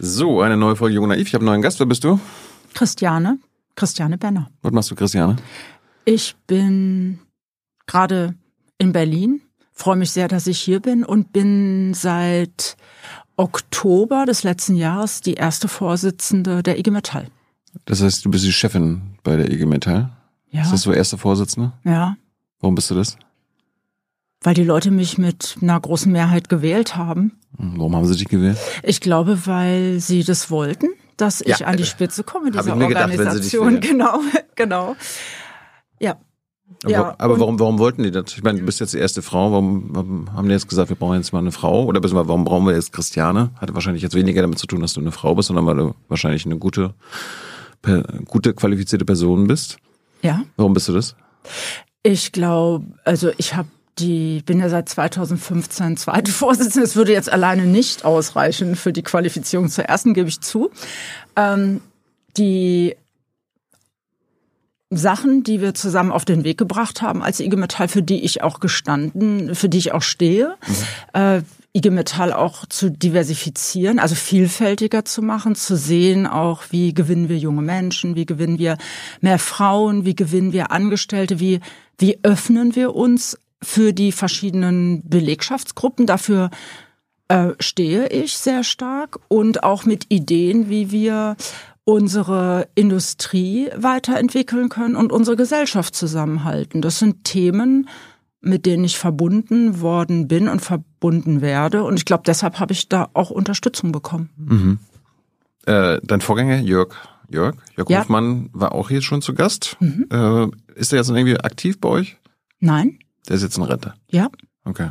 So, eine neue Folge Jung Naiv. Ich habe einen neuen Gast. Wer bist du? Christiane. Christiane Benner. Was machst du, Christiane? Ich bin gerade in Berlin. Freue mich sehr, dass ich hier bin und bin seit Oktober des letzten Jahres die erste Vorsitzende der IG Metall. Das heißt, du bist die Chefin bei der IG Metall? Ja. Ist das so erste Vorsitzende? Ja. Warum bist du das? Weil die Leute mich mit einer großen Mehrheit gewählt haben. Hm, Warum haben sie dich gewählt? Ich glaube, weil sie das wollten, dass ich Ja, an die äh, Spitze komme dieser ich mir gedacht, wenn sie dich Organisation. wählen. genau, genau. Ja. Aber, Ja, aber warum, warum wollten die das? Ich meine, du bist jetzt die erste Frau. Warum, warum haben die jetzt gesagt, wir brauchen jetzt mal eine Frau? Oder beziehungsweise warum brauchen wir jetzt Christiane? Hatte wahrscheinlich jetzt weniger damit zu tun, dass du eine Frau bist, sondern weil du wahrscheinlich eine gute, per, gute qualifizierte Person bist. Ja. Warum bist du das? Ich glaube, also ich habe die, bin ja seit 2015 zweite Vorsitzende. Es würde jetzt alleine nicht ausreichen für die Qualifizierung zur ersten, gebe ich zu. Ähm, die Sachen, die wir zusammen auf den Weg gebracht haben als IG Metall, für die ich auch gestanden, für die ich auch stehe, äh, IG Metall auch zu diversifizieren, also vielfältiger zu machen, zu sehen auch, wie gewinnen wir junge Menschen, wie gewinnen wir mehr Frauen, wie gewinnen wir Angestellte, wie, wie öffnen wir uns für die verschiedenen Belegschaftsgruppen. Dafür äh, stehe ich sehr stark und auch mit Ideen, wie wir unsere Industrie weiterentwickeln können und unsere Gesellschaft zusammenhalten. Das sind Themen, mit denen ich verbunden worden bin und verbunden werde. Und ich glaube, deshalb habe ich da auch Unterstützung bekommen. Äh, dein Vorgänger Jörg, Jörg, Jörg Ja. Hofmann war auch hier schon zu Gast. Äh, ist er jetzt irgendwie aktiv bei euch? Nein? Der ist jetzt in Rente. Ja, Okay.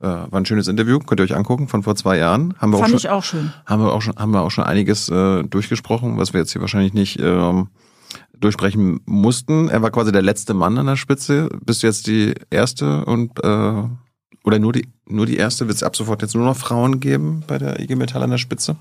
Äh, war ein schönes Interview, könnt ihr euch angucken, von vor zwei Jahren. Haben wir auch fand schon, ich auch schön. haben wir auch schon, haben wir auch schon einiges äh, durchgesprochen, was wir jetzt hier wahrscheinlich nicht ähm, durchsprechen mussten. Er war quasi der letzte Mann an der Spitze. Bist du jetzt die erste und äh, oder nur die nur die erste? Wird es ab sofort jetzt nur noch Frauen geben bei der IG Metall an der Spitze?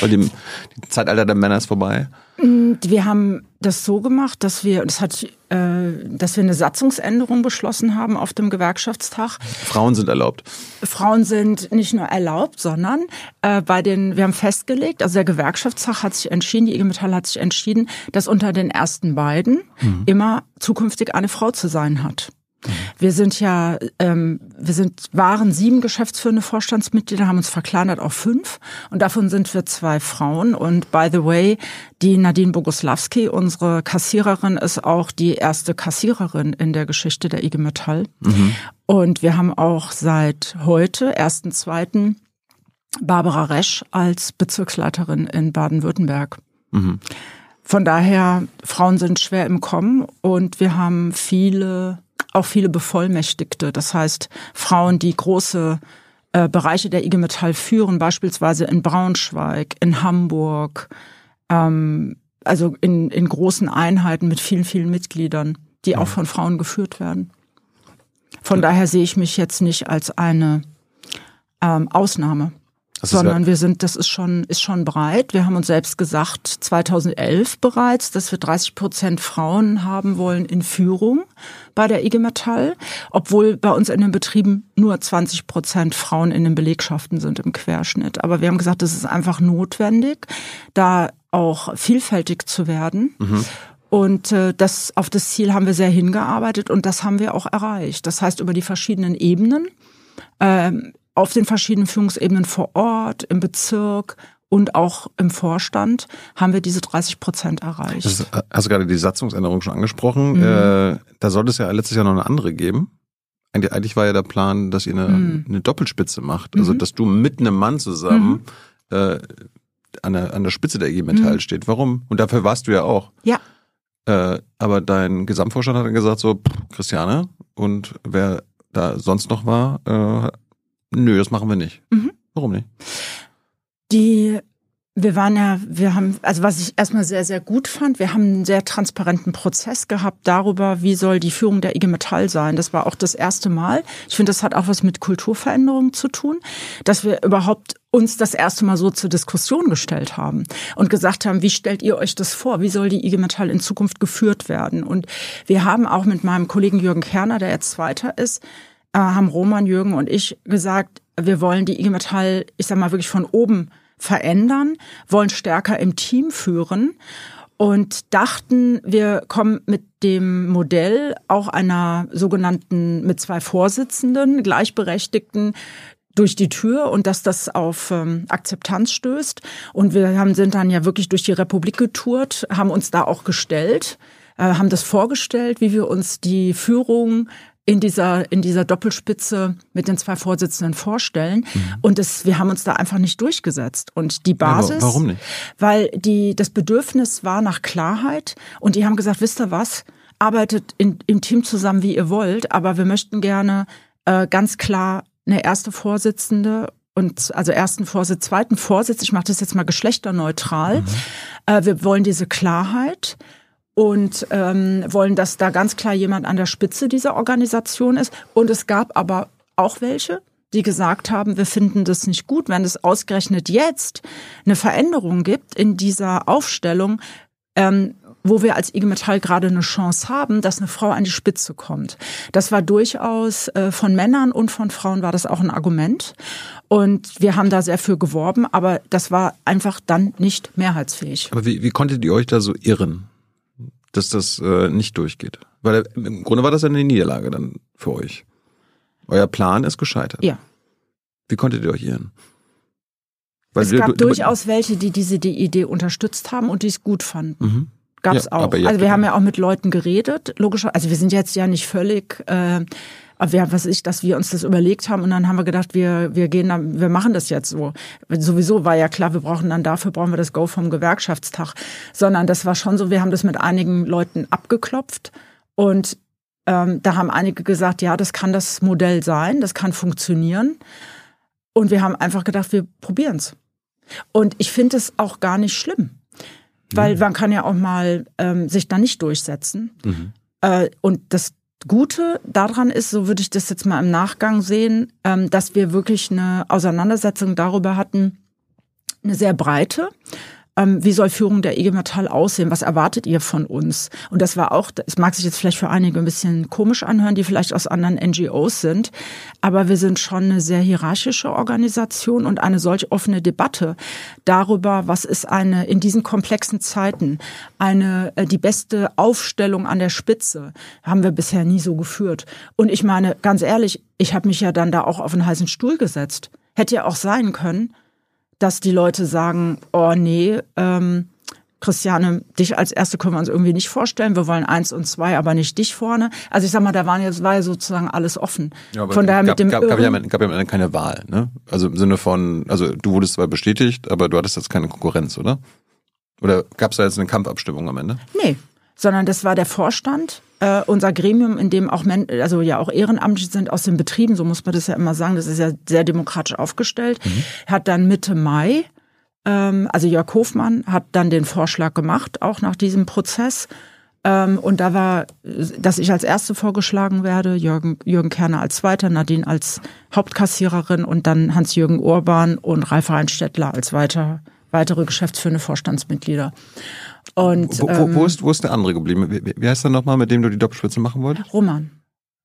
Weil die, die Zeitalter der Männer ist vorbei. Wir haben das so gemacht, dass wir, das hat, äh, dass wir eine Satzungsänderung beschlossen haben auf dem Gewerkschaftstag. Frauen sind erlaubt. Frauen sind nicht nur erlaubt, sondern äh, bei den, wir haben festgelegt, also der Gewerkschaftstag hat sich entschieden, die IG Metall hat sich entschieden, dass unter den ersten beiden immer zukünftig eine Frau zu sein hat. Wir sind ja, ähm, wir sind, waren sieben geschäftsführende Vorstandsmitglieder, haben uns verkleinert auf fünf und davon sind wir zwei Frauen. Und by the way, die Nadine Boguslawski, unsere Kassiererin, ist auch die erste Kassiererin in der Geschichte der IG Metall. Und wir haben auch seit heute, ersten, zweiten, Barbara Resch als Bezirksleiterin in Baden-Württemberg. Von daher, Frauen sind schwer im Kommen und wir haben viele, auch viele Bevollmächtigte. Das heißt, Frauen, die große äh, Bereiche der IG Metall führen, beispielsweise in Braunschweig, in Hamburg, ähm, also in, in großen Einheiten mit vielen, vielen Mitgliedern, die auch von Frauen geführt werden. Von daher sehe ich mich jetzt nicht als eine ähm, Ausnahme Das sondern wir sind, das ist schon, ist schon breit. Wir haben uns selbst gesagt, 2011 bereits, dass wir 30 Prozent Frauen haben wollen in Führung bei der IG Metall, obwohl bei uns in den Betrieben nur 20 Prozent Frauen in den Belegschaften sind im Querschnitt. Aber wir haben gesagt, es ist einfach notwendig, da auch vielfältig zu werden. Und äh, das, auf das Ziel haben wir sehr hingearbeitet und das haben wir auch erreicht. Das heißt, über die verschiedenen Ebenen ähm, auf den verschiedenen Führungsebenen vor Ort, im Bezirk und auch im Vorstand haben wir diese 30 Prozent erreicht. Das ist, hast du gerade die Satzungsänderung schon angesprochen. Mhm. Äh, da sollte es ja letztes Jahr noch eine andere geben. Eigentlich, eigentlich war ja der Plan, dass ihr eine, Mhm. eine Doppelspitze macht. Also, dass du mit einem Mann zusammen äh, an, der, an der Spitze der IG Metall Mhm. steht. Warum? Und dafür warst du ja auch. Ja, Äh, aber dein Gesamtvorstand hat dann gesagt, so, pff, Christiane und wer da sonst noch war, äh, nö, das machen wir nicht. Mhm. Warum nicht? die wir waren ja, wir haben, also was ich erstmal sehr, sehr gut fand, wir haben einen sehr transparenten Prozess gehabt darüber, wie soll die Führung der IG Metall sein. Das war auch das erste Mal. Ich finde, das hat auch was mit Kulturveränderungen zu tun, dass wir überhaupt uns das erste Mal so zur Diskussion gestellt haben und gesagt haben, wie stellt ihr euch das vor? Wie soll die IG Metall in Zukunft geführt werden? Und wir haben auch mit meinem Kollegen Jürgen Kerner, der jetzt Zweiter ist, äh, haben Roman, Jürgen und ich gesagt, wir wollen die IG Metall, ich sag mal wirklich von oben verändern, wollen stärker im Team führen und dachten, wir kommen mit dem Modell auch einer sogenannten mit zwei Vorsitzenden, gleichberechtigten durch die Tür und dass das auf ähm, Akzeptanz stößt. Und wir haben, sind dann ja wirklich durch die Republik getourt, haben uns da auch gestellt, äh, haben das vorgestellt, wie wir uns die Führung in dieser, in dieser Doppelspitze mit den zwei Vorsitzenden vorstellen. Mhm. Und das, wir haben uns da einfach nicht durchgesetzt. Und die Basis. Ja, warum nicht? Weil die, das Bedürfnis war nach Klarheit. Und die haben gesagt, wisst ihr was? Arbeitet in, im Team zusammen, wie ihr wollt. Aber wir möchten gerne äh, ganz klar eine erste Vorsitzende und also ersten Vorsitz, zweiten Vorsitz. Ich mache das jetzt mal geschlechterneutral. Mhm. Äh, wir wollen diese Klarheit und ähm, wollen, dass da ganz klar jemand an der Spitze dieser Organisation ist. Und es gab aber auch welche, die gesagt haben, wir finden das nicht gut, wenn es ausgerechnet jetzt eine Veränderung gibt in dieser Aufstellung, ähm, wo wir als IG Metall gerade eine Chance haben, dass eine Frau an die Spitze kommt. Das war durchaus äh, von Männern und von Frauen war das auch ein Argument. Und wir haben da sehr für geworben, aber das war einfach dann nicht mehrheitsfähig. Aber wie, wie konntet ihr euch da so irren? Dass das äh, nicht durchgeht. Weil im Grunde war das ja eine Niederlage dann für euch. Euer Plan ist gescheitert. Ja. Wie konntet ihr euch irren? Weil es gab du, durchaus welche, die diese die Idee unterstützt haben und die es gut fanden. Mhm. Gab es ja, auch. Also wir haben ja auch mit Leuten geredet, logischerweise. Also wir sind jetzt ja nicht völlig äh, aber wir, was ich, dass wir uns das überlegt haben und dann haben wir gedacht, wir, wir gehen dann, wir machen das jetzt so. Sowieso war ja klar, wir brauchen dann dafür brauchen wir das Go vom Gewerkschaftstag. Sondern das war schon so, wir haben das mit einigen Leuten abgeklopft und ähm, da haben einige gesagt, ja, das kann das Modell sein, das kann funktionieren. Und wir haben einfach gedacht, wir probieren's. Und ich finde es auch gar nicht schlimm. Weil mhm. man kann ja auch mal ähm, sich da nicht durchsetzen. Mhm. Äh, und das Gute daran ist, so würde ich das jetzt mal im Nachgang sehen, ähm, dass wir wirklich eine Auseinandersetzung darüber hatten, eine sehr breite, ähm, wie soll Führung der IG Metall aussehen? Was erwartet ihr von uns? Und das war auch, es mag sich jetzt vielleicht für einige ein bisschen komisch anhören, die vielleicht aus anderen NGOs sind, aber wir sind schon eine sehr hierarchische Organisation und eine solch offene Debatte darüber, was ist eine in diesen komplexen Zeiten eine äh, die beste Aufstellung an der Spitze, haben wir bisher nie so geführt. Und ich meine, ganz ehrlich, ich habe mich ja dann da auch auf einen heißen Stuhl gesetzt. Hätte ja auch sein können, dass die Leute sagen, oh nee, ähm, Christiane, dich als Erste können wir uns irgendwie nicht vorstellen. Wir wollen eins und zwei, aber nicht dich vorne. Also ich sag mal, da waren jetzt, war ja sozusagen alles offen. Ja, aber von daher gab, mit dem gab, gab, ja, gab ja keine Wahl, ne? Also im Sinne von, also du wurdest zwar bestätigt, aber du hattest jetzt keine Konkurrenz, oder? Oder gab es da jetzt eine Kampfabstimmung am Ende? Nee, sondern das war der Vorstand, äh, unser Gremium, in dem auch Men also ja auch Ehrenamtliche sind aus den Betrieben, so muss man das ja immer sagen, das ist ja sehr demokratisch aufgestellt, mhm. hat dann Mitte Mai, ähm, also Jörg Hofmann hat dann den Vorschlag gemacht, auch nach diesem Prozess. Ähm, und da war, dass ich als Erste vorgeschlagen werde, Jürgen, Jürgen Kerner als Zweiter, Nadine als Hauptkassiererin und dann Hans-Jürgen Urban und Ralf Reinstädtler als weiter, weitere geschäftsführende Vorstandsmitglieder. Und, wo, wo, wo, ähm, ist, wo ist der andere geblieben? Wie, wie heißt der nochmal, mit dem du die Doppelspitze machen wolltest? Roman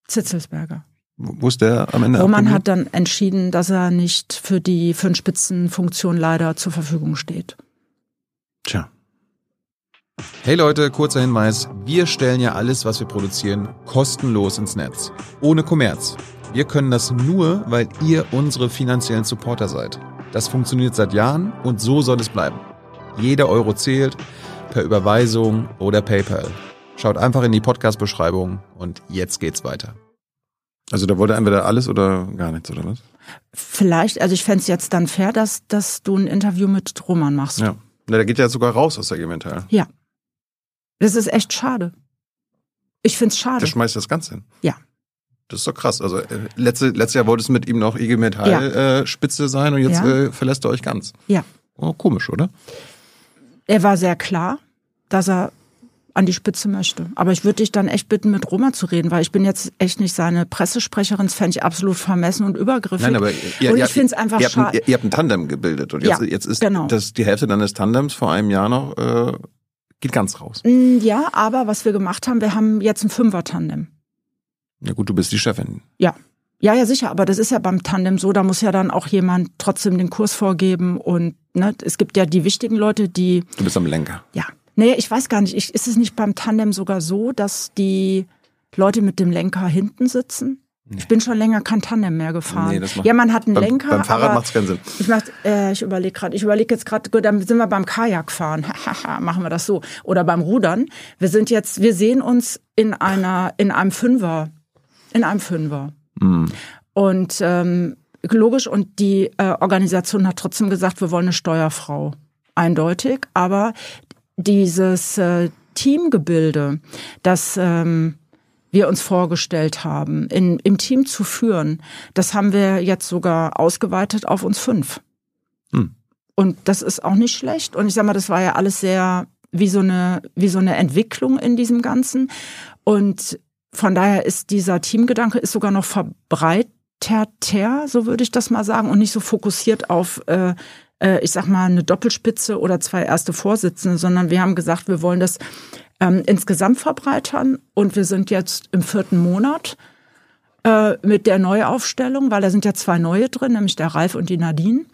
Zitzelsberger. Wo ist der am Ende? Roman hat dann entschieden, dass er nicht für die für eine Spitzenfunktion leider zur Verfügung steht. Tja. Hey Leute, kurzer Hinweis. Wir stellen ja alles, was wir produzieren, kostenlos ins Netz. Ohne Kommerz. Wir können das nur, weil ihr unsere finanziellen Supporter seid. Das funktioniert seit Jahren und so soll es bleiben. Jeder Euro zählt per Überweisung oder PayPal. Schaut einfach in die Podcast-Beschreibung und jetzt geht's weiter. Also da wollte entweder alles oder gar nichts, oder was? Vielleicht, also ich fände es jetzt dann fair, dass, dass du ein Interview mit Roman machst. Ja. Na, der geht ja sogar raus aus der Gemental. Ja. Das ist echt schade. Ich finde es schade. Der schmeißt das Ganze hin. Ja. Das ist doch krass. Also äh, letzte, letztes Jahr wollte es mit ihm noch IG Metall ja. äh, Spitze sein und jetzt ja. äh, verlässt er euch ganz. Ja. Oh, komisch, oder? Er war sehr klar, dass er an die Spitze möchte. Aber ich würde dich dann echt bitten, mit Roma zu reden, weil ich bin jetzt echt nicht seine Pressesprecherin. Das fände ich absolut vermessen und übergriffig. Nein, aber ihr, und ich finde es einfach ihr schade. Ihr, ihr, habt ein Tandem gebildet und jetzt, ja, jetzt ist genau. das die Hälfte deines Tandems vor einem Jahr noch äh, geht ganz raus. Mm, ja, aber was wir gemacht haben, wir haben jetzt ein Fünfer-Tandem. Ja gut, du bist die Chefin. Ja. Ja, ja, sicher, aber das ist ja beim Tandem so, da muss ja dann auch jemand trotzdem den Kurs vorgeben und ne, es gibt ja die wichtigen Leute, die. Du bist am Lenker. Ja. Nee, ich weiß gar nicht. Ich, ist es nicht beim Tandem sogar so, dass die Leute mit dem Lenker hinten sitzen? Nee. Ich bin schon länger kein Tandem mehr gefahren. Nee, das macht, ja, man hat einen beim, Lenker. Beim Fahrrad macht es keinen Sinn. Ich, mach, äh, ich überlege gerade, ich überlege jetzt gerade, gut, dann sind wir beim Kajakfahren. machen wir das so. Oder beim Rudern. Wir sind jetzt, wir sehen uns in einer, in einem Fünfer. In einem Fünfer. Mhm. Und ähm, logisch, und die äh, Organisation hat trotzdem gesagt, wir wollen eine Steuerfrau. Eindeutig. Aber dieses äh, Teamgebilde, das ähm, wir uns vorgestellt haben, in, im Team zu führen, das haben wir jetzt sogar ausgeweitet auf uns fünf. Hm. Und das ist auch nicht schlecht. Und ich sag mal, das war ja alles sehr wie so eine, wie so eine Entwicklung in diesem Ganzen. Und von daher ist dieser Teamgedanke ist sogar noch verbreiterter, so würde ich das mal sagen, und nicht so fokussiert auf, äh, äh, ich sag mal, eine Doppelspitze oder zwei erste Vorsitzende, sondern wir haben gesagt, wir wollen das ähm, insgesamt verbreitern. Und wir sind jetzt im vierten Monat äh, mit der Neuaufstellung, weil da sind ja zwei neue drin, nämlich der Ralf und die Nadine.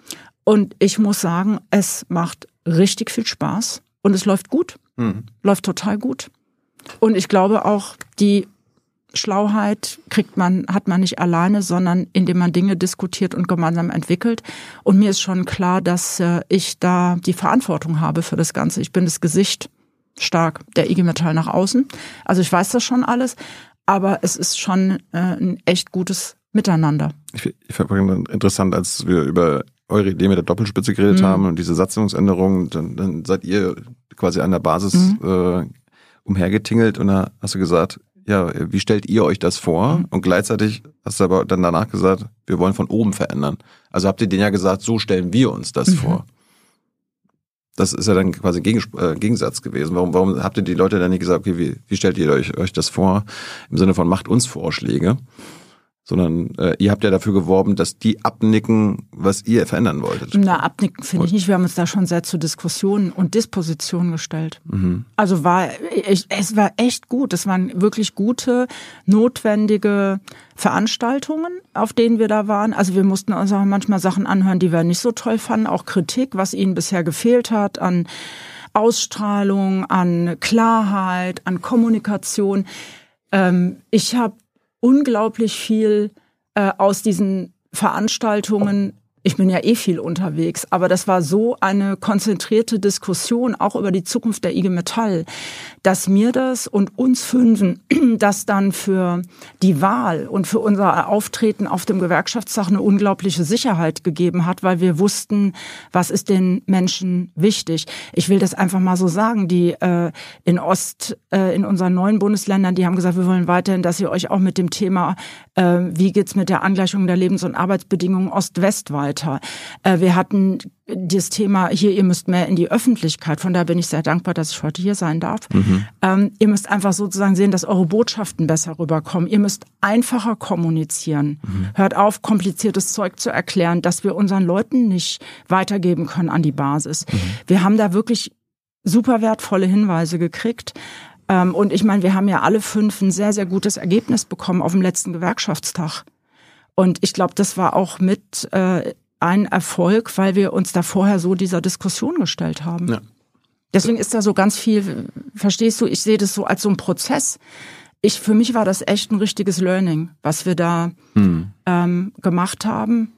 Und ich muss sagen, es macht richtig viel Spaß und es läuft gut, mhm. läuft total gut. Und ich glaube auch, die Schlauheit kriegt man, hat man nicht alleine, sondern indem man Dinge diskutiert und gemeinsam entwickelt. Und mir ist schon klar, dass äh, ich da die Verantwortung habe für das Ganze. Ich bin das Gesicht stark der IG Metall nach außen. Also ich weiß das schon alles, aber es ist schon äh, ein echt gutes Miteinander. Ich, ich fand interessant, als wir über eure Idee mit der Doppelspitze geredet mhm. haben und diese Satzungsänderungen, dann, dann seid ihr quasi an der Basis mhm. äh, umhergetingelt und da hast du gesagt, ja, wie stellt ihr euch das vor? Mhm. Und gleichzeitig hast du aber dann danach gesagt, wir wollen von oben verändern. Also habt ihr denen ja gesagt, so stellen wir uns das mhm. vor. Das ist ja dann quasi Gegen, äh, Gegensatz gewesen. Warum, warum habt ihr die Leute dann nicht gesagt, okay, wie, wie stellt ihr euch, euch das vor? Im Sinne von macht uns Vorschläge sondern äh, ihr habt ja dafür geworben, dass die abnicken, was ihr verändern wolltet. Na, abnicken finde ich nicht. Wir haben uns da schon sehr zu Diskussionen und Dispositionen gestellt. Mhm. Also war ich, es war echt gut. Es waren wirklich gute, notwendige Veranstaltungen, auf denen wir da waren. Also wir mussten uns auch manchmal Sachen anhören, die wir nicht so toll fanden, auch Kritik, was ihnen bisher gefehlt hat an Ausstrahlung, an Klarheit, an Kommunikation. Ähm, ich habe unglaublich viel äh, aus diesen Veranstaltungen ich bin ja eh viel unterwegs, aber das war so eine konzentrierte Diskussion auch über die Zukunft der IG Metall, dass mir das und uns Fünfen das dann für die Wahl und für unser Auftreten auf dem Gewerkschaftstag eine unglaubliche Sicherheit gegeben hat, weil wir wussten, was ist den Menschen wichtig. Ich will das einfach mal so sagen, die äh, in Ost, äh, in unseren neuen Bundesländern, die haben gesagt, wir wollen weiterhin, dass ihr euch auch mit dem Thema, äh, wie geht's mit der Angleichung der Lebens- und Arbeitsbedingungen Ost-West weiter weiter. Äh, wir hatten das Thema, hier, ihr müsst mehr in die Öffentlichkeit. Von daher bin ich sehr dankbar, dass ich heute hier sein darf. Mhm. Ähm, ihr müsst einfach sozusagen sehen, dass eure Botschaften besser rüberkommen. Ihr müsst einfacher kommunizieren. Mhm. Hört auf, kompliziertes Zeug zu erklären, dass wir unseren Leuten nicht weitergeben können an die Basis. Mhm. Wir haben da wirklich super wertvolle Hinweise gekriegt. Ähm, und ich meine, wir haben ja alle fünf ein sehr, sehr gutes Ergebnis bekommen auf dem letzten Gewerkschaftstag. Und ich glaube, das war auch mit äh, ein Erfolg, weil wir uns da vorher so dieser Diskussion gestellt haben. Ja. Deswegen ist da so ganz viel, verstehst du, ich sehe das so als so ein Prozess. Ich, für mich war das echt ein richtiges Learning, was wir da hm. ähm, gemacht haben.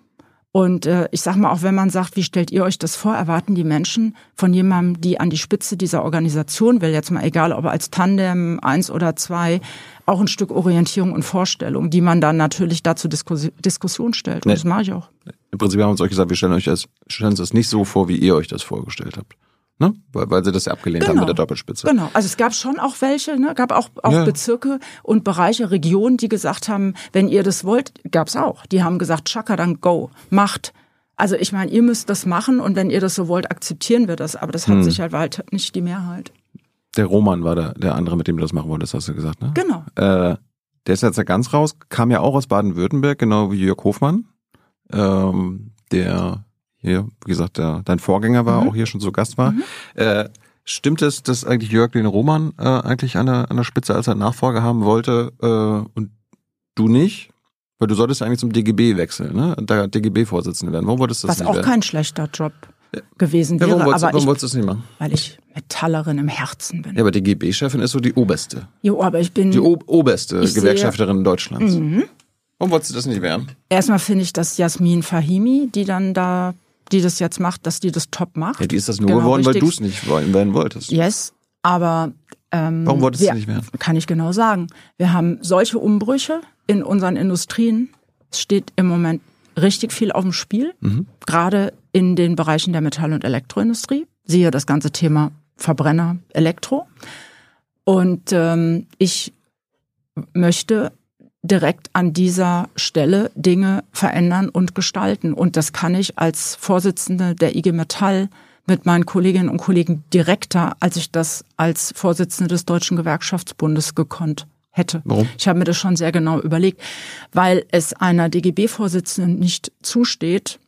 Und äh, ich sag mal, auch wenn man sagt, wie stellt ihr euch das vor, erwarten die Menschen von jemandem, die an die Spitze dieser Organisation will, jetzt mal egal, ob als Tandem eins oder zwei, auch ein Stück Orientierung und Vorstellung, die man dann natürlich dazu Diskus Diskussion stellt. Und nee. das mache ich auch. Im Prinzip haben wir uns euch gesagt, wir stellen euch das, stellen uns das nicht so vor, wie ihr euch das vorgestellt habt. Ne? Weil, weil sie das ja abgelehnt genau. haben mit der Doppelspitze. Genau. Also es gab schon auch welche, ne? gab auch, auch ja. Bezirke und Bereiche, Regionen, die gesagt haben, wenn ihr das wollt, gab's auch. Die haben gesagt, Chaka, dann go, macht. Also ich meine, ihr müsst das machen und wenn ihr das so wollt, akzeptieren wir das. Aber das hat hm. sich halt nicht die Mehrheit. Der Roman war der, der andere, mit dem du das machen wolltest, hast du gesagt, ne? Genau. Äh, der ist jetzt ja ganz raus, kam ja auch aus Baden-Württemberg, genau wie Jörg Hofmann, ähm, der hier, wie gesagt, der, dein Vorgänger war, mhm. auch hier schon so Gast war. Mhm. Äh, stimmt es, dass eigentlich Jörg den Roman äh, eigentlich an der, an der Spitze als er Nachfolger haben wollte äh, und du nicht? Weil du solltest eigentlich zum DGB wechseln, ne? Da DGB-Vorsitzende werden. Warum wolltest du das Was nicht auch werden? kein schlechter Job gewesen ja, wäre, warum wolltest, aber warum ich, wolltest du das nicht machen? weil ich Metallerin im Herzen bin. Ja, aber DGB-Chefin ist so die oberste. Jo, aber ich bin Die oberste Ich sehe- Gewerkschafterin Deutschlands. Warum wolltest du das nicht werden? erstmal finde ich, dass Jasmin Fahimi, die dann da, die das jetzt macht, dass die das top macht. Ja, die ist das nur Genau, geworden, weil richtig. du es nicht werden wolltest. Yes, aber ähm, Warum wolltest wir, du nicht werden? Kann ich genau sagen. Wir haben solche Umbrüche in unseren Industrien. Es steht im Moment richtig viel auf dem Spiel, Mhm. gerade in den Bereichen der Metall- und Elektroindustrie. Siehe das ganze Thema Verbrenner, Elektro. Und ähm, ich möchte direkt an dieser Stelle Dinge verändern und gestalten. Und das kann ich als Vorsitzende der IG Metall mit meinen Kolleginnen und Kollegen direkter, als ich das als Vorsitzende des Deutschen Gewerkschaftsbundes gekonnt hätte. Warum? Ich habe mir das schon sehr genau überlegt, weil es einer DGB-Vorsitzenden nicht zusteht.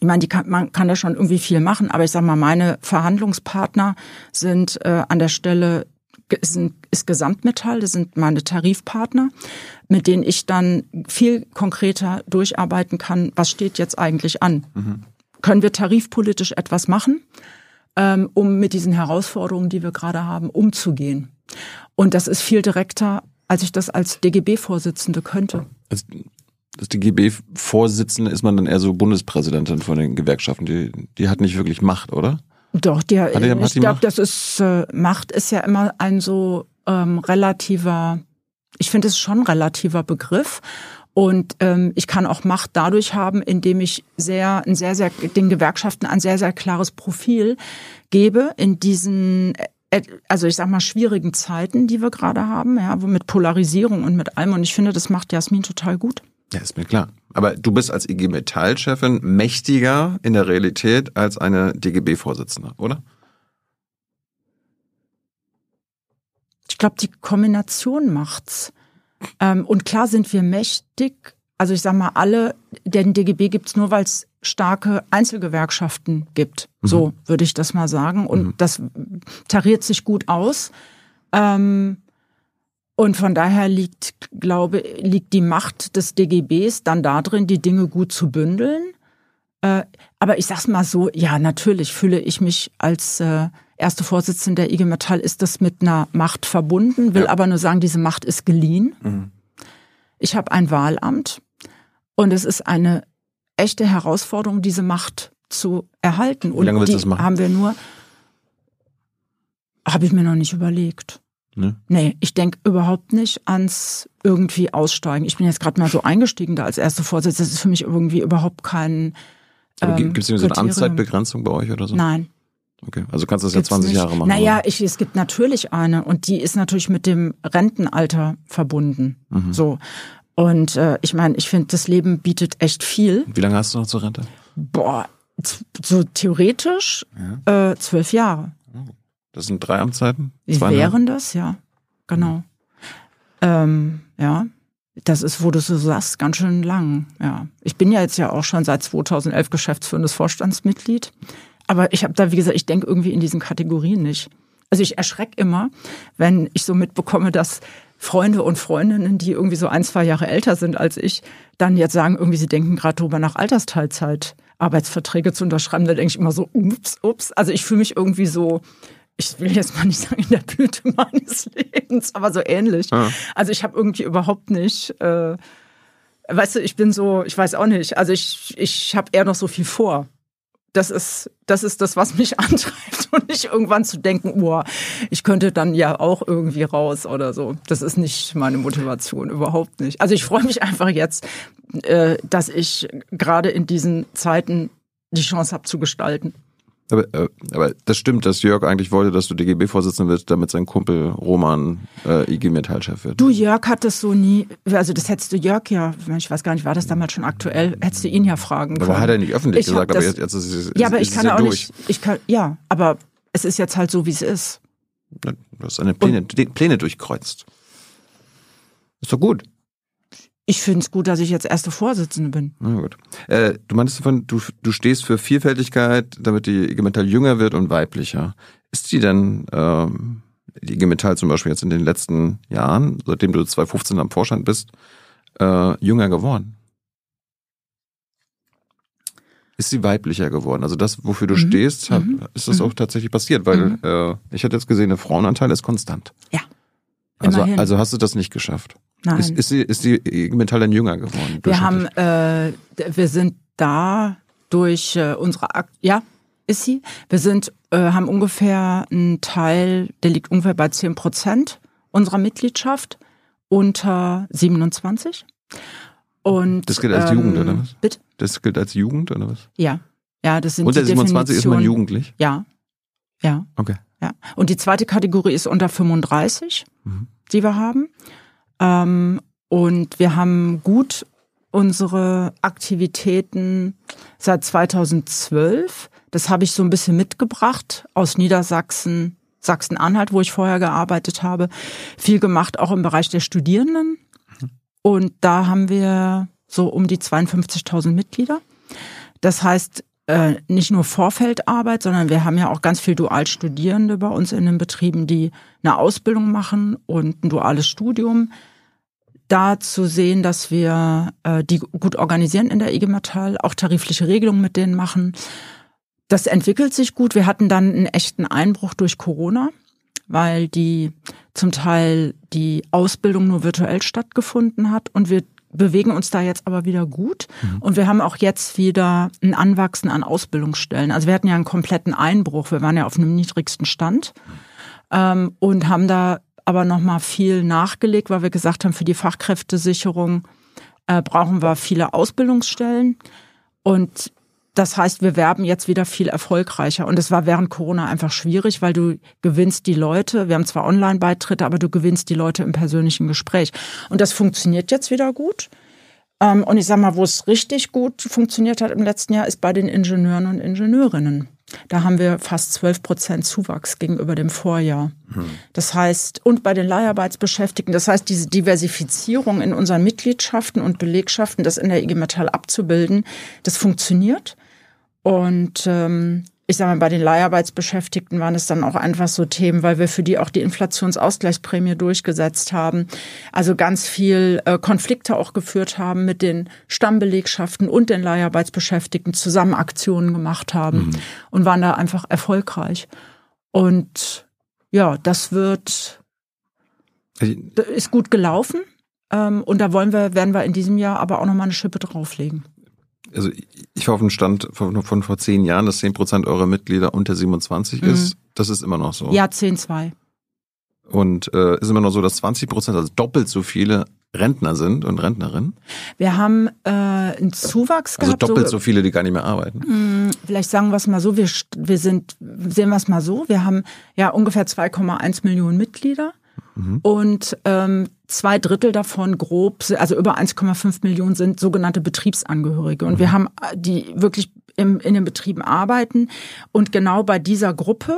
Ich meine, die kann, man kann da schon irgendwie viel machen, aber ich sage mal, meine Verhandlungspartner sind äh, an der Stelle sind, ist Gesamtmetall, das sind meine Tarifpartner, mit denen ich dann viel konkreter durcharbeiten kann, was steht jetzt eigentlich an. Können wir tarifpolitisch etwas machen, ähm, um mit diesen Herausforderungen, die wir gerade haben, umzugehen? Und das ist viel direkter, als ich das als DGB-Vorsitzende könnte. Als, als DGB-Vorsitzende ist man dann eher so Bundespräsidentin von den Gewerkschaften. Die, die hat nicht wirklich Macht, oder? Doch, der, Hat die- ich die glaube, das ist äh, Macht ist ja immer ein so ähm, relativer, ich finde es ist schon ein relativer Begriff. Und ähm, ich kann auch Macht dadurch haben, indem ich sehr, ein sehr, sehr den Gewerkschaften ein sehr, sehr klares Profil gebe in diesen, also ich sag mal schwierigen Zeiten, die wir gerade haben, ja, mit Polarisierung und mit allem. Und ich finde, das macht Jasmin total gut. Ja, ist mir klar. Aber du bist als IG Metall-Chefin mächtiger in der Realität als eine DGB-Vorsitzende, oder? Ich glaube, die Kombination macht's. Ähm, und klar sind wir mächtig. Also ich sag mal, alle, den DGB gibt's nur, weil es starke Einzelgewerkschaften gibt. So würde ich das mal sagen. Und das tariert sich gut aus. Ähm, und von daher liegt, glaube, liegt die Macht des DGBs dann darin, die Dinge gut zu bündeln. Äh, aber ich sag's mal so, ja, natürlich fühle ich mich als äh, erste Vorsitzende der IG Metall, ist das mit einer Macht verbunden, will aber nur sagen, diese Macht ist geliehen. Ich habe ein Wahlamt und es ist eine echte Herausforderung, diese Macht zu erhalten. Und lange willst die du das machen? haben wir nur, habe ich mir noch nicht überlegt. Ne? Nee, ich denke überhaupt nicht ans irgendwie aussteigen. Ich bin jetzt gerade mal so eingestiegen da als erste Vorsitzende. Das ist für mich irgendwie überhaupt kein ähm, gibt es so eine Kriterium. Zeitbegrenzung bei euch oder so? Nein. Okay, also kannst du das ja gibt's 20 nicht. Jahre machen. Naja, ich, es gibt natürlich eine und die ist natürlich mit dem Rentenalter verbunden. Mhm. So. Und äh, ich meine, ich finde, das Leben bietet echt viel. Wie lange hast du noch zur Rente? Boah, so theoretisch äh, zwölf Jahre. Das sind drei Amtszeiten? Zweieinhalb? wären das? Ja, genau. Ähm, ja, das ist, wo du so sagst, ganz schön lang. Ja, ich bin ja jetzt ja auch schon seit 2011 geschäftsführendes Vorstandsmitglied. Aber ich habe da, wie gesagt, ich denke irgendwie in diesen Kategorien nicht. Also ich erschreck immer, wenn ich so mitbekomme, dass Freunde und Freundinnen, die irgendwie so ein, zwei Jahre älter sind als ich, dann jetzt sagen, irgendwie sie denken gerade drüber nach Altersteilzeit Arbeitsverträge zu unterschreiben. Da denke ich immer so, ups, ups. Also ich fühle mich irgendwie so, ich will jetzt mal nicht sagen in der Blüte meines Lebens, aber so ähnlich. Ja. Also ich habe irgendwie überhaupt nicht, äh, weißt du, ich bin so, ich weiß auch nicht. Also ich, ich habe eher noch so viel vor. Das ist, das ist das, was mich antreibt und nicht irgendwann zu denken, oh, ich könnte dann ja auch irgendwie raus oder so. Das ist nicht meine Motivation, überhaupt nicht. Also ich freue mich einfach jetzt, äh, dass ich gerade in diesen Zeiten die Chance habe zu gestalten. Aber, äh, aber das stimmt, dass Jörg eigentlich wollte, dass du DGB-Vorsitzender wirst, damit sein Kumpel Roman äh, IG Metall-Chef wird. Du, Jörg hat das so nie, also das hättest du Jörg ja, ich weiß gar nicht, war das damals schon aktuell, hättest du ihn ja fragen können. aber hat er nicht öffentlich Ich gesagt, aber das- jetzt, jetzt ist es Ja, aber ist ich kann ja auch durch. nicht, ich kann, ja, aber es ist jetzt halt so, wie es ist. Du hast deine Pläne, Pläne durchkreuzt. Ist doch gut. Ich finde es gut, dass ich jetzt erste Vorsitzende bin. Na gut. Äh, du meintest davon, du, du stehst für Vielfältigkeit, damit die IG Metall jünger wird und weiblicher. Ist die denn, ähm, die IG Metall zum Beispiel jetzt in den letzten Jahren, seitdem du 2015 am Vorstand bist, äh, jünger geworden? Ist sie weiblicher geworden? Also das, wofür du Mhm. stehst, hat, Mhm. ist das Mhm. auch tatsächlich passiert? Weil Mhm. äh, ich hatte jetzt gesehen, der Frauenanteil ist konstant. Ja. Also, Immerhin. also hast du das nicht geschafft. Nein. Ist, ist, sie, ist die IG Metall dann jünger geworden? wir haben, äh, wir sind da durch äh, unsere, Ak ja, ist sie. Wir sind, äh, haben ungefähr einen Teil, der liegt ungefähr bei 10 Prozent unserer Mitgliedschaft unter 27. Und Das gilt als ähm, Jugend, oder was? Bitte? Das gilt als Jugend oder was? Ja. Ja, das sind Unter die 27 ist man jugendlich? Ja. Ja. Okay. Ja. Und die zweite Kategorie ist unter 35, Mhm. die wir haben. Ähm, und wir haben gut unsere Aktivitäten seit 2012. Das habe ich so ein bisschen mitgebracht aus Niedersachsen, Sachsen-Anhalt, wo ich vorher gearbeitet habe. Viel gemacht, auch im Bereich der Studierenden. Und da haben wir so um die 52.000 Mitglieder. Das heißt, äh, nicht nur Vorfeldarbeit, sondern wir haben ja auch ganz viel Dualstudierende bei uns in den Betrieben, die eine Ausbildung machen und ein duales Studium. Da zu sehen, dass wir äh, die gut organisieren in der IG Metall, auch tarifliche Regelungen mit denen machen. Das entwickelt sich gut. Wir hatten dann einen echten Einbruch durch Corona, weil die zum Teil die Ausbildung nur virtuell stattgefunden hat und wir bewegen uns da jetzt aber wieder gut. Und wir haben auch jetzt wieder ein Anwachsen an Ausbildungsstellen. Also wir hatten ja einen kompletten Einbruch. Wir waren ja auf einem niedrigsten Stand ähm, und haben da aber nochmal viel nachgelegt, weil wir gesagt haben, für die Fachkräftesicherung äh, brauchen wir viele Ausbildungsstellen. Und das heißt, wir werben jetzt wieder viel erfolgreicher. Und es war während Corona einfach schwierig, weil du gewinnst die Leute. Wir haben zwar Online-Beitritte, aber du gewinnst die Leute im persönlichen Gespräch. Und das funktioniert jetzt wieder gut. Ähm, Und ich sag mal, wo es richtig gut funktioniert hat im letzten Jahr, ist bei den Ingenieuren und Ingenieurinnen. Da haben wir fast 12 Prozent Zuwachs gegenüber dem Vorjahr. Das heißt, und bei den Leiharbeitsbeschäftigten, das heißt, diese Diversifizierung in unseren Mitgliedschaften und Belegschaften, das in der IG Metall abzubilden, das funktioniert. Und ähm, ich sage mal, bei den Leiharbeitsbeschäftigten waren es dann auch einfach so Themen, weil wir für die auch die Inflationsausgleichsprämie durchgesetzt haben. Also ganz viel äh, Konflikte auch geführt haben mit den Stammbelegschaften und den Leiharbeitsbeschäftigten, zusammen Aktionen gemacht haben und waren da einfach erfolgreich. Und ja, das wird, Also, ist gut gelaufen. Ähm, und da wollen wir, werden wir in diesem Jahr aber auch nochmal eine Schippe drauflegen. Also ich war auf dem Stand von, von vor zehn Jahren, dass 10 Prozent eurer Mitglieder unter 27 ist. Das ist immer noch so. Ja, 10-2. Und äh, ist immer noch so, dass 20 Prozent, also doppelt so viele Rentner sind und Rentnerinnen. Wir haben äh, einen Zuwachs Also gehabt. doppelt so viele, die gar nicht mehr arbeiten. Mh, Vielleicht sagen wir es mal so, wir, wir sind, sehen wir es mal so, wir haben ja ungefähr 2,1 Millionen Mitglieder und ähm, zwei Drittel davon grob, also über 1,5 Millionen sind sogenannte Betriebsangehörige. Und wir haben äh, die wirklich im, in den Betrieben arbeiten. Und genau bei dieser Gruppe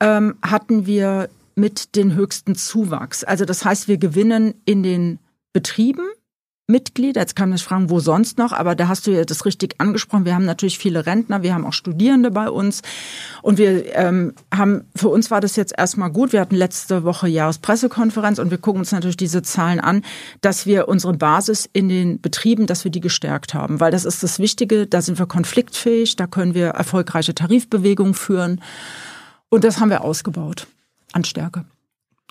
ähm, hatten wir mit den höchsten Zuwachs. Also das heißt, wir gewinnen in den Betrieben Mitglieder. Jetzt kann man sich fragen, wo sonst noch, aber da hast du ja das richtig angesprochen. Wir haben natürlich viele Rentner, wir haben auch Studierende bei uns und wir ähm, haben, für uns war das jetzt erstmal gut. Wir hatten letzte Woche Jahrespressekonferenz und wir gucken uns natürlich diese Zahlen an, dass wir unsere Basis in den Betrieben, dass wir die gestärkt haben, weil das ist das Wichtige, da sind wir konfliktfähig, da können wir erfolgreiche Tarifbewegungen führen und das haben wir ausgebaut an Stärke.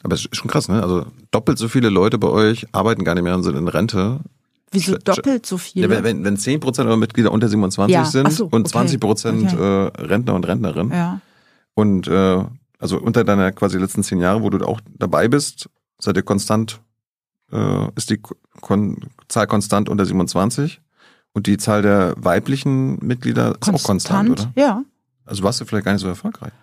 Aber es ist schon krass, ne? Also doppelt so viele Leute bei euch arbeiten gar nicht mehr und sind in Rente. Wieso doppelt so viele? Ja, wenn, wenn, wenn 10 Prozent eurer Mitglieder unter 27 Ja, sind so, und okay. 20 Prozent Okay. äh, Rentner und Rentnerinnen ja. und äh, also unter deiner quasi letzten zehn Jahre, wo du auch dabei bist, seid ihr konstant, äh, ist die Kon Zahl konstant unter 27 und die Zahl der weiblichen Mitglieder ist auch konstant, oder? Ja. Also warst du vielleicht gar nicht so erfolgreich.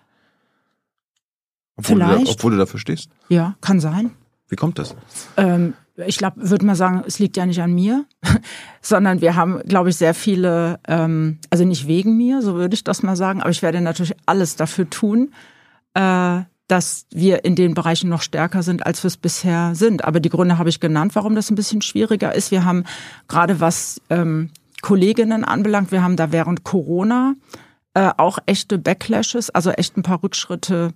Obwohl, du, Vielleicht. obwohl du dafür stehst. Ja, kann sein. Wie kommt das? Ähm, ich glaube, würde mal sagen, es liegt ja nicht an mir, sondern wir haben, glaube ich, sehr viele, ähm, also nicht wegen mir, so würde ich das mal sagen, aber ich werde natürlich alles dafür tun, äh, dass wir in den Bereichen noch stärker sind, als wir es bisher sind. Aber die Gründe habe ich genannt, warum das ein bisschen schwieriger ist. Wir haben gerade was ähm, Kolleginnen anbelangt, wir haben da während Corona äh, auch echte Backlashes, also echt ein paar Rückschritte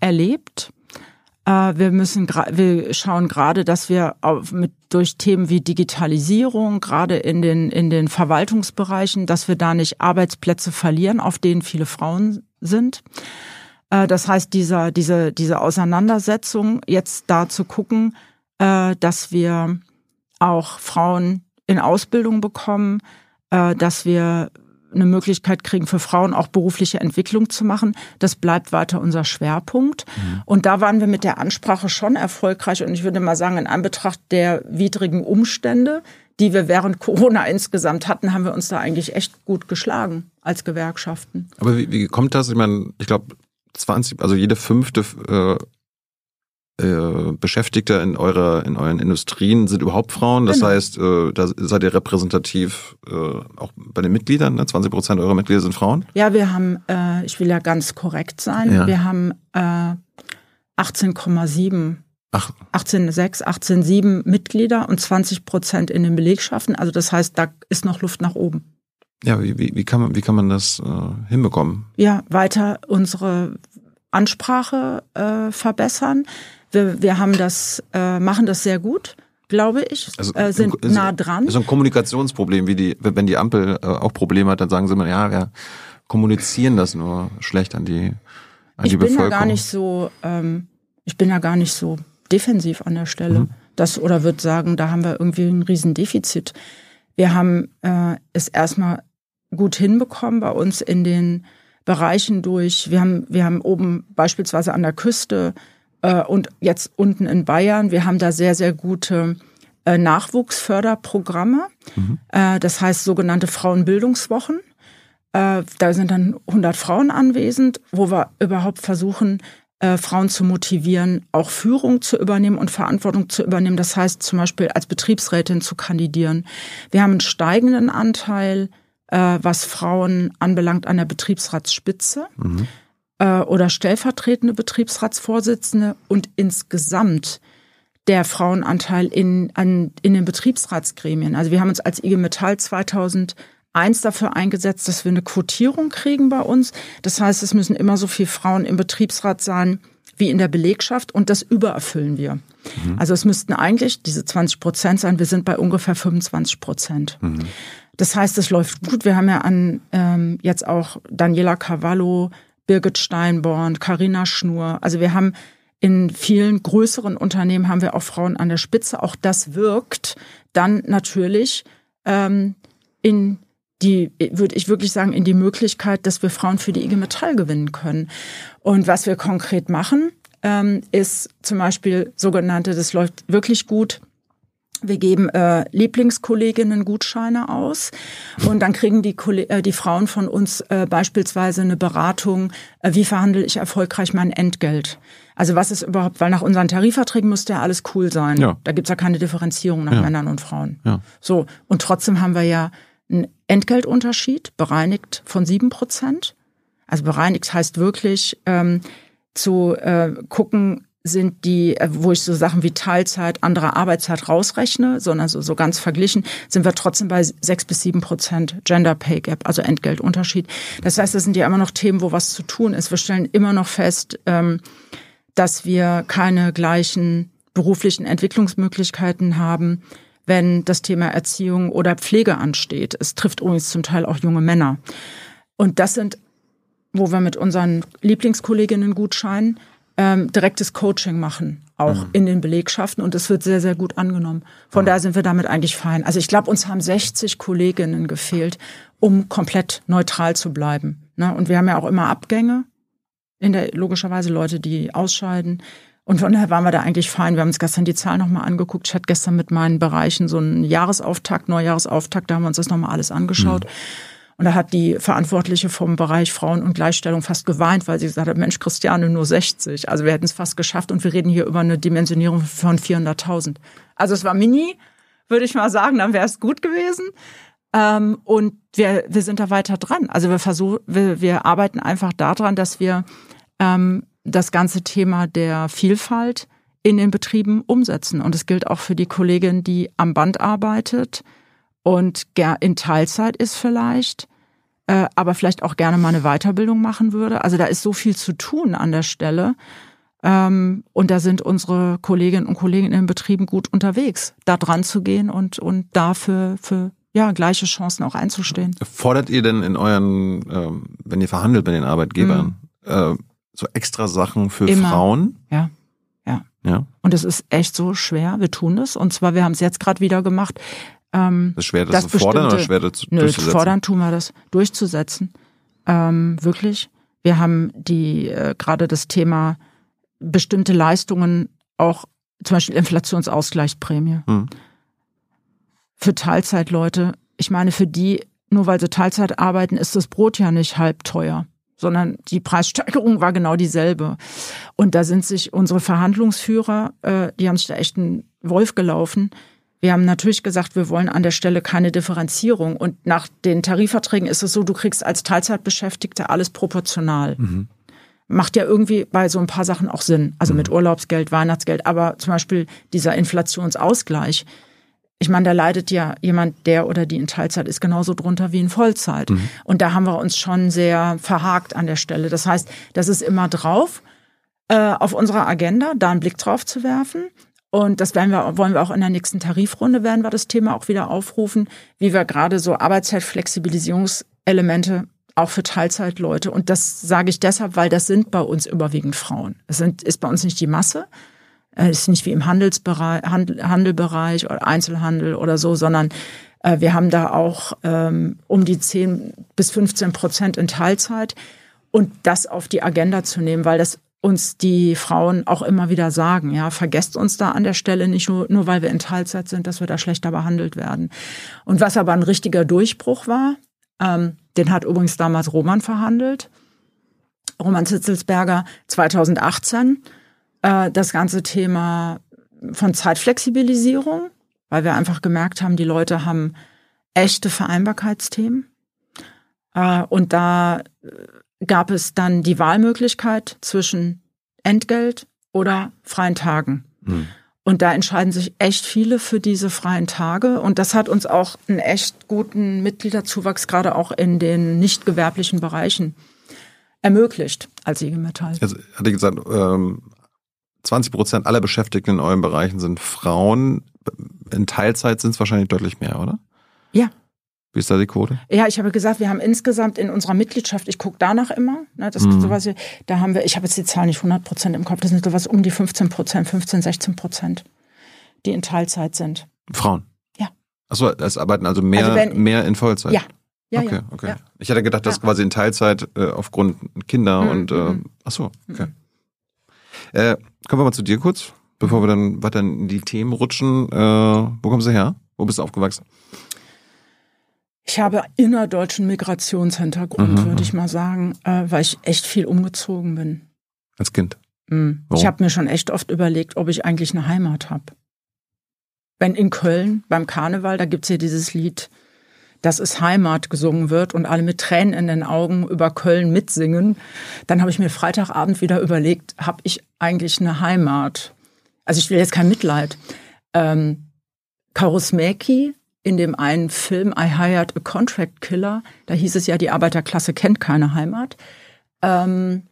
erlebt. Äh, wir müssen, wir schauen gerade, dass wir mit, durch Themen wie Digitalisierung, gerade in den, in den Verwaltungsbereichen, dass wir da nicht Arbeitsplätze verlieren, auf denen viele Frauen sind. Äh, das heißt, dieser, diese, diese Auseinandersetzung, jetzt da zu gucken, äh, dass wir auch Frauen in Ausbildung bekommen, dass wir eine Möglichkeit kriegen, für Frauen auch berufliche Entwicklung zu machen. Das bleibt weiter unser Schwerpunkt. Mhm. Und da waren wir mit der Ansprache schon erfolgreich. Und ich würde mal sagen, in Anbetracht der widrigen Umstände, die wir während Corona insgesamt hatten, haben wir uns da eigentlich echt gut geschlagen als Gewerkschaften. Aber wie, wie kommt das? Ich meine, ich glaube, 20, also jede fünfte äh, äh, Beschäftigte in eurer in euren Industrien sind überhaupt Frauen. Das genau. heißt, äh, da seid ihr repräsentativ äh, auch bei den Mitgliedern. Ne? 20 Prozent eurer Mitglieder sind Frauen. Ja, wir haben, äh, ich will ja ganz korrekt sein, ja. wir haben äh, 18,7 18,6, 18,7 Mitglieder und 20 Prozent in den Belegschaften. Also das heißt, da ist noch Luft nach oben. Ja, wie, wie, wie, kann, man, wie kann man das äh, hinbekommen? Ja, weiter unsere Ansprache äh, verbessern. Wir, wir haben das, äh, machen das sehr gut glaube ich, also, äh, sind ist, nah dran. Ist ein Kommunikationsproblem, wie die, wenn die Ampel äh, auch Probleme hat, dann sagen sie immer, ja, wir kommunizieren das nur schlecht an die, an ich die Bevölkerung. Ich bin ja gar nicht so, ähm, ich bin ja gar nicht so defensiv an der Stelle. Mhm. Das oder würde sagen, da haben wir irgendwie ein Riesendefizit. Wir haben äh, es erstmal gut hinbekommen bei uns in den Bereichen durch. Wir haben, wir haben oben beispielsweise an der Küste äh, und jetzt unten in Bayern. Wir haben da sehr, sehr gute äh, Nachwuchsförderprogramme. Mhm. Äh, das heißt sogenannte Frauenbildungswochen. Äh, da sind dann 100 Frauen anwesend, wo wir überhaupt versuchen, äh, Frauen zu motivieren, auch Führung zu übernehmen und Verantwortung zu übernehmen. Das heißt zum Beispiel als Betriebsrätin zu kandidieren. Wir haben einen steigenden Anteil, äh, was Frauen anbelangt, an der Betriebsratsspitze. Mhm äh, oder stellvertretende Betriebsratsvorsitzende und insgesamt der Frauenanteil in, an, in den Betriebsratsgremien. Also wir haben uns als IG Metall 2001 dafür eingesetzt, dass wir eine Quotierung kriegen bei uns. Das heißt, es müssen immer so viele Frauen im Betriebsrat sein wie in der Belegschaft und das übererfüllen wir. Mhm. Also es müssten eigentlich diese 20 Prozent sein. Wir sind bei ungefähr 25 Prozent. Mhm. Das heißt, es läuft gut. Wir haben ja an ähm, jetzt auch Daniela Cavallo, Birgit Steinborn, Karina Schnur. Also wir haben in vielen größeren Unternehmen haben wir auch Frauen an der Spitze. Auch das wirkt dann natürlich ähm, in die, würde ich wirklich sagen, in die Möglichkeit, dass wir Frauen für die IG Metall gewinnen können. Und was wir konkret machen, ähm, ist zum Beispiel sogenannte, das läuft wirklich gut, wir geben äh, Lieblingskolleginnen Gutscheine aus und dann kriegen die, äh, die Frauen von uns äh, beispielsweise eine Beratung, äh, wie verhandle ich erfolgreich mein Entgelt. Also was ist überhaupt, weil nach unseren Tarifverträgen müsste ja alles cool sein. Ja. Da gibt's ja keine Differenzierung nach ja. Männern und Frauen. Ja. So, und trotzdem haben wir ja einen Entgeltunterschied, bereinigt von sieben Prozent. Also bereinigt heißt wirklich ähm, zu äh, gucken, sind die, äh, wo ich so Sachen wie Teilzeit, andere Arbeitszeit rausrechne, sondern so, so ganz verglichen, sind wir trotzdem bei sechs bis sieben Prozent Gender Pay Gap, also Entgeltunterschied. Das heißt, das sind ja immer noch Themen, wo was zu tun ist. Wir stellen immer noch fest, ähm, dass wir keine gleichen beruflichen Entwicklungsmöglichkeiten haben, wenn das Thema Erziehung oder Pflege ansteht. Es trifft übrigens zum Teil auch junge Männer. Und das sind, wo wir mit unseren Lieblingskolleginnen gut scheinen, ähm, direktes Coaching machen, auch mhm. in den Belegschaften. Und es wird sehr, sehr gut angenommen. Von mhm. daher sind wir damit eigentlich fein. Also ich glaube, uns haben 60 Kolleginnen gefehlt, um komplett neutral zu bleiben. Ne? Und wir haben ja auch immer Abgänge, in der logischerweise Leute, die ausscheiden. Und von daher waren wir da eigentlich fein. Wir haben uns gestern die Zahlen nochmal angeguckt. Ich hatte gestern mit meinen Bereichen so einen Jahresauftakt, Neujahresauftakt, da haben wir uns das nochmal alles angeschaut. Mhm. Und da hat die Verantwortliche vom Bereich Frauen und Gleichstellung fast geweint, weil sie gesagt hat, Mensch, Christiane, nur 60. Also wir hätten es fast geschafft und wir reden hier über eine Dimensionierung von 400.000. Also es war mini, würde ich mal sagen, dann wäre es gut gewesen. Ähm, und wir, wir sind da weiter dran. Also wir versuchen, wir, wir arbeiten einfach daran, dass wir ähm, das ganze Thema der Vielfalt in den Betrieben umsetzen. Und es gilt auch für die Kollegin, die am Band arbeitet, und in Teilzeit ist vielleicht, äh, aber vielleicht auch gerne mal eine Weiterbildung machen würde. Also da ist so viel zu tun an der Stelle. Ähm, und da sind unsere Kolleginnen und Kollegen in den Betrieben gut unterwegs, da dran zu gehen und, und dafür für ja, gleiche Chancen auch einzustehen. Fordert ihr denn in euren, ähm, wenn ihr verhandelt mit den Arbeitgebern, mhm. äh, so extra Sachen für Immer. Frauen? Ja. Ja. Ja. Und es ist echt so schwer. Wir tun es. Und zwar, wir haben es jetzt gerade wieder gemacht. Ähm, ist schwer, das, das zu fordern oder schwer, das nö, durchzusetzen? fordern tun wir das durchzusetzen. Ähm, wirklich. Wir haben die äh, gerade das Thema bestimmte Leistungen auch zum Beispiel Inflationsausgleichsprämie. Hm. Für Teilzeitleute, ich meine, für die, nur weil sie Teilzeit arbeiten, ist das Brot ja nicht halb teuer, sondern die Preissteigerung war genau dieselbe. Und da sind sich unsere Verhandlungsführer, äh, die haben sich da echt einen Wolf gelaufen. Wir haben natürlich gesagt, wir wollen an der Stelle keine Differenzierung. Und nach den Tarifverträgen ist es so, du kriegst als Teilzeitbeschäftigter alles proportional. Mhm macht ja irgendwie bei so ein paar Sachen auch Sinn. Also mit mhm. Urlaubsgeld, Weihnachtsgeld, aber zum Beispiel dieser Inflationsausgleich. Ich meine, da leidet ja jemand, der oder die in Teilzeit ist, genauso drunter wie in Vollzeit. Mhm. Und da haben wir uns schon sehr verhakt an der Stelle. Das heißt, das ist immer drauf, äh, auf unserer Agenda, da einen Blick drauf zu werfen. Und das werden wir, wollen wir auch in der nächsten Tarifrunde, werden wir das Thema auch wieder aufrufen, wie wir gerade so Arbeitszeitflexibilisierungselemente auch für Teilzeitleute. Und das sage ich deshalb, weil das sind bei uns überwiegend Frauen. Es sind, ist bei uns nicht die Masse. Es ist nicht wie im Handelsbereich, Handel, Handelbereich oder Einzelhandel oder so, sondern äh, wir haben da auch ähm, um die 10 bis 15 Prozent in Teilzeit. Und das auf die Agenda zu nehmen, weil das uns die Frauen auch immer wieder sagen, ja, vergesst uns da an der Stelle nicht nur, nur weil wir in Teilzeit sind, dass wir da schlechter behandelt werden. Und was aber ein richtiger Durchbruch war, ähm, den hat übrigens damals Roman verhandelt. Roman Zitzelsberger 2018. Äh, das ganze Thema von Zeitflexibilisierung, weil wir einfach gemerkt haben, die Leute haben echte Vereinbarkeitsthemen. Äh, und da äh, gab es dann die Wahlmöglichkeit zwischen Entgelt oder freien Tagen. Mhm. Und da entscheiden sich echt viele für diese freien Tage. Und das hat uns auch einen echt guten Mitgliederzuwachs, gerade auch in den nicht gewerblichen Bereichen, ermöglicht als IG Metall. Also, hatte ich gesagt, 20 ähm, Prozent aller Beschäftigten in euren Bereichen sind Frauen. In Teilzeit sind es wahrscheinlich deutlich mehr, oder? Ja, wie ist da die Quote? Ja, ich habe gesagt, wir haben insgesamt in unserer Mitgliedschaft, ich gucke danach immer, ne, das mhm. sowas, da haben wir, ich habe jetzt die Zahl nicht 100 Prozent im Kopf, das sind sowas um die 15 Prozent, 15, 16 Prozent, die in Teilzeit sind. Frauen? Ja. Achso, es arbeiten also mehr, also wenn, mehr in Vollzeit? Ja. Ja, okay, ja. okay. Ja. Ich hätte gedacht, dass quasi in Teilzeit äh, aufgrund Kinder mhm. und äh, mhm. achso, okay. Mhm. Äh, kommen wir mal zu dir kurz, bevor wir dann weiter in die Themen rutschen. Äh, wo kommst du her? Wo bist du aufgewachsen? Ich habe innerdeutschen Migrationshintergrund, mhm. würde ich mal sagen, äh, weil ich echt viel umgezogen bin. Als Kind? Mhm. Ich habe mir schon echt oft überlegt, ob ich eigentlich eine Heimat habe. Wenn in Köln beim Karneval, da gibt's ja dieses Lied, das ist Heimat gesungen wird und alle mit Tränen in den Augen über Köln mitsingen, dann habe ich mir Freitagabend wieder überlegt, habe ich eigentlich eine Heimat? Also ich will jetzt kein Mitleid. Ähm, Karusmäki in dem einen Film I Hired a Contract Killer, da hieß es ja, die Arbeiterklasse kennt keine Heimat. Ähm,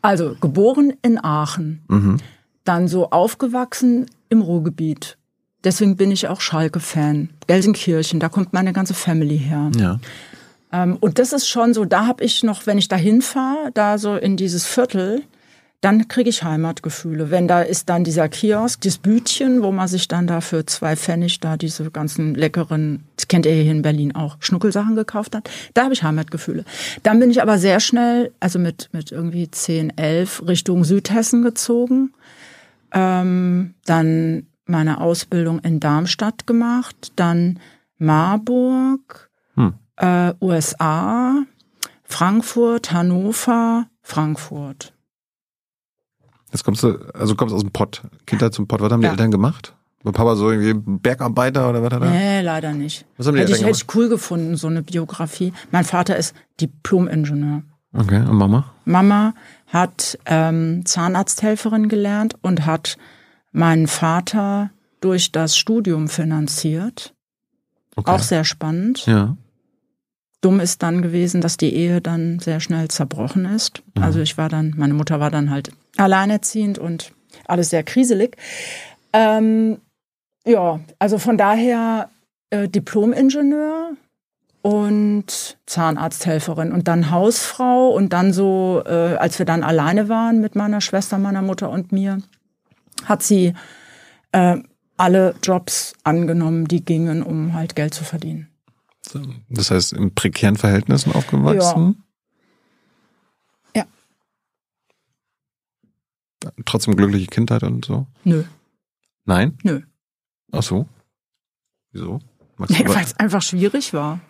also geboren in Aachen, mhm. dann so aufgewachsen im Ruhrgebiet. Deswegen bin ich auch Schalke-Fan. Gelsenkirchen, da kommt meine ganze Family her. Ja. Ähm, und das ist schon so, da habe ich noch, wenn ich da hinfahre, da so in dieses Viertel, dann kriege ich Heimatgefühle. Wenn da ist dann dieser Kiosk, das Bütchen, wo man sich dann da für zwei Pfennig da diese ganzen leckeren, das kennt ihr hier in Berlin auch, Schnuckelsachen gekauft hat, da habe ich Heimatgefühle. Dann bin ich aber sehr schnell, also mit, mit irgendwie 10, 11 Richtung Südhessen gezogen. Ähm, dann meine Ausbildung in Darmstadt gemacht, dann Marburg, hm. äh, USA, Frankfurt, Hannover, Frankfurt. Jetzt kommst du, also kommst aus dem Pott. Kindheit zum Pott. Was haben die ja. Eltern gemacht? War Papa so irgendwie Bergarbeiter oder was hat er? Nee, leider nicht. Was haben die hätte Eltern ich, hätte ich cool gefunden, so eine Biografie. Mein Vater ist Diplom-Ingenieur. Okay, und Mama? Mama hat ähm, Zahnarzthelferin gelernt und hat meinen Vater durch das Studium finanziert. Okay. Auch sehr spannend. Ja. Dumm ist dann gewesen, dass die Ehe dann sehr schnell zerbrochen ist. Mhm. Also ich war dann, meine Mutter war dann halt alleinerziehend und alles sehr kriselig. Ähm, ja, also von daher äh, Diplom-Ingenieur und Zahnarzthelferin und dann Hausfrau und dann so, äh, als wir dann alleine waren mit meiner Schwester, meiner Mutter und mir, hat sie äh, alle Jobs angenommen, die gingen, um halt Geld zu verdienen. Das heißt, in prekären Verhältnissen aufgewachsen? Ja. ja. Trotzdem glückliche Kindheit und so? Nö. Nein? Nö. Ach so. Wieso? Nee, Weil es einfach schwierig war.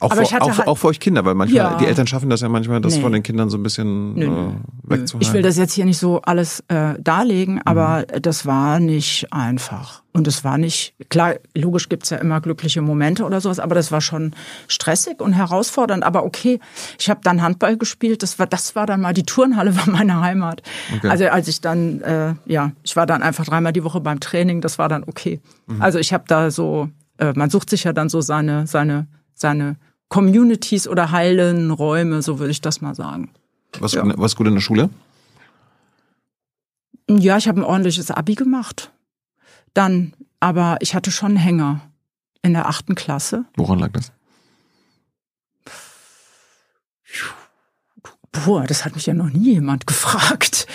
Auch, Aber hatte auch, halt- auch für euch Kinder, weil manchmal, Ja. die Eltern schaffen das ja manchmal, das Nee. von den Kindern so ein bisschen Nö, äh, wegzuhalten. Ich will das jetzt hier nicht so alles äh, darlegen, aber das war nicht einfach. Und es war nicht, klar, logisch gibt's ja immer glückliche Momente oder sowas, aber das war schon stressig und herausfordernd. Aber okay, ich habe dann Handball gespielt, das war, das war dann mal, die Turnhalle war meine Heimat. Okay. Also als ich dann, äh, ja, ich war dann einfach dreimal die Woche beim Training, das war dann okay. Also ich habe da so, äh, man sucht sich ja dann so seine, seine, seine Communities oder heilen Räume, so würde ich das mal sagen. Was, Ja. was gut in der Schule? Ja, ich habe ein ordentliches Abi gemacht. Dann, aber ich hatte schon einen Hänger in der achten Klasse. Woran lag das? Boah, das hat mich ja noch nie jemand gefragt.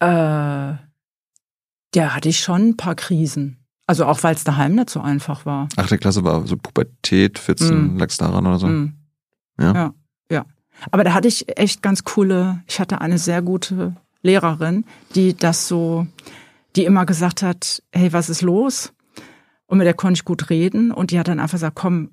Äh, ja, hatte ich schon ein paar Krisen. Also auch weil es daheim nicht so einfach war. Achte Klasse war so Pubertät, 14, Mm. lag's daran oder so. Mm. Ja? ja, ja. Aber da hatte ich echt ganz coole, ich hatte eine sehr gute Lehrerin, die das so, die immer gesagt hat, hey, was ist los? Und mit der konnte ich gut reden und die hat dann einfach gesagt, komm,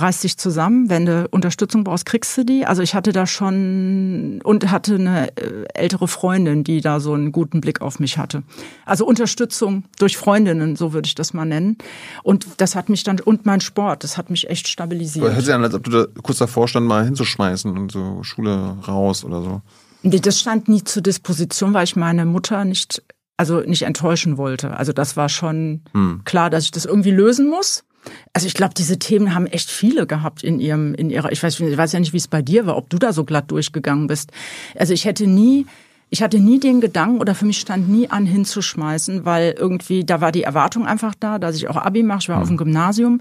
reiß dich zusammen, wenn du Unterstützung brauchst, kriegst du die. Also ich hatte da schon und hatte eine äh, ältere Freundin, die da so einen guten Blick auf mich hatte. Also Unterstützung durch Freundinnen, so würde ich das mal nennen. Und das hat mich dann, und mein Sport, das hat mich echt stabilisiert. Hört sich an, als ob du da kurz davor stand, mal hinzuschmeißen und so Schule raus oder so. Nee, Das stand nie zur Disposition, weil ich meine Mutter nicht, also nicht enttäuschen wollte. Also das war schon Hm. klar, dass ich das irgendwie lösen muss. Also ich glaube, diese Themen haben echt viele gehabt in ihrem, in ihrer, ich weiß, ich weiß ja nicht, wie es bei dir war, ob du da so glatt durchgegangen bist. Also ich hätte nie, ich hatte nie den Gedanken oder für mich stand nie an hinzuschmeißen, weil irgendwie, da war die Erwartung einfach da, dass ich auch Abi mache, ich war auf dem Gymnasium.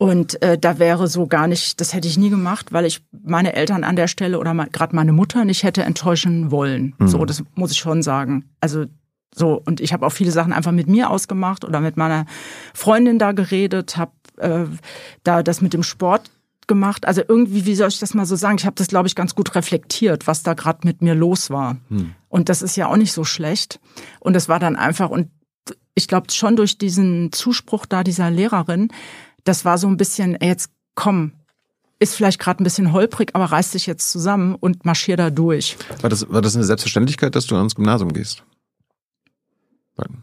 Und äh, da wäre so gar nicht, das hätte ich nie gemacht, weil ich meine Eltern an der Stelle oder gerade meine Mutter nicht hätte enttäuschen wollen. So, das muss ich schon sagen. Also so, und ich habe auch viele Sachen einfach mit mir ausgemacht oder mit meiner Freundin da geredet, habe äh, da das mit dem Sport gemacht. Also irgendwie, wie soll ich das mal so sagen? Ich habe das, glaube ich, ganz gut reflektiert, was da gerade mit mir los war. Und das ist ja auch nicht so schlecht. Und es war dann einfach, und ich glaube schon durch diesen Zuspruch da dieser Lehrerin, das war so ein bisschen, ey, jetzt komm, ist vielleicht gerade ein bisschen holprig, aber reiß dich jetzt zusammen und marschier da durch. War das, war das eine Selbstverständlichkeit, dass du ans Gymnasium gehst?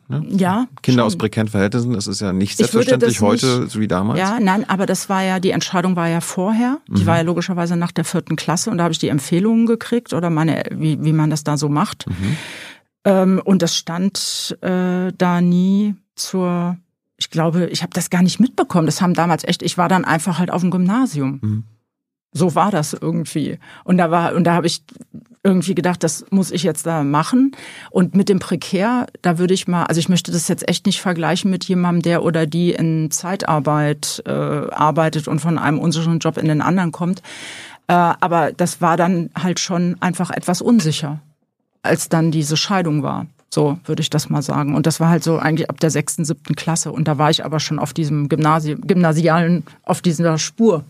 Ne? Ja. Kinder schon. aus prekären Verhältnissen, das ist ja nicht selbstverständlich heute, nicht- so wie damals. Ja, nein, aber das war ja, die Entscheidung war ja vorher. Die Mhm. war ja logischerweise nach der vierten Klasse und da habe ich die Empfehlungen gekriegt oder meine, wie, wie man das da so macht. Mhm. Ähm, und das stand äh, da nie zur, ich glaube, ich habe das gar nicht mitbekommen. Das haben damals echt, ich war dann einfach halt auf dem Gymnasium. Mhm. So war das irgendwie. Und da war, und da habe ich irgendwie gedacht, das muss ich jetzt da machen. Und mit dem Prekär, da würde ich mal, also ich möchte das jetzt echt nicht vergleichen mit jemandem, der oder die in Zeitarbeit äh, arbeitet und von einem unsicheren Job in den anderen kommt. Äh, aber das war dann halt schon einfach etwas unsicher, als dann diese Scheidung war. So würde ich das mal sagen. Und das war halt so eigentlich ab der sechsten, siebten Klasse. Und da war ich aber schon auf diesem Gymnasium, gymnasialen, auf dieser Spur.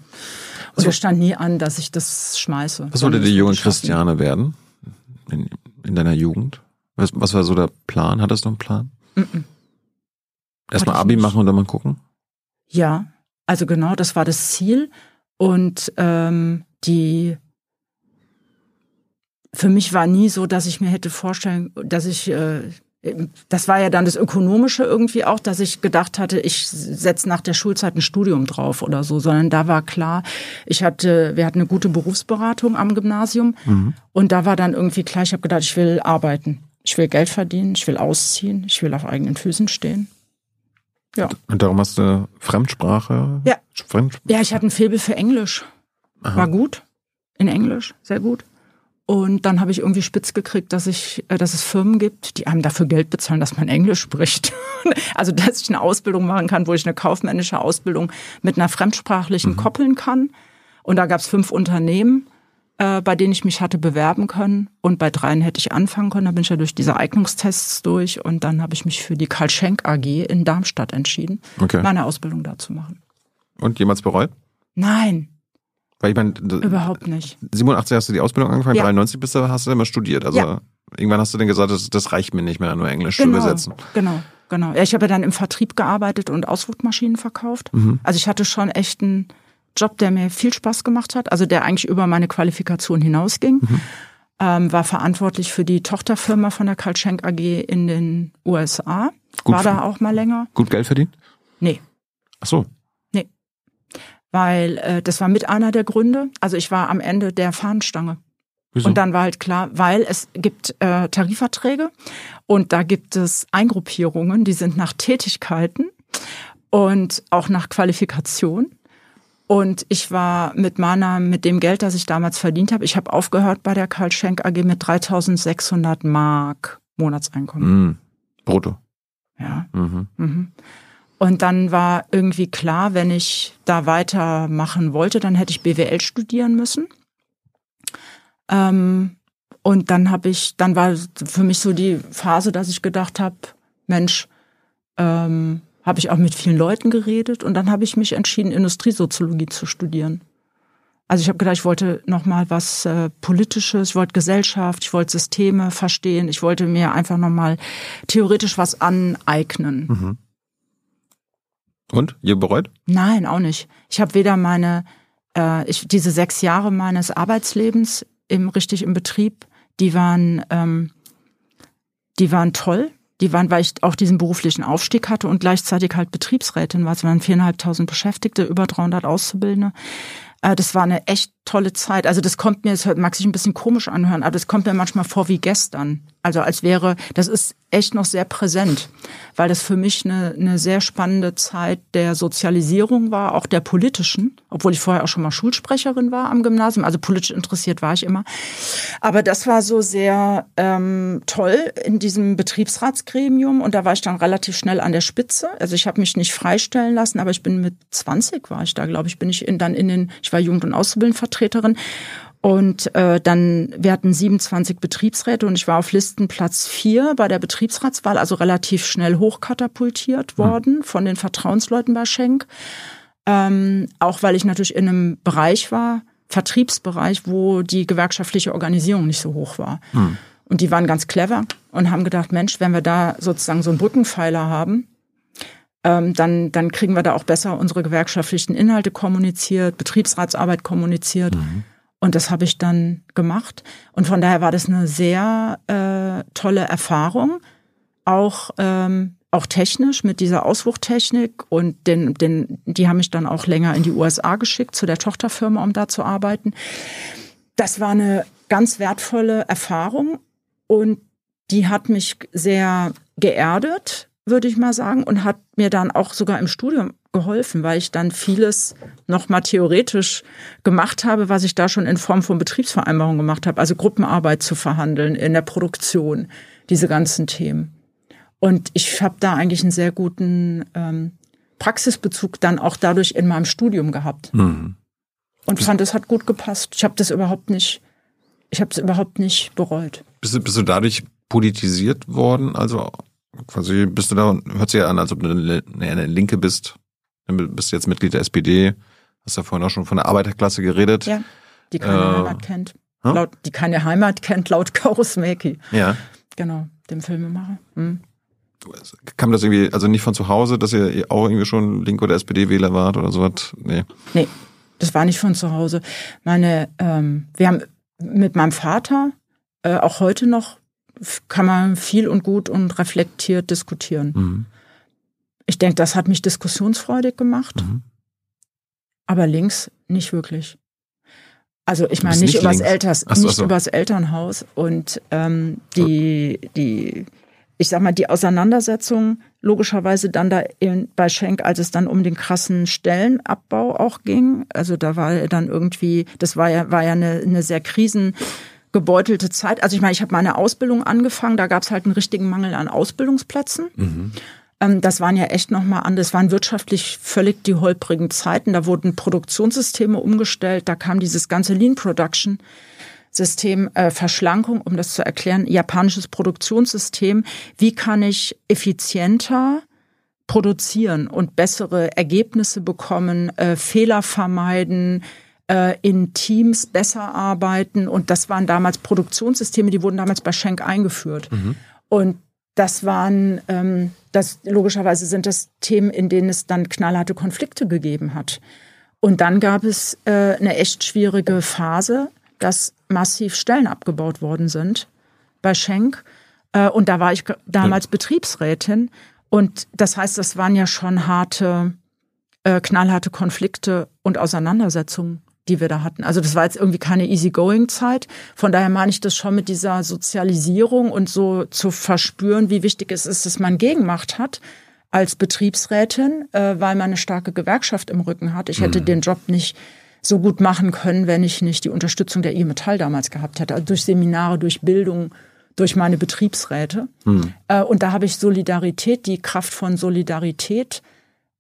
Und es stand nie an, dass ich das schmeiße. Was wollte die junge. Christiane werden? In, in deiner Jugend? Was, was war so der Plan? Hattest du einen Plan? Erstmal Hatte ich Abi machen und dann mal gucken? Ja, also genau, das war das Ziel. Und ähm, die für mich war nie so, dass ich mir hätte vorstellen, dass ich äh, das war ja dann das Ökonomische irgendwie auch, dass ich gedacht hatte, ich setze nach der Schulzeit ein Studium drauf oder so, sondern da war klar, ich hatte, wir hatten eine gute Berufsberatung am Gymnasium und da war dann irgendwie klar, ich habe gedacht, ich will arbeiten, ich will Geld verdienen, ich will ausziehen, ich will auf eigenen Füßen stehen. Ja. Und darum hast du Fremdsprache? Ja. Fremd Ja, ich hatte ein Faible für Englisch. War gut. In Englisch, sehr gut. Und dann habe ich irgendwie spitz gekriegt, dass ich, äh, dass es Firmen gibt, die einem dafür Geld bezahlen, dass man Englisch spricht. also dass ich eine Ausbildung machen kann, wo ich eine kaufmännische Ausbildung mit einer fremdsprachlichen mhm. koppeln kann. Und da gab es fünf Unternehmen, äh, bei denen ich mich hatte bewerben können. Und bei dreien hätte ich anfangen können. Da bin ich ja durch diese Eignungstests durch. Und dann habe ich mich für die Karl Schenk AG in Darmstadt entschieden, okay. meine Ausbildung da zu machen. Und jemals bereut? Nein, weil ich meine, überhaupt nicht. 87 hast du die Ausbildung angefangen, ja. 93 bist du, hast du immer studiert. Also ja. irgendwann hast du dann gesagt, das, das reicht mir nicht mehr, nur Englisch genau, zu übersetzen. Genau, genau. Ja, ich habe ja dann im Vertrieb gearbeitet und Ausdruckmaschinen verkauft. Mhm. Also ich hatte schon echt einen Job, der mir viel Spaß gemacht hat, also der eigentlich über meine Qualifikation hinausging. Mhm. Ähm, war verantwortlich für die Tochterfirma von der Karl Schenk AG in den USA. Gut war da auch mal länger. Gut Geld verdient? Nee. Ach so weil äh, das war mit einer der Gründe. Also ich war am Ende der Fahnenstange. Wieso? Und dann war halt klar, weil es gibt äh, Tarifverträge und da gibt es Eingruppierungen, die sind nach Tätigkeiten und auch nach Qualifikation. Und ich war mit meiner, mit dem Geld, das ich damals verdient habe, ich habe aufgehört bei der Karl Schenk AG mit 3600 Mark Monatseinkommen. Mm, brutto. Ja. Mhm. Mhm. Und dann war irgendwie klar, wenn ich da weitermachen wollte, dann hätte ich BWL studieren müssen. Ähm, und dann habe ich, dann war für mich so die Phase, dass ich gedacht habe, Mensch, ähm, habe ich auch mit vielen Leuten geredet und dann habe ich mich entschieden, Industriesoziologie zu studieren. Also ich habe gedacht, ich wollte noch mal was äh, Politisches, ich wollte Gesellschaft, ich wollte Systeme verstehen, ich wollte mir einfach noch mal theoretisch was aneignen. Mhm. Und? Ihr bereut? Nein, auch nicht. Ich habe weder meine, äh, ich, diese sechs Jahre meines Arbeitslebens im richtig im Betrieb, die waren, ähm, die waren toll. Die waren, weil ich auch diesen beruflichen Aufstieg hatte und gleichzeitig halt Betriebsrätin war. Es waren viereinhalbtausend Beschäftigte, über 300 Auszubildende. Äh, das war eine echt tolle Zeit. Also das kommt mir, das mag sich ein bisschen komisch anhören, aber das kommt mir manchmal vor wie gestern. Also als wäre, das ist echt noch sehr präsent, weil das für mich eine, eine sehr spannende Zeit der Sozialisierung war, auch der politischen, obwohl ich vorher auch schon mal Schulsprecherin war am Gymnasium, also politisch interessiert war ich immer. Aber das war so sehr ähm, toll in diesem Betriebsratsgremium und da war ich dann relativ schnell an der Spitze. Also ich habe mich nicht freistellen lassen, aber ich bin mit 20 war ich da, glaube ich, bin ich in, dann in den, ich war Jugend- und Auszubildendenvertreterin und äh, dann, wir hatten 27 Betriebsräte und ich war auf Listenplatz 4 bei der Betriebsratswahl, also relativ schnell hochkatapultiert hm. worden von den Vertrauensleuten bei Schenk. Ähm, auch weil ich natürlich in einem Bereich war, Vertriebsbereich, wo die gewerkschaftliche Organisierung nicht so hoch war. Hm. Und die waren ganz clever und haben gedacht, Mensch, wenn wir da sozusagen so einen Brückenpfeiler haben, dann, dann kriegen wir da auch besser unsere gewerkschaftlichen Inhalte kommuniziert, Betriebsratsarbeit kommuniziert. Mhm. Und das habe ich dann gemacht. Und von daher war das eine sehr äh, tolle Erfahrung, auch ähm, auch technisch mit dieser Auswuchtechnik und den, den, die haben mich dann auch länger in die USA geschickt zu der Tochterfirma, um da zu arbeiten. Das war eine ganz wertvolle Erfahrung und die hat mich sehr geerdet, würde ich mal sagen, und hat mir dann auch sogar im Studium geholfen, weil ich dann vieles noch mal theoretisch gemacht habe, was ich da schon in Form von Betriebsvereinbarungen gemacht habe, also Gruppenarbeit zu verhandeln in der Produktion, diese ganzen Themen. Und ich habe da eigentlich einen sehr guten ähm, Praxisbezug dann auch dadurch in meinem Studium gehabt. Mhm. Und fand, es hat gut gepasst. Ich habe das überhaupt nicht, ich habe es überhaupt nicht bereut. Bist du, bist du dadurch politisiert worden? Also quasi bist du da, hört sich ja an, als ob du eine, eine Linke bist, Du bist jetzt Mitglied der SPD, hast ja vorhin auch schon von der Arbeiterklasse geredet. Ja, die keine äh, Heimat kennt. Laut, die keine Heimat kennt, laut Kaurismäki. Ja. Genau, dem Filmemacher. Hm. Kam das irgendwie, also nicht von zu Hause, dass ihr auch irgendwie schon Link- oder SPD-Wähler wart oder sowas? Nee. Nee, das war nicht von zu Hause. Meine, ähm, wir haben mit meinem Vater äh, auch heute noch kann man viel und gut und reflektiert diskutieren. Mhm. Ich denke, das hat mich diskussionsfreudig gemacht. Mhm. Aber links nicht wirklich. Also ich meine nicht, nicht übers, Elters, so, nicht so. übers Elternhaus und ähm, die, die, ich sag mal, die Auseinandersetzung logischerweise dann da in, bei Schenk, als es dann um den krassen Stellenabbau auch ging. Also da war dann irgendwie, das war ja, war ja eine, eine sehr krisen gebeutelte Zeit. Also ich meine, ich habe meine Ausbildung angefangen, da gab es halt einen richtigen Mangel an Ausbildungsplätzen. Mhm. Ähm, das waren ja echt nochmal anders. Das waren wirtschaftlich völlig die holprigen Zeiten. Da wurden Produktionssysteme umgestellt, da kam dieses ganze Lean Production. System äh, Verschlankung, um das zu erklären, japanisches Produktionssystem. Wie kann ich effizienter produzieren und bessere Ergebnisse bekommen, äh, Fehler vermeiden, äh, in Teams besser arbeiten. Und das waren damals Produktionssysteme, die wurden damals bei Schenk eingeführt. Mhm. Und das waren, ähm, das logischerweise sind das Themen, in denen es dann knallharte Konflikte gegeben hat. Und dann gab es äh, eine echt schwierige Phase, dass massiv Stellen abgebaut worden sind bei Schenk. Äh, und da war ich damals ja. Betriebsrätin. Und das heißt, das waren ja schon harte, äh, knallharte Konflikte und Auseinandersetzungen die wir da hatten. Also das war jetzt irgendwie keine easygoing-Zeit. Von daher meine ich das schon mit dieser Sozialisierung und so zu verspüren, wie wichtig es ist, dass man Gegenmacht hat als Betriebsrätin, äh, weil man eine starke Gewerkschaft im Rücken hat. Ich hätte mhm. den Job nicht so gut machen können, wenn ich nicht die Unterstützung der IG Metall damals gehabt hätte. Also durch Seminare, durch Bildung, durch meine Betriebsräte. Mhm. Äh, und da habe ich Solidarität, die Kraft von Solidarität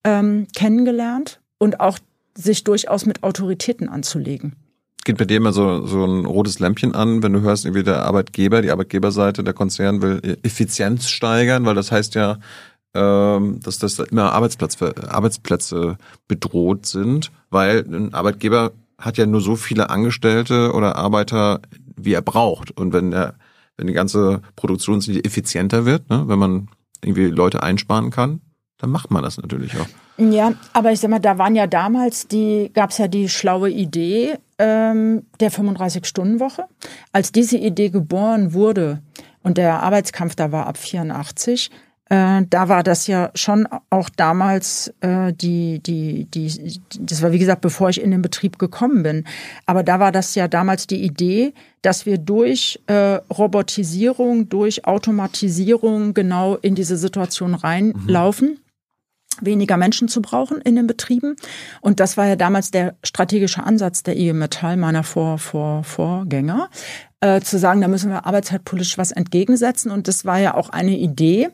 ähm, kennengelernt und auch sich durchaus mit Autoritäten anzulegen. Geht bei dir immer so, so ein rotes Lämpchen an, wenn du hörst, irgendwie der Arbeitgeber, die Arbeitgeberseite, der Konzern will Effizienz steigern, weil das heißt ja, ähm, dass das immer Arbeitsplatz, Arbeitsplätze bedroht sind, weil ein Arbeitgeber hat ja nur so viele Angestellte oder Arbeiter, wie er braucht. Und wenn der, wenn die ganze Produktionslinie effizienter wird, ne, wenn man irgendwie Leute einsparen kann, dann macht man das natürlich auch. Ja, aber ich sag mal, da waren ja damals die, gab es ja die schlaue Idee ähm, der 35-Stunden-Woche. Als diese Idee geboren wurde und der Arbeitskampf da war ab 84, äh, da war das ja schon auch damals äh, die, die, die, das war wie gesagt, bevor ich in den Betrieb gekommen bin. Aber da war das ja damals die Idee, dass wir durch äh, Robotisierung, durch Automatisierung genau in diese Situation reinlaufen. Mhm weniger Menschen zu brauchen in den Betrieben. Und das war ja damals der strategische Ansatz der IG Metall, meiner Vor Vor Vorgänger, äh, zu sagen, da müssen wir arbeitszeitpolitisch was entgegensetzen. Und das war ja auch eine Idee,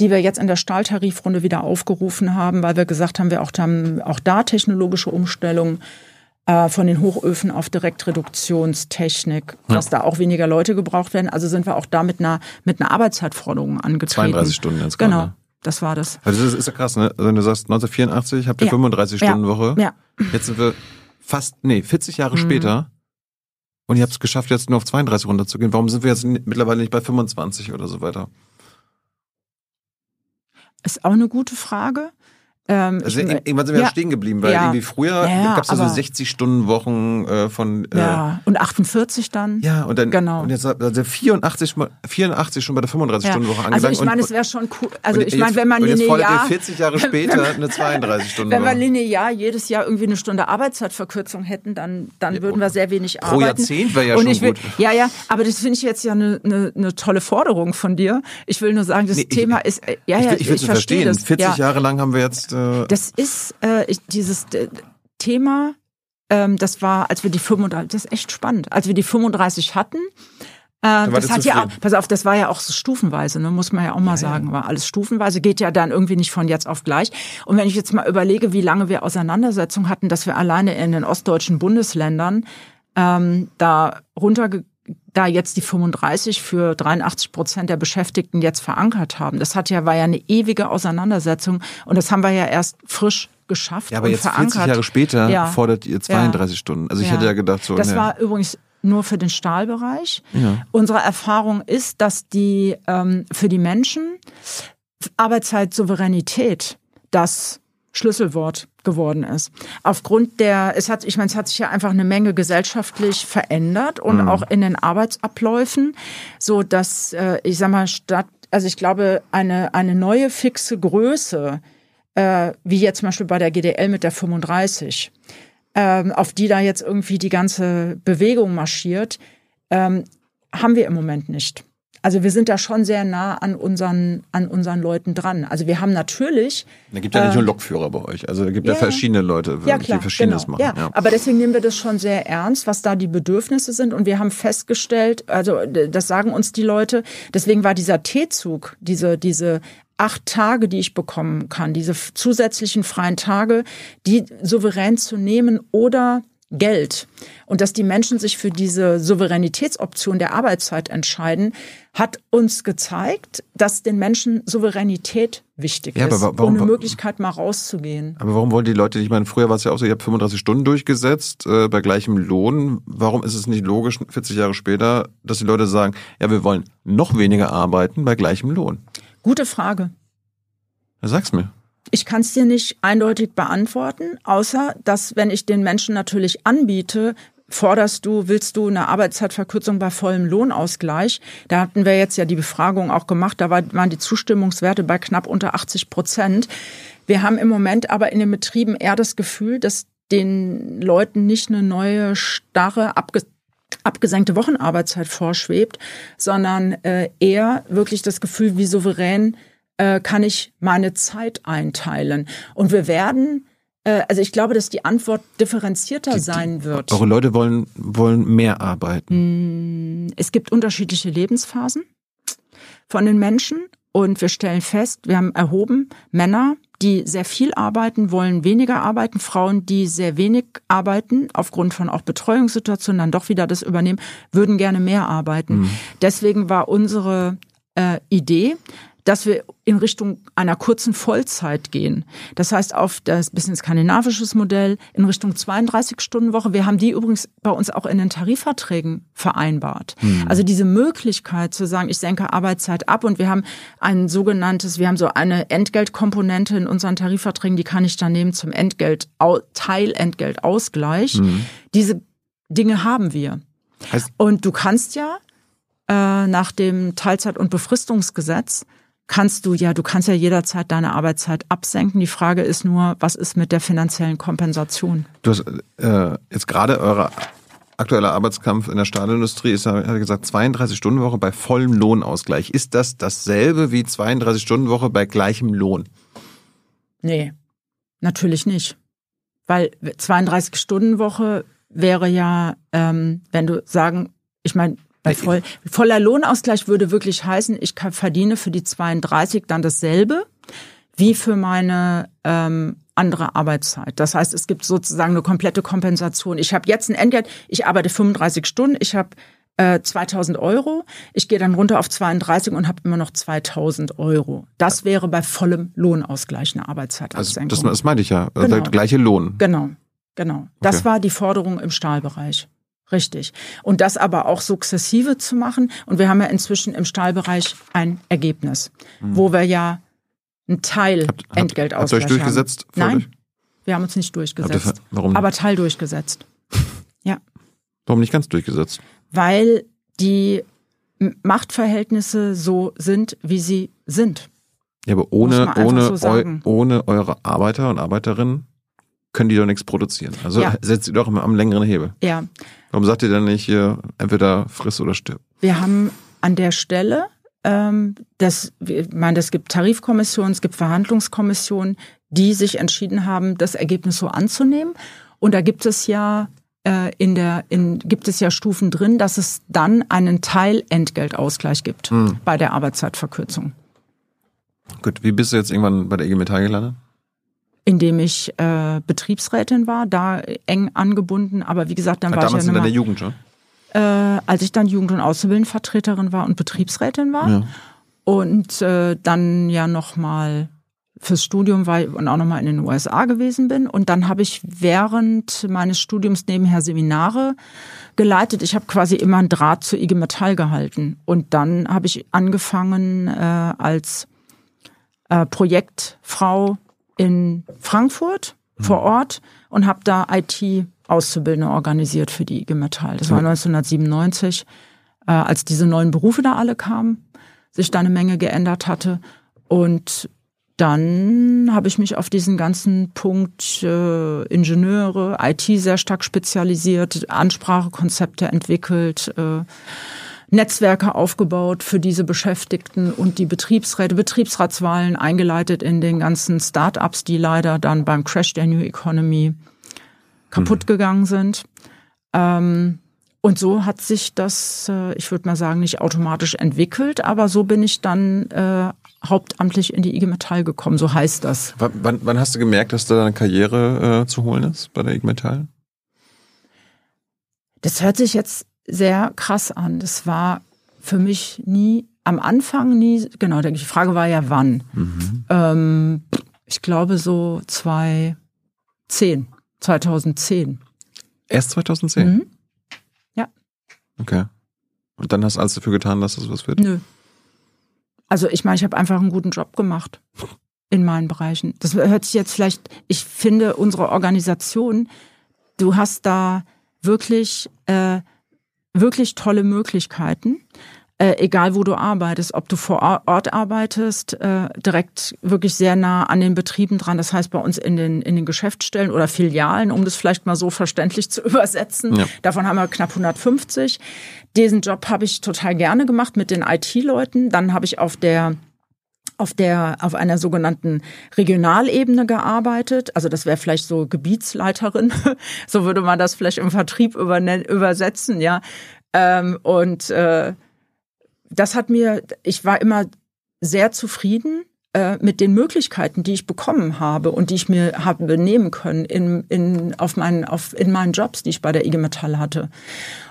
die wir jetzt in der Stahltarifrunde wieder aufgerufen haben, weil wir gesagt haben, wir auch, haben auch da technologische Umstellungen äh, von den Hochöfen auf Direktreduktionstechnik, ja. dass da auch weniger Leute gebraucht werden. Also sind wir auch da mit einer, mit einer Arbeitszeitforderung angetreten. 32 Stunden jetzt Genau. Gerade. Das war das. Also das ist ja krass, ne? Also wenn du sagst 1984 habt ihr ja. 35-Stunden-Woche. Ja. Jetzt sind wir fast, nee, 40 Jahre mhm. später und ihr habt es geschafft, jetzt nur auf 32 runterzugehen. Warum sind wir jetzt mittlerweile nicht bei 25 oder so weiter? Ist auch eine gute Frage. Ähm, also irgendwann sind wir ja, stehen geblieben, weil ja, irgendwie früher ja, gab es ja so 60 Stunden Wochen äh, von äh, ja und 48 dann ja und dann genau und jetzt also 84 84 schon bei der 35 Stunden Woche angelangt. Also ich meine, es wäre schon cool. Also ich meine, wenn man linear 40 Jahre später eine 32 Stunden. Wenn wir linear jedes Jahr irgendwie eine Stunde Arbeitszeitverkürzung hätten, dann dann würden wir sehr wenig pro arbeiten. Pro Jahrzehnt wäre ja und schon will, gut. Ja ja, aber das finde ich jetzt ja eine, eine, eine tolle Forderung von dir. Ich will nur sagen, das nee, Thema ich, ist ja ja ich, ich, ich verstehe das. 40 Jahre lang haben wir jetzt. Äh, das ist äh, ich, dieses äh, Thema, ähm, das war, als wir die 35, das ist echt spannend, als wir die 35 hatten, äh, das hat ja pass auf, das war ja auch so stufenweise, ne, muss man ja auch mal ja, sagen, war alles stufenweise, geht ja dann irgendwie nicht von jetzt auf gleich. Und wenn ich jetzt mal überlege, wie lange wir Auseinandersetzungen hatten, dass wir alleine in den ostdeutschen Bundesländern ähm, da runter da jetzt die 35 für 83 Prozent der Beschäftigten jetzt verankert haben. Das hat ja, war ja eine ewige Auseinandersetzung und das haben wir ja erst frisch geschafft ja, aber und jetzt verankert. 40 Jahre später ja. fordert ihr 32 ja. Stunden. Also ich ja. hätte ja gedacht so. Das ne. war übrigens nur für den Stahlbereich. Ja. Unsere Erfahrung ist, dass die ähm, für die Menschen Arbeitszeitsouveränität das Schlüsselwort geworden ist. Aufgrund der, es hat, ich meine, es hat sich ja einfach eine Menge gesellschaftlich verändert und mhm. auch in den Arbeitsabläufen, so dass äh, ich sag mal statt, also ich glaube eine eine neue fixe Größe äh, wie jetzt zum Beispiel bei der GDL mit der 35, ähm, auf die da jetzt irgendwie die ganze Bewegung marschiert, ähm, haben wir im Moment nicht. Also wir sind da schon sehr nah an unseren, an unseren Leuten dran. Also wir haben natürlich. Da gibt ja nicht nur Lokführer bei euch. Also da gibt ja, ja verschiedene Leute, ja, klar, die Verschiedenes genau. machen. Ja. ja, aber deswegen nehmen wir das schon sehr ernst, was da die Bedürfnisse sind. Und wir haben festgestellt, also das sagen uns die Leute, deswegen war dieser T-Zug, diese, diese acht Tage, die ich bekommen kann, diese zusätzlichen freien Tage, die souverän zu nehmen oder Geld und dass die Menschen sich für diese Souveränitätsoption der Arbeitszeit entscheiden, hat uns gezeigt, dass den Menschen Souveränität wichtig ja, ist, warum, ohne Möglichkeit mal rauszugehen. Aber warum wollen die Leute, ich meine, früher war es ja auch so, ihr habt 35 Stunden durchgesetzt äh, bei gleichem Lohn. Warum ist es nicht logisch, 40 Jahre später, dass die Leute sagen, ja, wir wollen noch weniger arbeiten bei gleichem Lohn? Gute Frage. Sag's mir. Ich kann es dir nicht eindeutig beantworten, außer dass, wenn ich den Menschen natürlich anbiete, forderst du, willst du eine Arbeitszeitverkürzung bei vollem Lohnausgleich? Da hatten wir jetzt ja die Befragung auch gemacht, da waren die Zustimmungswerte bei knapp unter 80 Prozent. Wir haben im Moment aber in den Betrieben eher das Gefühl, dass den Leuten nicht eine neue, starre, abge abgesenkte Wochenarbeitszeit vorschwebt, sondern äh, eher wirklich das Gefühl, wie souverän äh, kann ich meine Zeit einteilen. Und wir werden äh, also ich glaube, dass die Antwort differenzierter die, sein wird. Eure Leute wollen, wollen mehr arbeiten. Hm, es gibt unterschiedliche Lebensphasen von den Menschen und wir stellen fest, wir haben erhoben, Männer, die sehr viel arbeiten, wollen weniger arbeiten, Frauen, die sehr wenig arbeiten, aufgrund von auch Betreuungssituationen dann doch wieder das übernehmen, würden gerne mehr arbeiten. Mhm. Deswegen war unsere äh, Idee, dass wir in Richtung einer kurzen Vollzeit gehen. Das heißt, auf das bisschen skandinavisches Modell in Richtung 32-Stunden-Woche. Wir haben die übrigens bei uns auch in den Tarifverträgen vereinbart. Mhm. Also diese Möglichkeit zu sagen, ich senke Arbeitszeit ab und wir haben ein sogenanntes, wir haben so eine Entgeltkomponente in unseren Tarifverträgen, die kann ich dann nehmen zum Entgelt, Teilentgeltausgleich. Mhm. Diese Dinge haben wir. Heißt und du kannst ja äh, nach dem Teilzeit- und Befristungsgesetz kannst du ja, du kannst ja jederzeit deine Arbeitszeit absenken. Die Frage ist nur, was ist mit der finanziellen Kompensation? Du hast äh, jetzt gerade eure aktuelle Arbeitskampf in der Stahlindustrie ist, hat gesagt, 32 Stunden Woche bei vollem Lohnausgleich. Ist das dasselbe wie 32 Stunden Woche bei gleichem Lohn? Nee, natürlich nicht. Weil 32 Stunden Woche wäre ja, ähm, wenn du sagen, ich meine, bei voll, voller Lohnausgleich würde wirklich heißen, ich verdiene für die 32 dann dasselbe wie für meine ähm, andere Arbeitszeit. Das heißt, es gibt sozusagen eine komplette Kompensation. Ich habe jetzt ein Entgelt, ich arbeite 35 Stunden, ich habe äh, 2000 Euro, ich gehe dann runter auf 32 und habe immer noch 2000 Euro. Das wäre bei vollem Lohnausgleich eine Arbeitszeitaussenkung. Also das, das meinte ich ja, genau. der gleiche Lohn. Genau, genau. Das okay. war die Forderung im Stahlbereich. Richtig. Und das aber auch sukzessive zu machen. Und wir haben ja inzwischen im Stahlbereich ein Ergebnis, mhm. wo wir ja ein Teil habt, Entgelt habt, habt ihr euch durchgesetzt? Haben. Nein, wir haben uns nicht durchgesetzt. Ihr, warum? Aber Teil durchgesetzt. ja. Warum nicht ganz durchgesetzt? Weil die Machtverhältnisse so sind, wie sie sind. Ja, aber ohne, ohne, so eu, ohne eure Arbeiter und Arbeiterinnen können die doch nichts produzieren. Also ja. setzt ihr doch immer am längeren Hebel. Ja. Warum sagt ihr dann nicht, hier, entweder friss oder stirb? Wir haben an der Stelle, ähm, das, ich meine, es gibt Tarifkommissionen, es gibt Verhandlungskommissionen, die sich entschieden haben, das Ergebnis so anzunehmen. Und da gibt es ja äh, in der, in, gibt es ja Stufen drin, dass es dann einen Teilentgeltausgleich gibt hm. bei der Arbeitszeitverkürzung. Gut, wie bist du jetzt irgendwann bei der IG Metall gelandet? Indem ich äh, Betriebsrätin war, da eng angebunden. Aber wie gesagt, dann ja, war damals ich ja in deiner Jugend schon? Äh, als ich dann Jugend- und Auszubildendenvertreterin war und Betriebsrätin war. Ja. Und äh, dann ja nochmal fürs Studium war und auch nochmal in den USA gewesen bin. Und dann habe ich während meines Studiums nebenher Seminare geleitet. Ich habe quasi immer einen Draht zu IG Metall gehalten. Und dann habe ich angefangen äh, als äh, Projektfrau in Frankfurt vor mhm. Ort und habe da IT-Auszubildende organisiert für die IG Metall. Das war 1997, äh, als diese neuen Berufe da alle kamen, sich da eine Menge geändert hatte. Und dann habe ich mich auf diesen ganzen Punkt äh, Ingenieure, IT sehr stark spezialisiert, Ansprachekonzepte entwickelt, äh, Netzwerke aufgebaut für diese Beschäftigten und die Betriebsräte, Betriebsratswahlen eingeleitet in den ganzen Start-ups, die leider dann beim Crash der New Economy kaputt mhm. gegangen sind. Ähm, und so hat sich das, äh, ich würde mal sagen, nicht automatisch entwickelt, aber so bin ich dann äh, hauptamtlich in die IG Metall gekommen, so heißt das. W wann, wann hast du gemerkt, dass da deine Karriere äh, zu holen ist bei der IG Metall? Das hört sich jetzt sehr krass an. Das war für mich nie, am Anfang nie, genau, die Frage war ja wann. Mhm. Ähm, ich glaube so 2010, 2010. Erst 2010? Mhm. Okay. Und dann hast du alles dafür getan, dass das was wird? Nö. Also ich meine, ich habe einfach einen guten Job gemacht in meinen Bereichen. Das hört sich jetzt vielleicht, ich finde unsere Organisation, du hast da wirklich, äh, wirklich tolle Möglichkeiten äh, egal wo du arbeitest, ob du vor Ort arbeitest, äh, direkt wirklich sehr nah an den Betrieben dran. Das heißt bei uns in den, in den Geschäftsstellen oder Filialen, um das vielleicht mal so verständlich zu übersetzen. Ja. Davon haben wir knapp 150. Diesen Job habe ich total gerne gemacht mit den IT-Leuten. Dann habe ich auf der auf der auf einer sogenannten Regionalebene gearbeitet. Also das wäre vielleicht so Gebietsleiterin, so würde man das vielleicht im Vertrieb übersetzen, ja. Ähm, und äh, das hat mir, ich war immer sehr zufrieden äh, mit den Möglichkeiten, die ich bekommen habe und die ich mir habe nehmen können in, in, auf meinen, auf, in meinen Jobs, die ich bei der IG Metall hatte.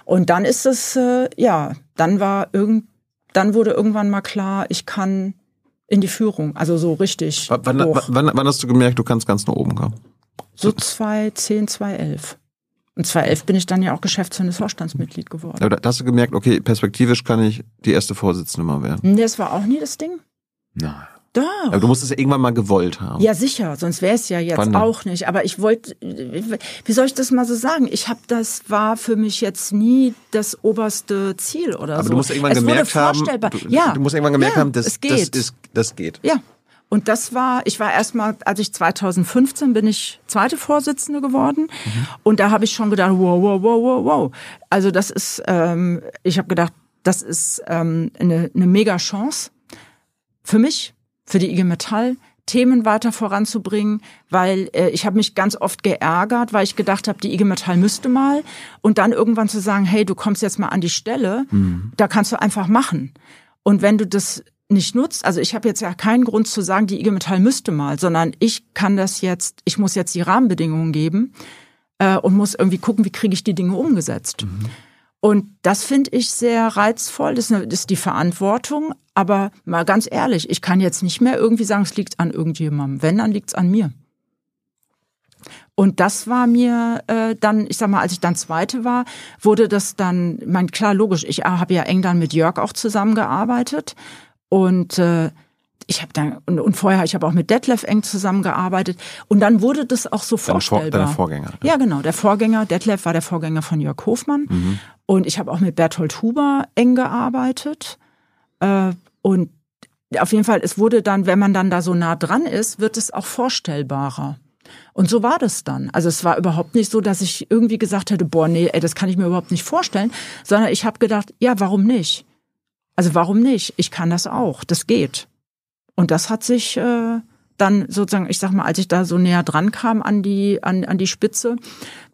Und dann ist es, äh, ja, dann war irgend, dann wurde irgendwann mal klar, ich kann in die Führung, also so richtig. Wann, wann, wann hast du gemerkt, du kannst ganz nach oben kommen? So 2010, 2011. Und 2011 bin ich dann ja auch geschäftsführendes Vorstandsmitglied geworden. Aber da hast du gemerkt, okay, perspektivisch kann ich die erste Vorsitzende mal werden. Das war auch nie das Ding. Nein. Doch. Aber du musst es ja irgendwann mal gewollt haben. Ja, sicher, sonst wäre es ja jetzt auch nicht. Aber ich wollte, wie soll ich das mal so sagen? Ich habe, das war für mich jetzt nie das oberste Ziel oder Aber so. du musst irgendwann es gemerkt haben, du, ja, du musst irgendwann gemerkt ja, haben, das, das, ist, das geht. Ja, und das war, ich war erstmal, als ich 2015 bin ich zweite Vorsitzende geworden. Mhm. Und da habe ich schon gedacht, wow, wow, wow, wow, wow. Also das ist, ähm, ich habe gedacht, das ist ähm, eine, eine mega Chance für mich, für die IG Metall, Themen weiter voranzubringen, weil äh, ich habe mich ganz oft geärgert, weil ich gedacht habe, die IG Metall müsste mal und dann irgendwann zu sagen, hey, du kommst jetzt mal an die Stelle, mhm. da kannst du einfach machen. Und wenn du das nicht nutzt. Also ich habe jetzt ja keinen Grund zu sagen, die IG Metall müsste mal, sondern ich kann das jetzt, ich muss jetzt die Rahmenbedingungen geben äh, und muss irgendwie gucken, wie kriege ich die Dinge umgesetzt. Mhm. Und das finde ich sehr reizvoll, das ist, die Verantwortung. Aber mal ganz ehrlich, ich kann jetzt nicht mehr irgendwie sagen, es liegt an irgendjemandem. Wenn, dann liegt es an mir. Und das war mir äh, dann, ich sag mal, als ich dann Zweite war, wurde das dann, mein klar, logisch, ich habe ja eng dann mit Jörg auch zusammengearbeitet und äh, ich habe dann und, und vorher ich habe auch mit Detlef eng zusammengearbeitet und dann wurde das auch so Deine vorstellbar. Vor, deine Vorgänger. Ja. ja, genau, der Vorgänger Detlef war der Vorgänger von Jörg Hofmann mhm. und ich habe auch mit Berthold Huber eng gearbeitet äh, und auf jeden Fall es wurde dann, wenn man dann da so nah dran ist, wird es auch vorstellbarer. Und so war das dann. Also es war überhaupt nicht so, dass ich irgendwie gesagt hätte, boah, nee, ey, das kann ich mir überhaupt nicht vorstellen, sondern ich habe gedacht, ja, warum nicht? Also warum nicht? Ich kann das auch. Das geht. Und das hat sich äh, dann sozusagen, ich sag mal, als ich da so näher dran kam an die an, an die Spitze,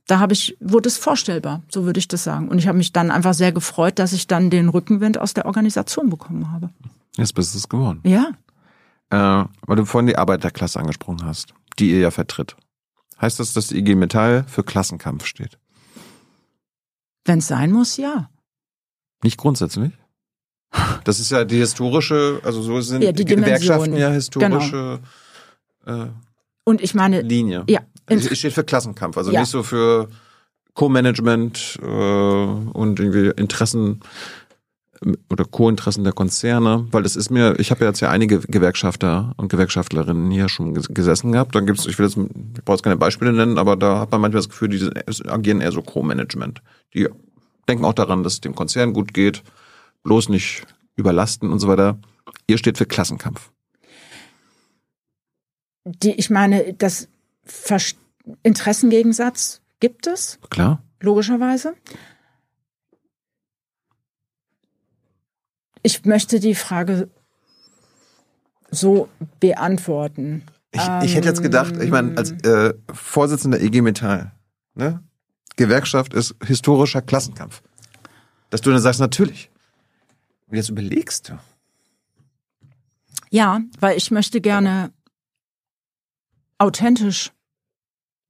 da habe ich wurde es vorstellbar, so würde ich das sagen. Und ich habe mich dann einfach sehr gefreut, dass ich dann den Rückenwind aus der Organisation bekommen habe. Jetzt bist du es geworden. Ja. Äh, weil du vorhin die Arbeiterklasse angesprochen hast, die ihr ja vertritt. Heißt das, dass die IG Metall für Klassenkampf steht? Wenn es sein muss, ja. Nicht grundsätzlich? Das ist ja die historische, also so sind ja, die Gewerkschaften ja historische genau. äh, und ich meine Linie. Ja, es steht für Klassenkampf, also ja. nicht so für Co-Management äh, und irgendwie Interessen ähm, oder Co-Interessen der Konzerne, weil das ist mir, ich habe ja jetzt ja einige Gewerkschafter und Gewerkschaftlerinnen hier schon gesessen gehabt. Dann gibt's, ich will jetzt, ich brauche jetzt keine Beispiele nennen, aber da hat man manchmal das Gefühl, die agieren eher so Co-Management. Die denken auch daran, dass es dem Konzern gut geht bloß nicht überlasten und so weiter. Ihr steht für Klassenkampf. Die, ich meine, das Ver Interessengegensatz gibt es. Klar. Logischerweise. Ich möchte die Frage so beantworten. Ich, ich hätte jetzt gedacht, ich meine, als äh, Vorsitzender EG Metall, ne? Gewerkschaft ist historischer Klassenkampf. Dass du dann sagst, natürlich. Jetzt überlegst du. Ja, weil ich möchte gerne authentisch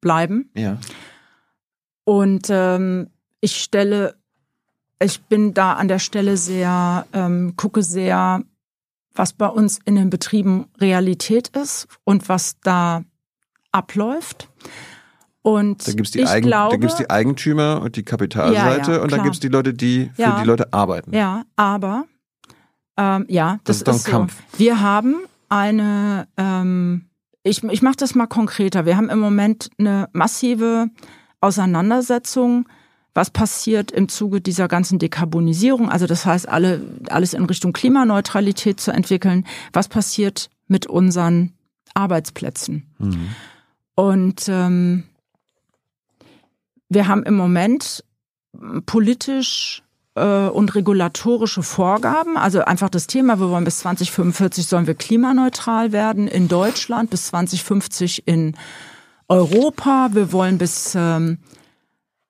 bleiben. Ja. Und ähm, ich stelle, ich bin da an der Stelle sehr, ähm, gucke sehr, was bei uns in den Betrieben Realität ist und was da abläuft. Und Da die, Eigen, glaube, da gibt's die Eigentümer und die Kapitalseite Ja, ja, und dann klar. gibt's die Leute, die für Ja. die Leute arbeiten. Ja, aber ähm, ja, Das das, ist doch ein so. Kampf. Wir haben eine, ähm, ich, ich mache das mal konkreter. Wir haben im Moment eine massive Auseinandersetzung, was passiert im Zuge dieser ganzen Dekarbonisierung. Also das heißt, alle, alles in Richtung Klimaneutralität zu entwickeln. Was passiert mit unseren Arbeitsplätzen? Mhm. Und ähm, wir haben im Moment politisch äh, und regulatorische Vorgaben. Also einfach das Thema, wir wollen bis 2045 sollen wir klimaneutral werden in Deutschland, bis 2050 in Europa. Wir wollen bis ähm,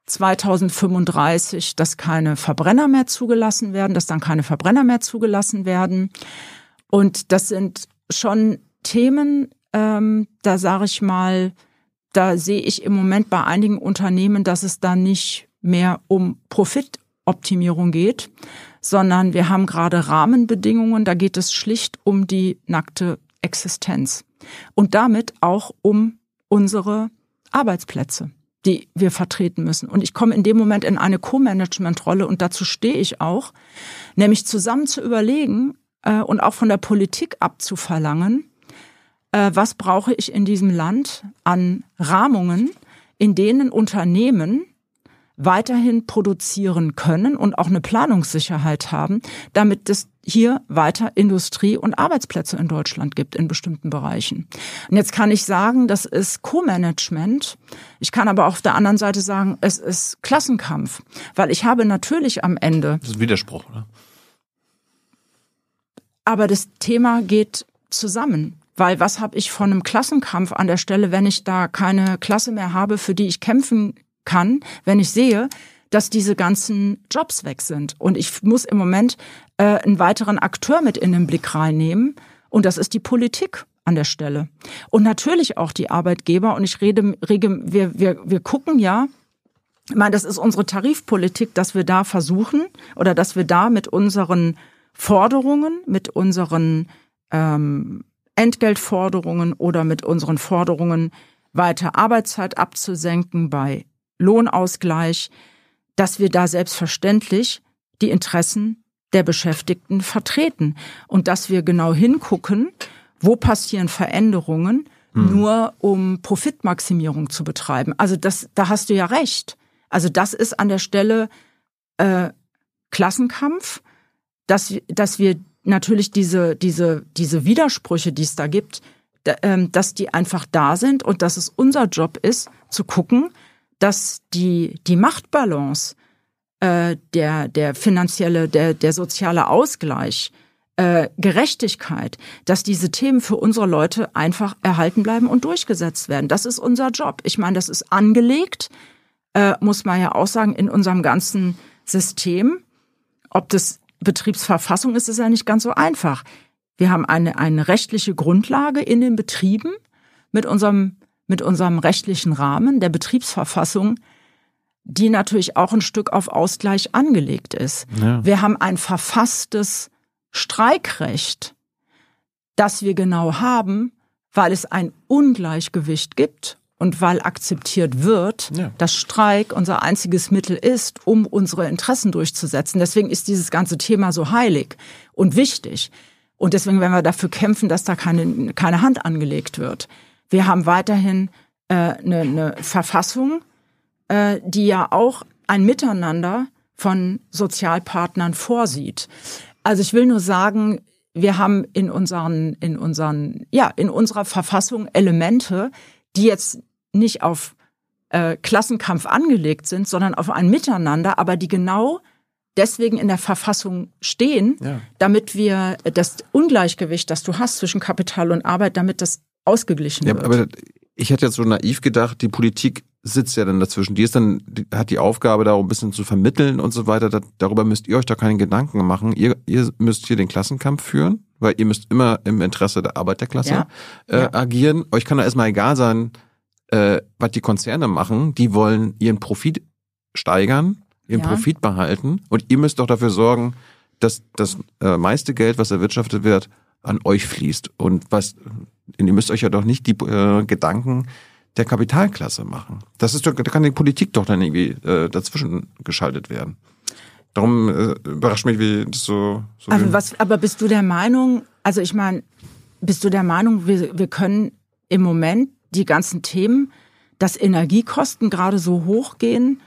2035, dass keine Verbrenner mehr zugelassen werden, dass dann keine Verbrenner mehr zugelassen werden. Und das sind schon Themen, ähm, da sage ich mal, da sehe ich im Moment bei einigen Unternehmen, dass es da nicht mehr um Profitoptimierung geht, sondern wir haben gerade Rahmenbedingungen, da geht es schlicht um die nackte Existenz und damit auch um unsere Arbeitsplätze, die wir vertreten müssen. Und ich komme in dem Moment in eine Co-Management-Rolle und dazu stehe ich auch, nämlich zusammen zu überlegen äh, und auch von der Politik abzuverlangen, äh, was brauche ich in diesem Land an Rahmungen, in denen Unternehmen weiterhin produzieren können und auch eine Planungssicherheit haben, damit es hier weiter Industrie und Arbeitsplätze in Deutschland gibt in bestimmten Bereichen. Und jetzt kann ich sagen, das ist Co-Management. Ich kann aber auf der anderen Seite sagen, es ist Klassenkampf, weil ich habe natürlich am Ende Das ist ein Widerspruch, oder? aber das Thema geht zusammen. Weil was habe ich von einem Klassenkampf an der Stelle, wenn ich da keine Klasse mehr habe, für die ich kämpfen kann, wenn ich sehe, dass diese ganzen Jobs weg sind. Und ich muss im Moment äh, einen weiteren Akteur mit in den Blick reinnehmen. Und das ist die Politik an der Stelle. Und natürlich auch die Arbeitgeber. Und ich rede, rege, wir, wir, wir gucken ja, ich meine, das ist unsere Tarifpolitik, dass wir da versuchen oder dass wir da mit unseren Forderungen, mit unseren ähm, Entgeltforderungen oder mit unseren Forderungen weiter Arbeitszeit abzusenken bei Lohnausgleich, dass wir da selbstverständlich die Interessen der Beschäftigten vertreten und dass wir genau hingucken, wo passieren Veränderungen, nur um Profitmaximierung zu betreiben. Also das, da hast du ja recht. Also das ist an der Stelle äh, Klassenkampf, dass, wir- dass wir natürlich diese, diese, diese Widersprüche, die es da gibt, ähm, dass die einfach da sind und dass es unser Job ist, zu gucken, dass die, die Machtbalance, äh, der, der finanzielle, der, der soziale Ausgleich, äh, Gerechtigkeit, dass diese Themen für unsere Leute einfach erhalten bleiben und durchgesetzt werden. Das ist unser Job. Ich meine, das ist angelegt, äh, muss man ja auch sagen, in unserem ganzen System. Ob das Betriebsverfassung ist, ist ja nicht ganz so einfach. Wir haben eine, eine rechtliche Grundlage in den Betrieben mit unserem, mit unserem rechtlichen Rahmen der Betriebsverfassung, die natürlich auch ein Stück auf Ausgleich angelegt ist. Ja. Wir haben ein verfasstes Streikrecht, das wir genau haben, weil es ein Ungleichgewicht gibt und weil akzeptiert wird, Ja. dass Streik unser einziges Mittel ist, um unsere Interessen durchzusetzen. Deswegen ist dieses ganze Thema so heilig und wichtig. Und deswegen werden wir dafür kämpfen, dass da keine, keine Hand angelegt wird. Wir haben weiterhin äh, eine, eine Verfassung, äh, die ja auch ein Miteinander von Sozialpartnern vorsieht. Also ich will nur sagen, wir haben in unseren, in unseren, ja, in unserer Verfassung Elemente, die jetzt nicht auf äh, Klassenkampf angelegt sind, sondern auf ein Miteinander, aber die genau deswegen in der Verfassung stehen, ja. damit wir das Ungleichgewicht, das du hast zwischen Kapital und Arbeit, damit das ausgeglichen ja, wird. Aber ich hätte jetzt so naiv gedacht, die Politik sitzt ja dann dazwischen. Die ist dann, die hat die Aufgabe, da ein bisschen zu vermitteln und so weiter. Da, darüber müsst ihr euch da keine Gedanken machen. Ihr, ihr müsst hier den Klassenkampf führen, weil ihr müsst immer im Interesse der Arbeiterklasse ja. Äh, ja. agieren. Euch kann da erstmal egal sein, äh, was die Konzerne machen. Die wollen ihren Profit steigern, ihren ja. Profit behalten. Und ihr müsst doch dafür sorgen, dass das äh, meiste Geld, was erwirtschaftet wird, an euch fließt. Und was, ihr müsst euch ja doch nicht die äh, Gedanken der Kapitalklasse machen. Das ist doch, da kann die Politik doch dann irgendwie äh, dazwischen geschaltet werden. Darum äh, überrascht mich, wie das so. so aber, was, aber bist du der Meinung, also ich meine, bist du der Meinung, wir, wir können im Moment die ganzen Themen, dass Energiekosten gerade so hoch gehen,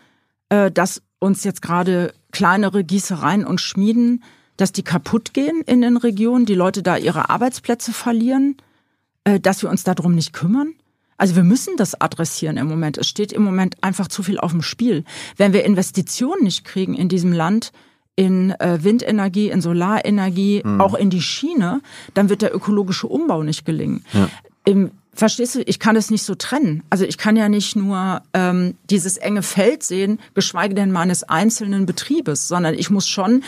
äh, dass uns jetzt gerade kleinere Gießereien und Schmieden, dass die kaputt gehen in den Regionen, die Leute da ihre Arbeitsplätze verlieren, äh, dass wir uns darum nicht kümmern? Also wir müssen das adressieren im Moment. Es steht im Moment einfach zu viel auf dem Spiel. Wenn wir Investitionen nicht kriegen in diesem Land, in äh, Windenergie, in Solarenergie, mhm. auch in die Schiene, dann wird der ökologische Umbau nicht gelingen. Ja. Im, verstehst du, ich kann das nicht so trennen. Also ich kann ja nicht nur ähm, dieses enge Feld sehen, geschweige denn meines einzelnen Betriebes, sondern ich muss schon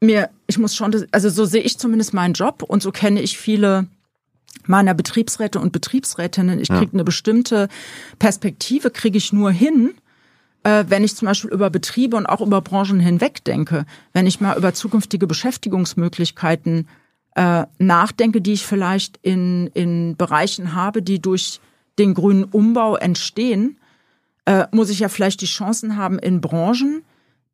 mir, ich muss schon, also so sehe ich zumindest meinen Job und so kenne ich viele meiner Betriebsräte und Betriebsrätinnen. Ich kriege ja. eine bestimmte Perspektive, kriege ich nur hin, äh, wenn ich zum Beispiel über Betriebe und auch über Branchen hinweg denke. Wenn ich mal über zukünftige Beschäftigungsmöglichkeiten äh, nachdenke, die ich vielleicht in, in Bereichen habe, die durch den grünen Umbau entstehen, äh, muss ich ja vielleicht die Chancen haben in Branchen,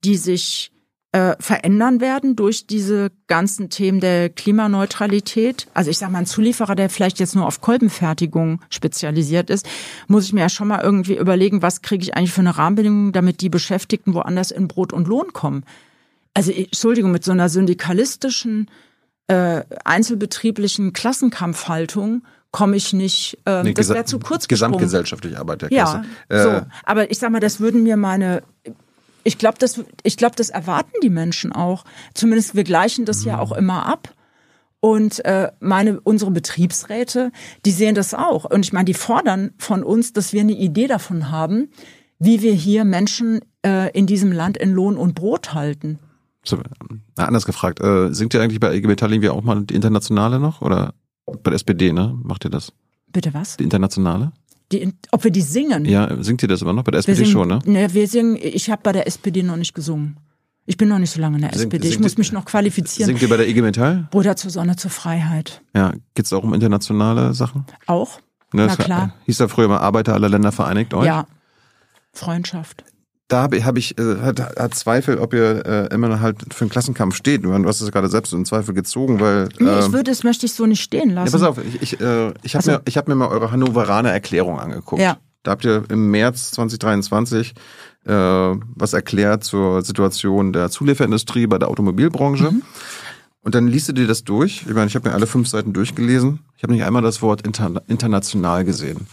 die sich äh, verändern werden durch diese ganzen Themen der Klimaneutralität. Also ich sage mal, ein Zulieferer, der vielleicht jetzt nur auf Kolbenfertigung spezialisiert ist, muss ich mir ja schon mal irgendwie überlegen, was kriege ich eigentlich für eine Rahmenbedingung, damit die Beschäftigten woanders in Brot und Lohn kommen. Also Entschuldigung, mit so einer syndikalistischen, äh, einzelbetrieblichen Klassenkampfhaltung komme ich nicht, äh, nee, das wäre zu kurz Gesamtgesellschaftliche Arbeit der Klasse. Ja, äh, so. Aber ich sag mal, das würden mir meine ich glaube, das, ich glaube, das erwarten die Menschen auch. Zumindest wir gleichen das ja auch immer ab. Und äh, meine unsere Betriebsräte, die sehen das auch. Und ich meine, die fordern von uns, dass wir eine Idee davon haben, wie wir hier Menschen äh, in diesem Land in Lohn und Brot halten. So, anders gefragt, äh, singt ihr eigentlich bei IG Metall irgendwie auch mal die Internationale noch? Oder bei der SPD, ne? Macht ihr das? Bitte was? Die Internationale? Die, ob wir die singen? Ja, singt ihr das immer noch? Bei der SPD singen, schon, ne? Ne, wir singen, ich habe bei der SPD noch nicht gesungen. Ich bin noch nicht so lange in der singt, SPD. Ich muss mich noch qualifizieren. Singt ihr bei der IG Metall? Bruder zur Sonne, zur Freiheit. Ja, geht's auch um internationale Sachen? Auch. Ne, Na klar. Hieß da früher mal Arbeiter aller Länder vereinigt euch? Ja. Freundschaft da habe hab ich äh, hat, hat Zweifel, ob ihr äh, immer noch halt für einen Klassenkampf steht. Du hast es gerade selbst in Zweifel gezogen, weil. Nee, ich ähm, würde, das möchte ich so nicht stehen lassen. Ja, pass auf, ich, ich, äh, ich habe also, mir, ich hab mir mal eure Hannoveraner Erklärung angeguckt. Ja. Da habt ihr im März 2023 äh, was erklärt zur Situation der Zulieferindustrie bei der Automobilbranche. Mhm. Und dann liest du dir das durch. Ich meine, ich habe mir alle fünf Seiten durchgelesen. Ich habe nicht einmal das Wort inter international gesehen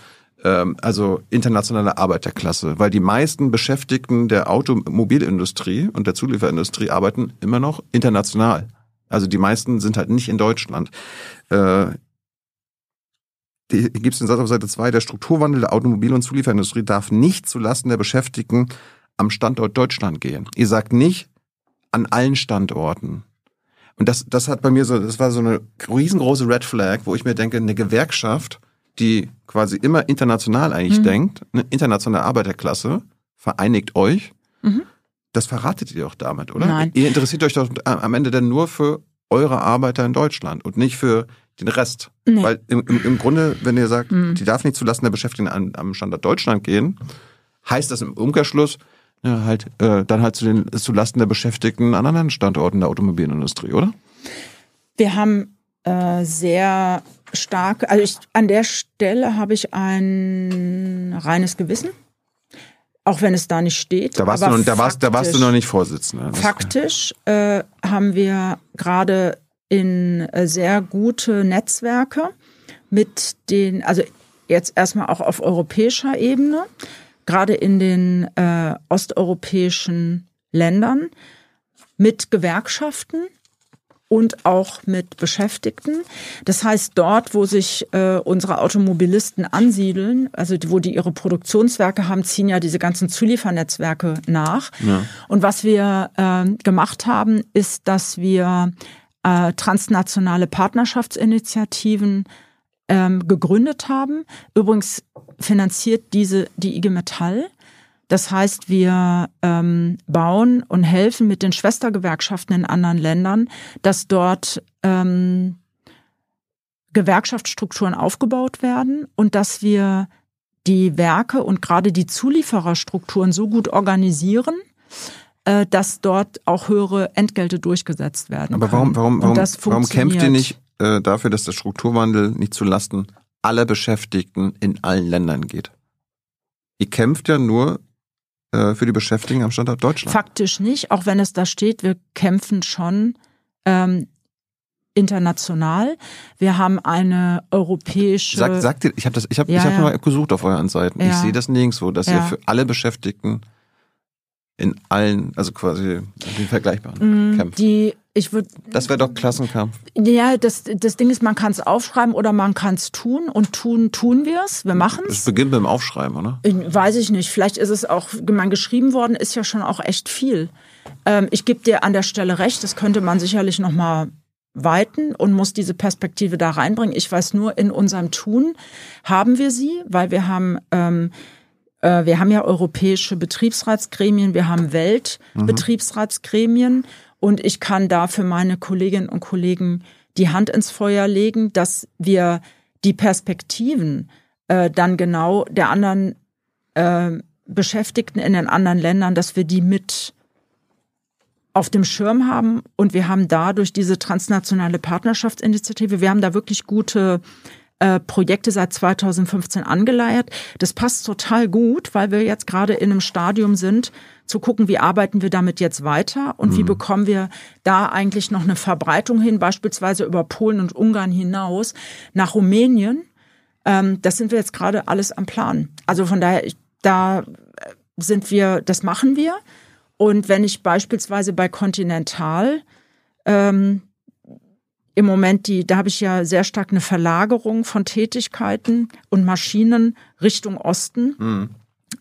also internationale Arbeiterklasse, weil die meisten Beschäftigten der Automobilindustrie und der Zulieferindustrie arbeiten immer noch international. Also die meisten sind halt nicht in Deutschland. Äh, hier gibt es den Satz auf Seite 2, der Strukturwandel der Automobil- und Zulieferindustrie darf nicht zulasten der Beschäftigten am Standort Deutschland gehen. Ihr sagt nicht an allen Standorten. Und das, das hat bei mir so, das war so eine riesengroße Red Flag, wo ich mir denke, eine Gewerkschaft die quasi immer international eigentlich mhm. denkt, eine internationale Arbeiterklasse, vereinigt euch. Mhm. Das verratet ihr doch damit, oder? Nein. Ihr interessiert euch doch am Ende dann nur für eure Arbeiter in Deutschland und nicht für den Rest. Nee. Weil im, im, im Grunde, wenn ihr sagt, mhm. die darf nicht zulasten der Beschäftigten an, am Standort Deutschland gehen, heißt das im Umkehrschluss, ja, halt, äh, dann halt zu den zulasten der Beschäftigten an anderen Standorten der Automobilindustrie, oder? Wir haben äh, sehr stark, also ich, an der Stelle habe ich ein reines Gewissen, auch wenn es da nicht steht. Da warst, du, noch, da warst, da warst du noch nicht Vorsitzender. Faktisch äh, haben wir gerade in äh, sehr gute Netzwerke mit den, also jetzt erstmal auch auf europäischer Ebene, gerade in den äh, osteuropäischen Ländern, mit Gewerkschaften und auch mit Beschäftigten. Das heißt, dort, wo sich äh, unsere Automobilisten ansiedeln, also wo die ihre Produktionswerke haben, ziehen ja diese ganzen Zuliefernetzwerke nach. Ja. Und was wir äh, gemacht haben, ist, dass wir äh, transnationale Partnerschaftsinitiativen ähm, gegründet haben. Übrigens finanziert diese die IG Metall. Das heißt, wir ähm, bauen und helfen mit den Schwestergewerkschaften in anderen Ländern, dass dort ähm, Gewerkschaftsstrukturen aufgebaut werden und dass wir die Werke und gerade die Zuliefererstrukturen so gut organisieren, äh, dass dort auch höhere Entgelte durchgesetzt werden. Aber warum, warum, warum, warum kämpft ihr nicht äh, dafür, dass der Strukturwandel nicht zulasten aller Beschäftigten in allen Ländern geht? Ihr kämpft ja nur für die Beschäftigten am Standort Deutschland? Faktisch nicht, auch wenn es da steht, wir kämpfen schon ähm, international. Wir haben eine europäische. Sagt, sagt ihr, ich habe das, ich habe, ja, ich habe ja. mal gesucht auf euren Seiten. Ja. Ich sehe das nirgendwo, dass ja. ihr für alle Beschäftigten in allen, also quasi den vergleichbaren mm, kämpft. Die ich würde. Das wäre doch Klassenkampf. Ja, das, das Ding ist, man kann es aufschreiben oder man kann es tun und tun, tun wir es. Wir machen es. Es beginnt beim Aufschreiben, oder? Weiß ich nicht. Vielleicht ist es auch, man geschrieben worden ist ja schon auch echt viel. Ähm, ich gebe dir an der Stelle recht, das könnte man sicherlich noch mal weiten und muss diese Perspektive da reinbringen. Ich weiß nur, in unserem Tun haben wir sie, weil wir haben ähm, äh, wir haben ja europäische Betriebsratsgremien, wir haben Weltbetriebsratsgremien. Mhm. Und ich kann da für meine Kolleginnen und Kollegen die Hand ins Feuer legen, dass wir die Perspektiven äh, dann genau der anderen äh, Beschäftigten in den anderen Ländern, dass wir die mit auf dem Schirm haben. Und wir haben da durch diese transnationale Partnerschaftsinitiative, wir haben da wirklich gute äh, Projekte seit 2015 angeleiert. Das passt total gut, weil wir jetzt gerade in einem Stadium sind, zu gucken, wie arbeiten wir damit jetzt weiter und mhm. wie bekommen wir da eigentlich noch eine Verbreitung hin, beispielsweise über Polen und Ungarn hinaus nach Rumänien. Ähm, das sind wir jetzt gerade alles am Plan. Also von daher, da sind wir, das machen wir. Und wenn ich beispielsweise bei Continental ähm, im Moment die, da habe ich ja sehr stark eine Verlagerung von Tätigkeiten und Maschinen Richtung Osten. Mhm.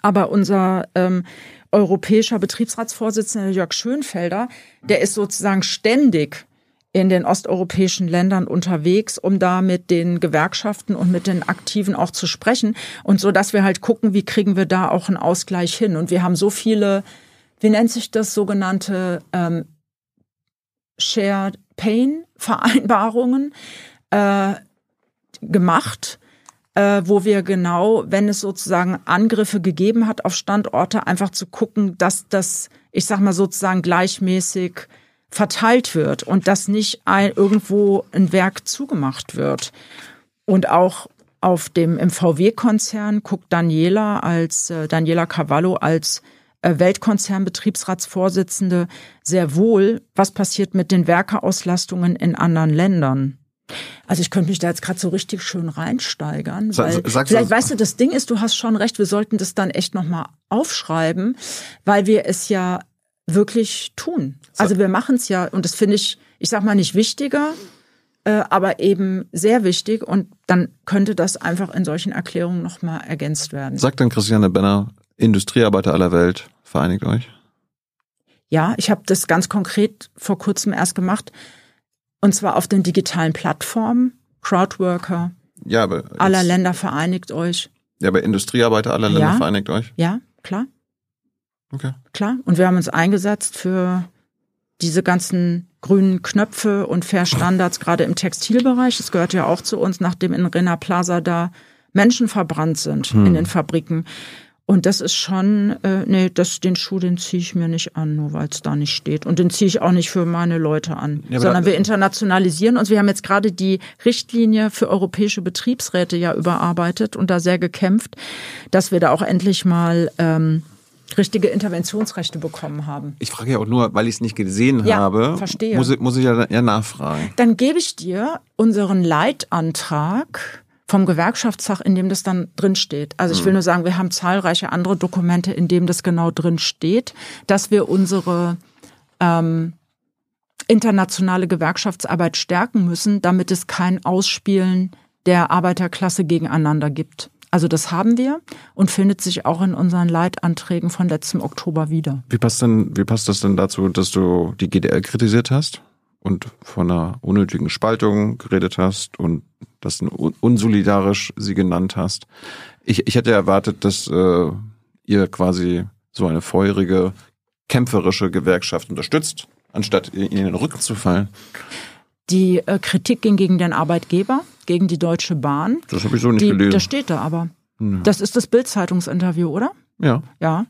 Aber unser ähm, europäischer Betriebsratsvorsitzender Jörg Schönfelder, der ist sozusagen ständig in den osteuropäischen Ländern unterwegs, um da mit den Gewerkschaften und mit den Aktiven auch zu sprechen und so, dass wir halt gucken, wie kriegen wir da auch einen Ausgleich hin. Und wir haben so viele, wie nennt sich das, sogenannte ähm, Shared Pain Vereinbarungen äh, gemacht, äh, wo wir genau, wenn es sozusagen Angriffe gegeben hat auf Standorte, einfach zu gucken, dass das, ich sag mal sozusagen gleichmäßig verteilt wird und dass nicht ein, irgendwo ein Werk zugemacht wird. Und auch auf dem im VW-Konzern guckt Daniela als äh, Daniela Cavallo als Weltkonzernbetriebsratsvorsitzende sehr wohl, was passiert mit den Werkeauslastungen in anderen Ländern. Also ich könnte mich da jetzt gerade so richtig schön reinsteigern. Weil Sagst vielleicht, weißt du, das Ding ist, du hast schon recht, wir sollten das dann echt nochmal aufschreiben, weil wir es ja wirklich tun. Also wir machen es ja, und das finde ich, ich sag mal nicht wichtiger, äh, aber eben sehr wichtig und dann könnte das einfach in solchen Erklärungen nochmal ergänzt werden. Sagt dann Christiane Benner, Industriearbeiter aller Welt, vereinigt euch? Ja, ich habe das ganz konkret vor kurzem erst gemacht. Und zwar auf den digitalen Plattformen. Crowdworker ja, aber aller Länder vereinigt euch. Ja, aber Industriearbeiter aller Länder ja, vereinigt euch? Ja, klar. Okay. Klar. Und wir haben uns eingesetzt für diese ganzen grünen Knöpfe und Fair Standards, gerade im Textilbereich. Das gehört ja auch zu uns, nachdem in Rena Plaza da Menschen verbrannt sind hm. in den Fabriken. Und das ist schon, äh, nee, das, den Schuh, den ziehe ich mir nicht an, nur weil es da nicht steht. Und den ziehe ich auch nicht für meine Leute an. Ja, sondern wir internationalisieren uns. Wir haben jetzt gerade die Richtlinie für europäische Betriebsräte ja überarbeitet und da sehr gekämpft, dass wir da auch endlich mal ähm, richtige Interventionsrechte bekommen haben. Ich frage ja auch nur, weil ich es nicht gesehen ja, habe. Verstehe. Muss, muss ich ja, ja nachfragen. Dann gebe ich dir unseren Leitantrag vom Gewerkschaftstag, in dem das dann drin steht. Also ich will mhm. nur sagen, wir haben zahlreiche andere Dokumente, in dem das genau drin steht, dass wir unsere ähm, internationale Gewerkschaftsarbeit stärken müssen, damit es kein Ausspielen der Arbeiterklasse gegeneinander gibt. Also das haben wir und findet sich auch in unseren Leitanträgen von letztem Oktober wieder. Wie passt denn, wie passt das denn dazu, dass du die GDL kritisiert hast und von einer unnötigen Spaltung geredet hast und das unsolidarisch sie genannt hast? Ich, ich hätte erwartet, dass äh, ihr quasi so eine feurige, kämpferische Gewerkschaft unterstützt, anstatt in den Rücken zu fallen. Die äh, Kritik ging gegen den Arbeitgeber, gegen die Deutsche Bahn. Das habe ich so nicht die, gelesen. Das steht da aber. Ja. Das ist das Bild-Zeitungsinterview, oder? Ja. Ja.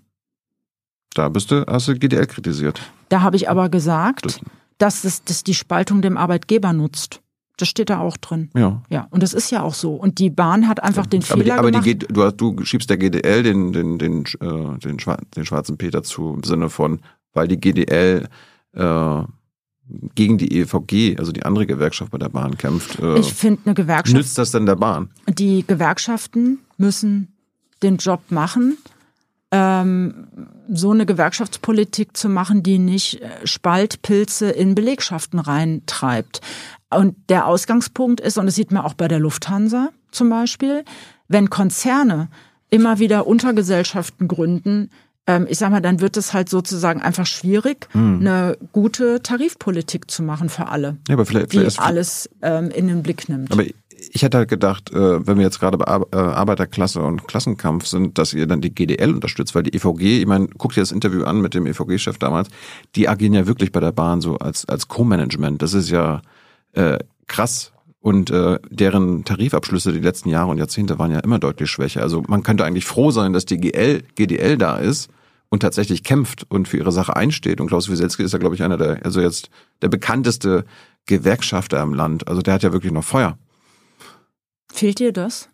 Da bist du, hast du GDL kritisiert. Da habe ich aber gesagt, das, dass es dass die Spaltung dem Arbeitgeber nutzt. Das steht da auch drin. Ja. Ja, und das ist ja auch so. Und die Bahn hat einfach den aber Fehler die, aber gemacht. Die, du, du schiebst der GDL den, den, den, äh, den, den schwarzen Peter zu im Sinne von, weil die GDL äh, gegen die EVG, also die andere Gewerkschaft bei der Bahn kämpft. Äh, ich finde eine Gewerkschaft. Nützt das denn der Bahn? Die Gewerkschaften müssen den Job machen, ähm, so eine Gewerkschaftspolitik zu machen, die nicht äh, Spaltpilze in Belegschaften reintreibt. Und der Ausgangspunkt ist, und das sieht man auch bei der Lufthansa zum Beispiel, wenn Konzerne immer wieder Untergesellschaften gründen, ich sag mal, dann wird es halt sozusagen einfach schwierig, hm. eine gute Tarifpolitik zu machen für alle, ja, aber vielleicht, die vielleicht alles ähm, in den Blick nimmt. Aber ich hätte halt gedacht, äh, wenn wir jetzt gerade bei äh, Arbeiterklasse und Klassenkampf sind, dass ihr dann die GDL unterstützt, weil die EVG, ich meine, guck dir das Interview an mit dem EVG-Chef damals, die agieren ja wirklich bei der Bahn so als, als Co-Management. Das ist ja äh, krass. Und äh, deren Tarifabschlüsse die letzten Jahre und Jahrzehnte waren ja immer deutlich schwächer. Also man könnte eigentlich froh sein, dass die GL, GDL da ist und tatsächlich kämpft und für ihre Sache einsteht. Und Klaus Wieselski ist ja, glaube ich, einer der, also jetzt der bekannteste Gewerkschafter im Land. Also der hat ja wirklich noch Feuer. Fehlt dir das?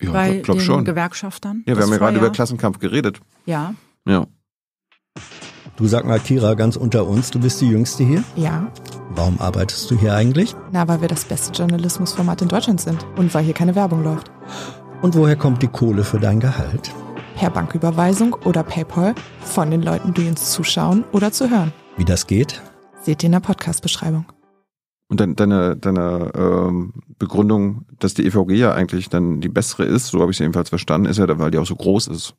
Ja, Bei glaub, glaub den schon. Gewerkschaftern? Ja, wir haben ja gerade über Klassenkampf geredet. Ja. Ja. Du sag mal, Kira, ganz unter uns, du bist die Jüngste hier? Ja. Warum arbeitest du hier eigentlich? Na, weil wir das beste Journalismusformat in Deutschland sind und weil hier keine Werbung läuft. Und woher kommt die Kohle für dein Gehalt? Per Banküberweisung oder PayPal von den Leuten, die uns zuschauen oder zu hören. Wie das geht? Seht ihr in der Podcast-Beschreibung. Und dann deine, deine ähm, Begründung, dass die EVG ja eigentlich dann die bessere ist, so habe ich sie jedenfalls verstanden, ist ja, weil die auch so groß ist.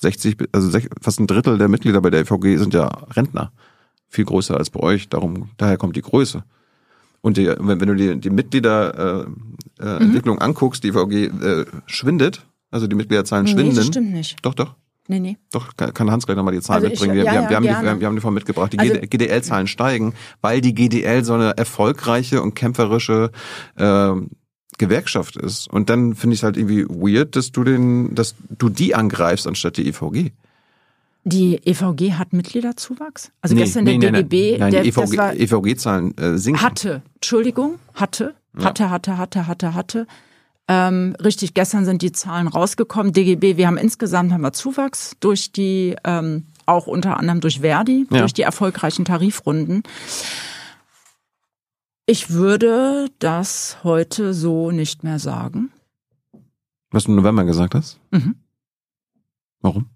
60, also fast ein Drittel der Mitglieder bei der EVG sind ja Rentner. Viel größer als bei euch. Darum, daher kommt die Größe. Und die, wenn, wenn du die, die Mitgliederentwicklung äh, äh, mhm. anguckst, die EVG äh, schwindet, also die Mitgliederzahlen nee, schwinden. Das stimmt nicht. Doch, doch. Nee, nee. Doch, kann Hans gleich nochmal die Zahlen Also ich- mitbringen. Wir, ja, wir, ja, wir, haben die, wir, haben, wir haben die vorhin mitgebracht. Die Also- GDL-Zahlen steigen, weil die GDL so eine erfolgreiche und kämpferische ähm, Gewerkschaft ist. Und dann finde ich es halt irgendwie weird, dass du den, dass du die angreifst anstatt die EVG. Die EVG hat Mitgliederzuwachs? Also Nee, gestern nee, der nein, DGB, Nein, der, die EVG, EVG-Zahlen äh, sinken. hatte, Entschuldigung, hatte, hatte, hatte, hatte, hatte, hatte. Ähm, richtig, gestern sind die Zahlen rausgekommen. DGB, wir haben insgesamt haben wir Zuwachs durch die, ähm, auch unter anderem durch Verdi, Ja. durch die erfolgreichen Tarifrunden. Ich würde das heute so nicht mehr sagen. Was du im November gesagt hast? Mhm. Warum?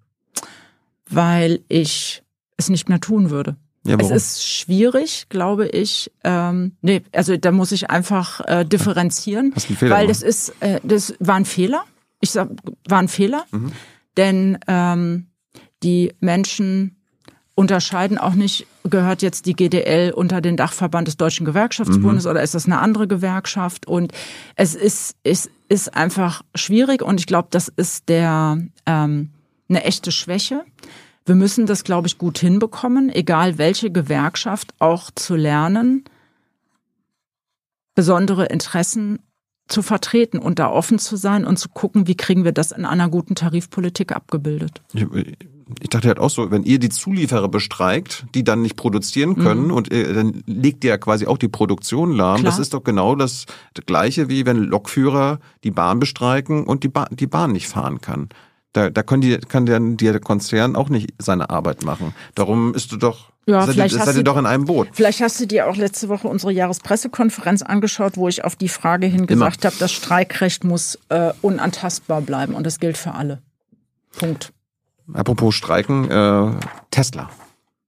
weil ich es nicht mehr tun würde. Ja, Es ist schwierig, glaube ich. Ähm, nee, also da muss ich einfach äh, differenzieren, Hast einen Fehler weil das ist, äh, das war ein Fehler. Ich sag, war ein Fehler, Mhm. denn ähm, die Menschen unterscheiden auch nicht, gehört jetzt die GDL unter den Dachverband des Deutschen Gewerkschaftsbundes Mhm. oder ist das eine andere Gewerkschaft? Und es ist, es ist einfach schwierig und ich glaube, das ist der ähm, eine echte Schwäche. Wir müssen das, glaube ich, gut hinbekommen, egal welche Gewerkschaft, auch zu lernen, besondere Interessen zu vertreten und da offen zu sein und zu gucken, wie kriegen wir das in einer guten Tarifpolitik abgebildet. Ich, ich dachte halt auch so, wenn ihr die Zulieferer bestreikt, die dann nicht produzieren können und äh, dann legt ihr ja quasi auch die Produktion lahm. Klar. Das ist doch genau das Gleiche, wie wenn Lokführer die Bahn bestreiken und die, ba die Bahn nicht fahren kann. Da, da können die, kann der, der Konzern auch nicht seine Arbeit machen. Darum ist du doch, Ja, seid, vielleicht ihr, seid ihr doch in einem Boot. Vielleicht hast du dir auch letzte Woche unsere Jahrespressekonferenz angeschaut, wo ich auf die Frage hin gesagt habe, das Streikrecht muss äh, unantastbar bleiben und das gilt für alle. Punkt. Apropos Streiken, äh, Tesla.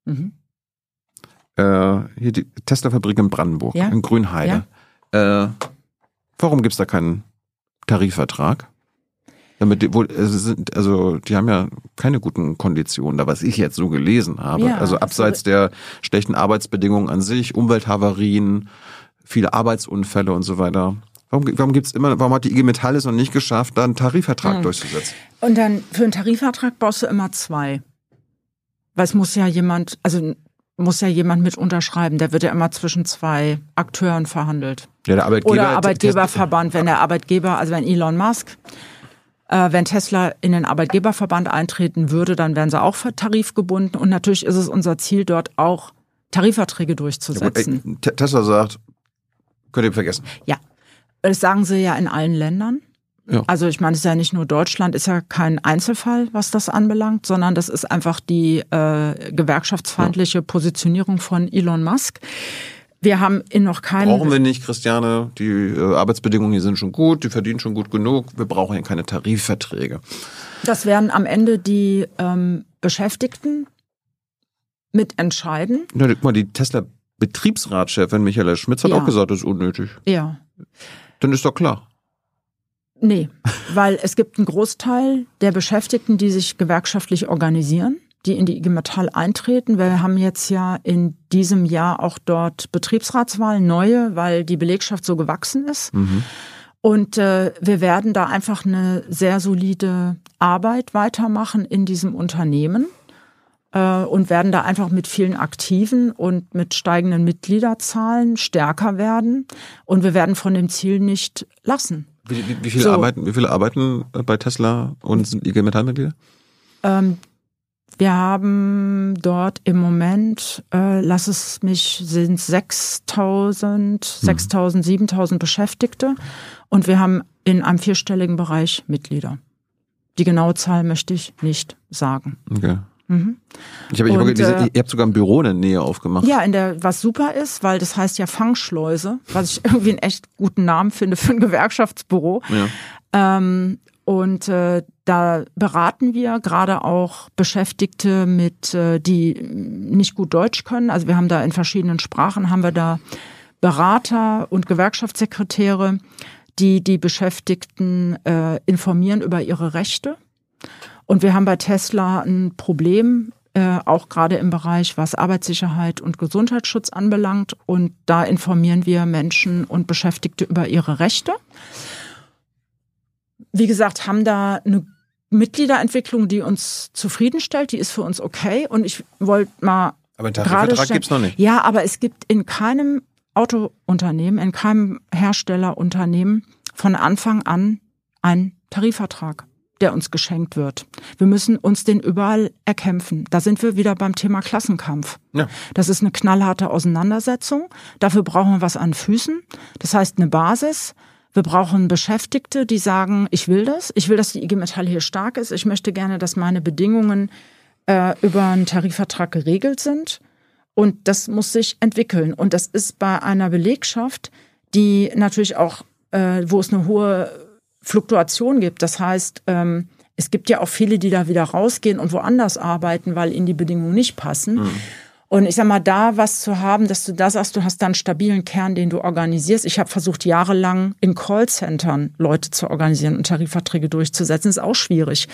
Mhm. Äh, hier die Tesla-Fabrik in Brandenburg, Ja. in Grünheide. Äh, warum gibt's da keinen Tarifvertrag? Damit die, wohl, also, sind, also die haben ja keine guten Konditionen, da was ich jetzt so gelesen habe. Ja, also abseits der schlechten Arbeitsbedingungen an sich, Umwelthavarien, viele Arbeitsunfälle und so weiter. Warum, warum gibt's immer, warum hat die IG Metall es noch nicht geschafft, da einen Tarifvertrag Hm. durchzusetzen? Und dann für einen Tarifvertrag brauchst du immer zwei. Weil es muss ja jemand, also muss ja jemand mit unterschreiben. Der wird ja immer zwischen zwei Akteuren verhandelt. Ja, der Arbeitgeber, Oder Arbeitgeberverband, wenn der Arbeitgeber, also wenn Elon Musk, äh, wenn Tesla in den Arbeitgeberverband eintreten würde, dann wären sie auch tarifgebunden. Und natürlich ist es unser Ziel, dort auch Tarifverträge Ja, durchzusetzen. ey, Te- Tesla sagt, könnt ihr vergessen. Ja, das sagen sie ja in allen Ländern. Ja. Also ich meine, es ist ja nicht nur Deutschland, ist ja kein Einzelfall, was das anbelangt, sondern das ist einfach die äh, gewerkschaftsfeindliche Positionierung von Elon Musk. Wir haben in noch keinem Brauchen wir nicht, Christiane. Die äh, Arbeitsbedingungen hier sind schon gut, die verdienen schon gut genug. Wir brauchen hier keine Tarifverträge. Das werden am Ende die ähm, Beschäftigten mitentscheiden. Na, guck mal, die Tesla-Betriebsratschefin Michaela Schmitz hat Ja. auch gesagt, das ist unnötig. Ja. Dann ist doch klar. Nee, weil es gibt einen Großteil der Beschäftigten, die sich gewerkschaftlich organisieren, die in die IG Metall eintreten. Wir haben jetzt ja in diesem Jahr auch dort Betriebsratswahlen, neue, weil die Belegschaft so gewachsen ist. Und äh, wir werden da einfach eine sehr solide Arbeit weitermachen in diesem Unternehmen äh, und werden da einfach mit vielen Aktiven und mit steigenden Mitgliederzahlen stärker werden. Und wir werden von dem Ziel nicht lassen. Wie, wie, wie, viele, So. arbeiten, wie viele arbeiten äh, bei Tesla und sind IG Metallmitglieder? Ähm, wir haben dort im Moment, äh, lass es mich, sind 6000, 6000, 7000 Beschäftigte und wir haben in einem vierstelligen Bereich Mitglieder. Die genaue Zahl möchte ich nicht sagen. Okay. Mhm. Ich habe hab äh, ihr habt sogar ein Büro in der Nähe aufgemacht. Ja, in der, was super ist, weil das heißt ja Fangschleuse, was ich irgendwie einen echt guten Namen finde für ein Gewerkschaftsbüro. Ja. Ähm, und äh, da beraten wir gerade auch Beschäftigte mit, äh, die nicht gut Deutsch können. Also wir haben da in verschiedenen Sprachen haben wir da Berater und Gewerkschaftssekretäre, die die Beschäftigten äh, informieren über ihre Rechte. Und wir haben bei Tesla ein Problem, äh, auch gerade im Bereich, was Arbeitssicherheit und Gesundheitsschutz anbelangt. Und da informieren wir Menschen und Beschäftigte über ihre Rechte. Wie gesagt, haben da eine Mitgliederentwicklung, die uns zufriedenstellt, die ist für uns okay. Und ich wollte mal Aber einen Tarifvertrag stellen- gibt's noch nicht. Ja, aber es gibt in keinem Autounternehmen, in keinem Herstellerunternehmen von Anfang an einen Tarifvertrag, der uns geschenkt wird. Wir müssen uns den überall erkämpfen. Da sind wir wieder beim Thema Klassenkampf. Ja. Das ist eine knallharte Auseinandersetzung. Dafür brauchen wir was an Füßen. Das heißt eine Basis. Wir brauchen Beschäftigte, die sagen, ich will das. Ich will, dass die IG Metall hier stark ist. Ich möchte gerne, dass meine Bedingungen äh, über einen Tarifvertrag geregelt sind. Und das muss sich entwickeln. Und das ist bei einer Belegschaft, die natürlich auch, äh, wo es eine hohe Fluktuation gibt. Das heißt, ähm, es gibt ja auch viele, die da wieder rausgehen und woanders arbeiten, weil ihnen die Bedingungen nicht passen. Und ich sag mal, da was zu haben, dass du da sagst, du hast da einen stabilen Kern, den du organisierst. Ich habe versucht, jahrelang in Callcentern Leute zu organisieren und Tarifverträge durchzusetzen. ist auch schwierig.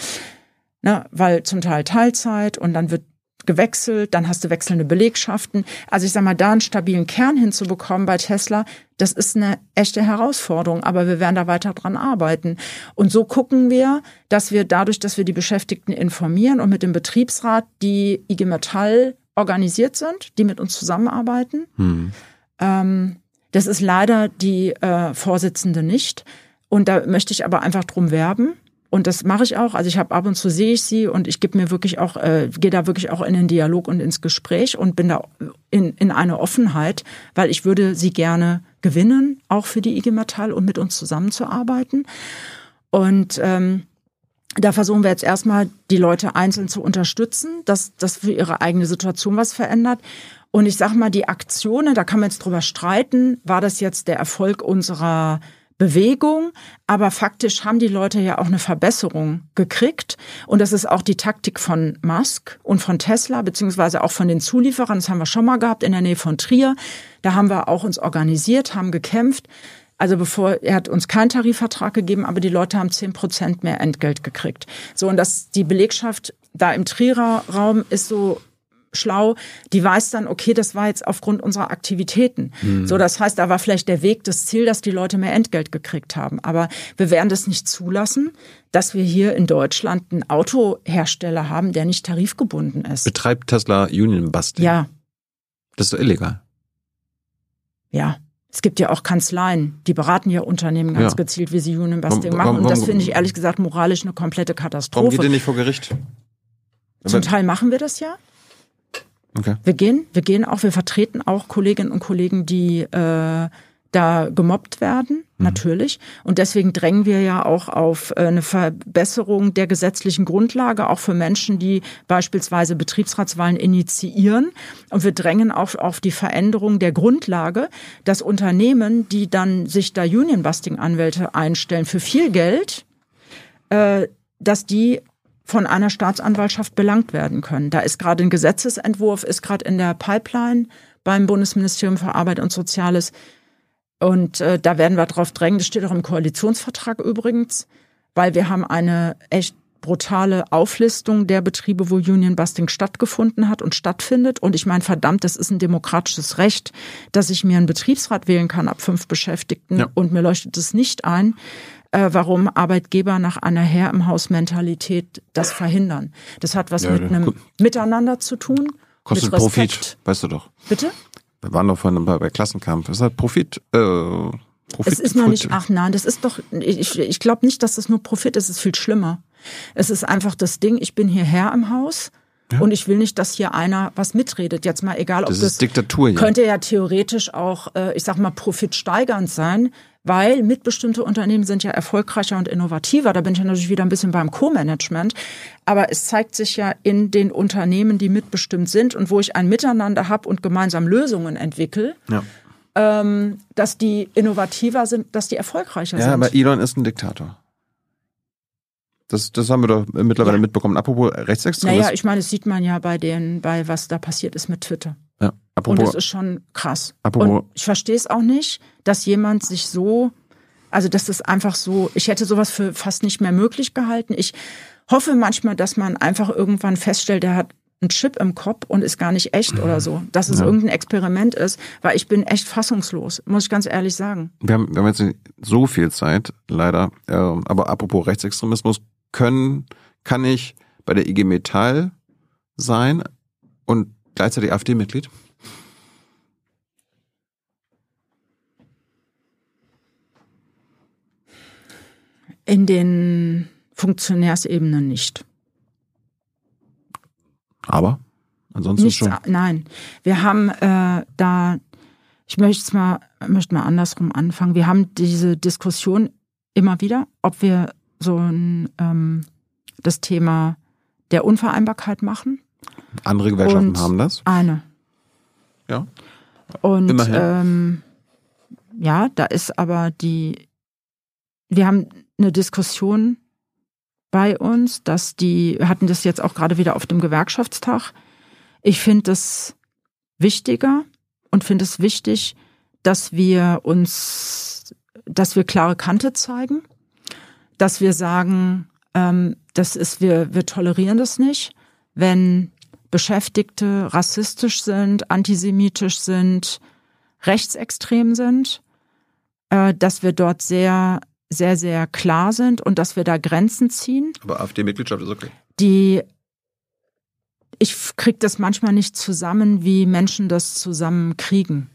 Ne? Weil zum Teil Teilzeit und dann wird gewechselt, dann hast du wechselnde Belegschaften. Also ich sag mal, da einen stabilen Kern hinzubekommen bei Tesla, das ist eine echte Herausforderung, aber wir werden da weiter dran arbeiten. Und so gucken wir, dass wir dadurch, dass wir die Beschäftigten informieren und mit dem Betriebsrat, die IG Metall organisiert sind, die mit uns zusammenarbeiten. Ähm, das ist leider die äh, Vorsitzende nicht. Und da möchte ich aber einfach drum werben. Und das mache ich auch. Also ich habe ab und zu sehe ich sie und ich gebe mir wirklich auch, äh, gehe da wirklich auch in den Dialog und ins Gespräch und bin da in, in eine Offenheit, weil ich würde sie gerne gewinnen, auch für die IG Metall und mit uns zusammenzuarbeiten. Und ähm, da versuchen wir jetzt erstmal, die Leute einzeln zu unterstützen, dass das für ihre eigene Situation was verändert. Und ich sag mal, die Aktionen, da kann man jetzt drüber streiten, war das jetzt der Erfolg unserer Bewegung, aber faktisch haben die Leute ja auch eine Verbesserung gekriegt. Und das ist auch die Taktik von Musk und von Tesla, beziehungsweise auch von den Zulieferern. Das haben wir schon mal gehabt in der Nähe von Trier. Da haben wir auch uns organisiert, haben gekämpft. Also bevor, er hat uns keinen Tarifvertrag gegeben, aber die Leute haben zehn Prozent mehr Entgelt gekriegt. So, und das, die Belegschaft da im Trierer Raum ist so schlau, die weiß dann, okay, das war jetzt aufgrund unserer Aktivitäten. Mhm. So, das heißt, da war vielleicht der Weg, das Ziel, dass die Leute mehr Entgelt gekriegt haben. Aber wir werden das nicht zulassen, dass wir hier in Deutschland einen Autohersteller haben, der nicht tarifgebunden ist. Betreibt Tesla Union Busting? Ja. Das ist illegal. Ja. Es gibt ja auch Kanzleien, die beraten ja Unternehmen ganz ja. gezielt, wie sie Union Busting machen. Und das finde ich ehrlich gesagt moralisch eine komplette Katastrophe. Warum geht ihr nicht vor Gericht? Zum Teil machen wir das ja. Okay. Wir gehen, wir gehen auch, wir vertreten auch Kolleginnen und Kollegen, die äh, da gemobbt werden, mhm. natürlich. Und deswegen drängen wir ja auch auf äh, eine Verbesserung der gesetzlichen Grundlage, auch für Menschen, die beispielsweise Betriebsratswahlen initiieren. Und wir drängen auch auf die Veränderung der Grundlage, dass Unternehmen, die dann sich da Union-Busting-Anwälte einstellen für viel Geld, äh, dass die von einer Staatsanwaltschaft belangt werden können. Da ist gerade ein Gesetzesentwurf, ist gerade in der Pipeline beim Bundesministerium für Arbeit und Soziales. Und äh, da werden wir drauf drängen. Das steht auch im Koalitionsvertrag übrigens, weil wir haben eine echt brutale Auflistung der Betriebe, wo Union Busting stattgefunden hat und stattfindet. Und ich meine, verdammt, das ist ein demokratisches Recht, dass ich mir einen Betriebsrat wählen kann ab fünf Beschäftigten. Ja. Und mir leuchtet es nicht ein, äh, warum Arbeitgeber nach einer Herr im Haus Mentalität das verhindern. Das hat was ja, mit einem Miteinander zu tun. Kostet Profit, weißt du doch. Bitte? Wir waren doch vorhin bei, bei Klassenkampf. Das hat Profit. Äh, Profit. Es ist noch nicht, ach nein, das ist doch, ich, ich glaube nicht, dass das nur Profit ist, es ist viel schlimmer. Es ist einfach das Ding, ich bin hier Herr im Haus. Ja. Und ich will nicht, dass hier einer was mitredet. Jetzt mal egal, ob das, das Diktatur, ja. könnte ja theoretisch auch, äh, ich sag mal, profitsteigernd sein, weil mitbestimmte Unternehmen sind ja erfolgreicher und innovativer. Da bin ich ja natürlich wieder ein bisschen beim Co-Management. Aber es zeigt sich ja in den Unternehmen, die mitbestimmt sind und wo ich ein Miteinander habe und gemeinsam Lösungen entwickle. Ja. Ähm, dass die innovativer sind, dass die erfolgreicher ja, sind. Ja, aber Elon ist ein Diktator. Das, das haben wir doch mittlerweile ja. mitbekommen. Apropos Rechtsextremismus. Naja, ich meine, das sieht man ja bei den, bei was da passiert ist mit Twitter. Ja. Apropos, und das ist schon krass. Apropos, und ich verstehe es auch nicht, dass jemand sich so, also das ist einfach so, ich hätte sowas für fast nicht mehr möglich gehalten. Ich hoffe manchmal, dass man einfach irgendwann feststellt, der hat einen Chip im Kopf und ist gar nicht echt oder so. Dass es ja. irgendein Experiment ist, weil ich bin echt fassungslos, muss ich ganz ehrlich sagen. Wir haben, wir haben jetzt nicht so viel Zeit, leider. Aber apropos Rechtsextremismus, können, kann ich bei der IG Metall sein und gleichzeitig AfD-Mitglied? In den Funktionärsebenen nicht. Aber ansonsten Nichts, schon. Nein, wir haben äh, da, ich möchte es mal, möchte mal andersrum anfangen. Wir haben diese Diskussion immer wieder, ob wir so ein, ähm, das Thema der Unvereinbarkeit machen. Andere Gewerkschaften Und haben das? Eine. Ja. Und Immerhin. Ähm, ja, da ist aber die, wir haben eine Diskussion bei uns, dass die, wir hatten das jetzt auch gerade wieder auf dem Gewerkschaftstag. Ich finde es wichtiger und finde es wichtig, dass wir uns, dass wir klare Kante zeigen, dass wir sagen, ähm, das ist, wir, wir tolerieren das nicht, wenn Beschäftigte rassistisch sind, antisemitisch sind, rechtsextrem sind, äh, dass wir dort sehr sehr, sehr klar sind und dass wir da Grenzen ziehen. Aber AfD-Mitgliedschaft ist okay. Die ich kriege das manchmal nicht zusammen, wie Menschen das zusammen kriegen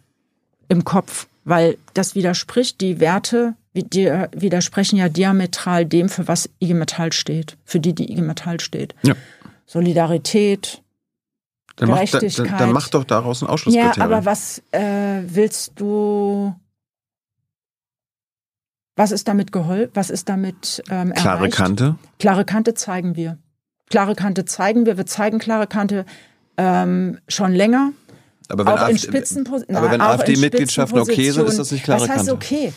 im Kopf, weil das widerspricht die Werte, die widersprechen ja diametral dem, für was IG Metall steht, für die die IG Metall steht. Ja. Solidarität, dann Gerechtigkeit. Macht, dann, dann mach doch daraus ein Ausschlusskriterium. Ja, aber was äh, willst du was ist damit geholfen? Was ist damit ähm, Klare erreicht? Kante? Klare Kante zeigen wir. Klare Kante zeigen wir. Wir zeigen klare Kante ähm, schon länger. Aber wenn, auch AfD, in Spitzenpositionen. aber wenn AfD-Mitgliedschaften okay sind, ist das nicht klare Was heißt Kante? okay?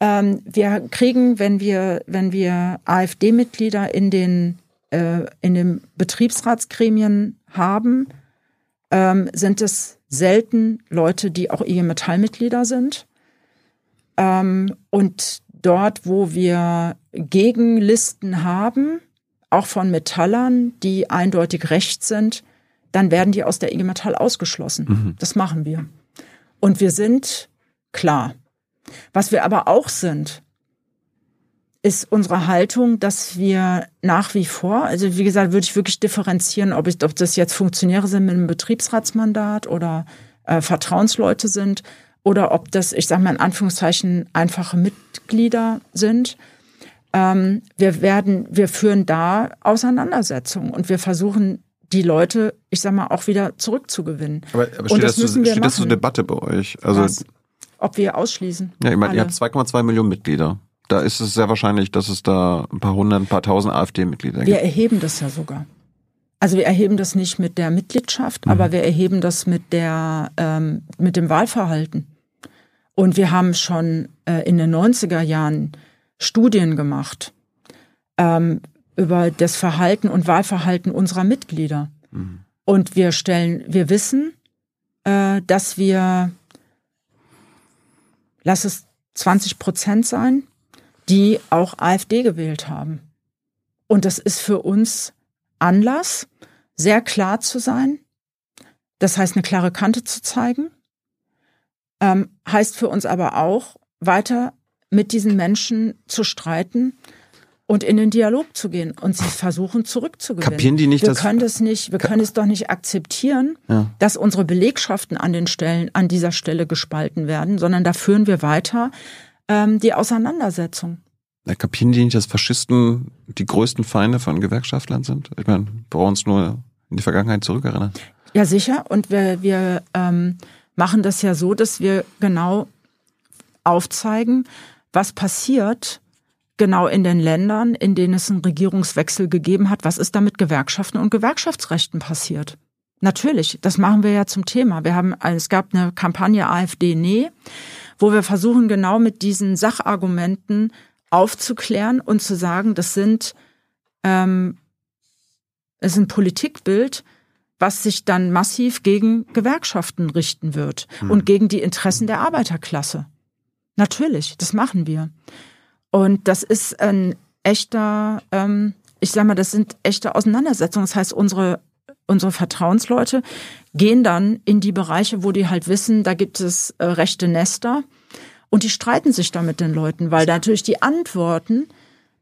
Ähm, wir kriegen, wenn wir, wenn wir AfD-Mitglieder in den, äh, in den Betriebsratsgremien haben, ähm, sind es selten Leute, die auch IG Metall-Mitglieder sind. Ähm, und dort, wo wir Gegenlisten haben, auch von Metallern, die eindeutig recht sind, dann werden die aus der IG Metall ausgeschlossen. Mhm. Das machen wir. Und wir sind klar. Was wir aber auch sind, ist unsere Haltung, dass wir nach wie vor, also wie gesagt, würde ich wirklich differenzieren, ob, ich, ob das jetzt Funktionäre sind mit einem Betriebsratsmandat oder äh, Vertrauensleute sind oder ob das, ich sage mal in Anführungszeichen, einfache Mitglieder sind. Ähm, wir werden, wir führen da Auseinandersetzungen und wir versuchen die Leute, ich sag mal, auch wieder zurückzugewinnen. Aber, aber steht, das, das, steht das zur Debatte bei euch? Also, Was? Ob wir ausschließen? Ja, ich meine, ihr habt 2,2 Millionen Mitglieder. Da ist es sehr wahrscheinlich, dass es da ein paar hundert, ein paar tausend AfD-Mitglieder gibt. Wir erheben das ja sogar. Also wir erheben das nicht mit der Mitgliedschaft, mhm. aber wir erheben das mit der ähm, mit dem Wahlverhalten. Und wir haben schon äh, in den 90er Jahren Studien gemacht ähm, über das Verhalten und Wahlverhalten unserer Mitglieder. Mhm. Und wir stellen, wir wissen, äh, dass wir, lass es 20 Prozent sein, die auch AfD gewählt haben. Und das ist für uns Anlass, sehr klar zu sein. Das heißt, eine klare Kante zu zeigen. Ähm, heißt für uns aber auch, weiter mit diesen Menschen zu streiten und in den Dialog zu gehen und sie versuchen zurückzugewinnen. Kapieren die nicht, wir können das nicht, wir können es doch nicht akzeptieren, ja. dass unsere Belegschaften an den Stellen, an dieser Stelle gespalten werden, sondern da führen wir weiter ähm, die Auseinandersetzung. Ja, kapieren die nicht, dass Faschisten die größten Feinde von Gewerkschaftlern sind? Ich meine, wir brauchen uns nur in die Vergangenheit zurückerinnern. Ja, sicher. Und wir, wir ähm, machen das ja so, dass wir genau aufzeigen, was passiert genau in den Ländern, in denen es einen Regierungswechsel gegeben hat. Was ist da mit Gewerkschaften und Gewerkschaftsrechten passiert? Natürlich, das machen wir ja zum Thema. Wir haben, es gab eine Kampagne AfD Nee, wo wir versuchen, genau mit diesen Sachargumenten aufzuklären und zu sagen, das sind, ähm, es ist ein Politikbild, was sich dann massiv gegen Gewerkschaften richten wird hm. und gegen die Interessen der Arbeiterklasse. Natürlich, das machen wir. Und das ist ein echter, ähm, ich sag mal, das sind echte Auseinandersetzungen. Das heißt, unsere unsere Vertrauensleute gehen dann in die Bereiche, wo die halt wissen, da gibt es äh, rechte Nester und die streiten sich da mit den Leuten, weil natürlich die Antworten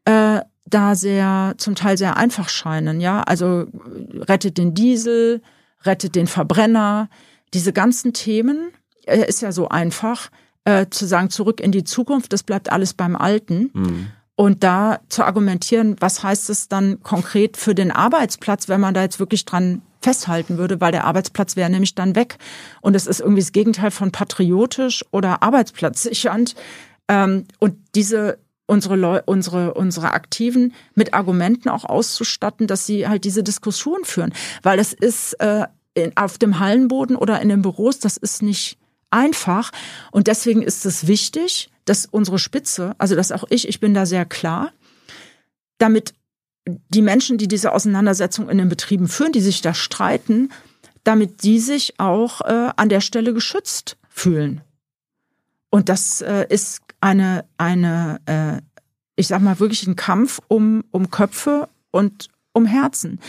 äh, da sehr zum Teil sehr einfach scheinen. Ja, also rettet den Diesel, rettet den Verbrenner, diese ganzen Themen äh, ist ja so einfach äh, zu sagen, zurück in die Zukunft, das bleibt alles beim Alten. Mhm. Und da zu argumentieren, was heißt es dann konkret für den Arbeitsplatz, wenn man da jetzt wirklich dran festhalten würde, weil der Arbeitsplatz wäre nämlich dann weg. Und es ist irgendwie das Gegenteil von patriotisch oder arbeitsplatzsichernd. Ähm, und diese unsere Leu unsere unsere Aktiven mit Argumenten auch auszustatten, dass sie halt diese Diskussion führen, weil es ist äh, in, auf dem Hallenboden oder in den Büros, das ist nicht einfach. Und deswegen ist es wichtig, dass unsere Spitze, also dass auch ich, ich bin da sehr klar, damit die Menschen, die diese Auseinandersetzung in den Betrieben führen, die sich da streiten, damit die sich auch äh, an der Stelle geschützt fühlen. Und das äh, ist eine, eine äh, ich sag mal, wirklich ein Kampf um, um Köpfe und um Herzen.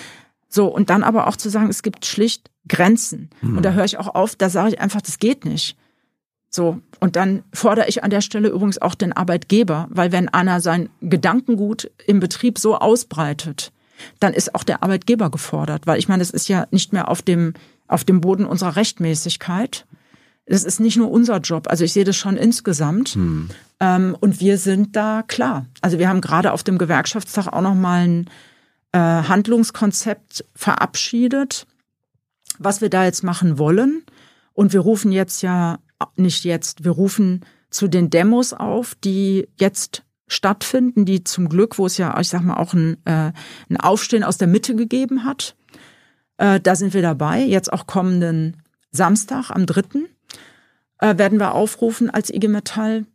So, und dann aber auch zu sagen, es gibt schlicht Grenzen. Mhm. Und da höre ich auch auf, da sage ich einfach, das geht nicht. So, und dann fordere ich an der Stelle übrigens auch den Arbeitgeber, weil wenn einer sein Gedankengut im Betrieb so ausbreitet, dann ist auch der Arbeitgeber gefordert, weil ich meine, das ist ja nicht mehr auf dem, auf dem Boden unserer Rechtmäßigkeit. Das ist nicht nur unser Job, also ich sehe das schon insgesamt. Hm. Ähm, und wir sind da klar. Also wir haben gerade auf dem Gewerkschaftstag auch nochmal ein äh, Handlungskonzept verabschiedet, was wir da jetzt machen wollen. Und wir rufen jetzt ja nicht jetzt, wir rufen zu den Demos auf, die jetzt stattfinden, die zum Glück, wo es ja, ich sag mal, auch ein, äh, ein Aufstehen aus der Mitte gegeben hat. Äh, da sind wir dabei. Jetzt auch kommenden Samstag am 3. Äh, werden wir aufrufen als IG Metall.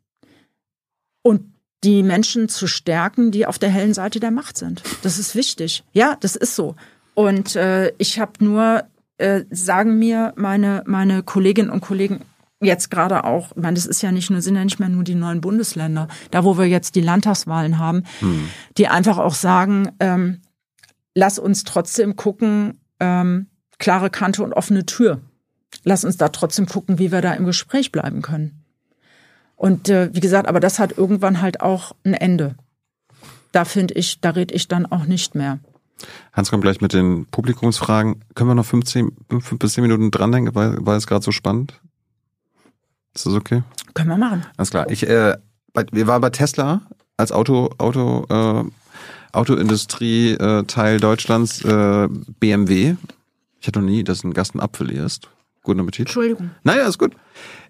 und die Menschen zu stärken, die auf der hellen Seite der Macht sind. Das ist wichtig. Ja, das ist so. Und äh, ich habe nur, äh, sagen mir meine, meine Kolleginnen und Kollegen jetzt gerade auch, ich meine, das ist ja nicht nur, sind ja nicht mehr nur die neuen Bundesländer, da wo wir jetzt die Landtagswahlen haben, Hm. die einfach auch sagen, ähm, lass uns trotzdem gucken, ähm, klare Kante und offene Tür. Lass uns da trotzdem gucken, wie wir da im Gespräch bleiben können. Und äh, wie gesagt, aber das hat irgendwann halt auch ein Ende. Da finde ich, da red ich dann auch nicht mehr. Hans kommt gleich mit den Publikumsfragen. Können wir noch 15, 5 bis 10 Minuten drandenken, weil, weil es gerade so spannend? Ist das okay? Können wir machen. Alles klar. Ich, äh, bei, wir waren bei Tesla als Auto, Auto, äh, Autoindustrie äh, Teil Deutschlands, äh, BMW. Ich hatte noch nie, dass ein Gast einen Apfel isst. Guten Appetit. Entschuldigung. Naja, ist gut.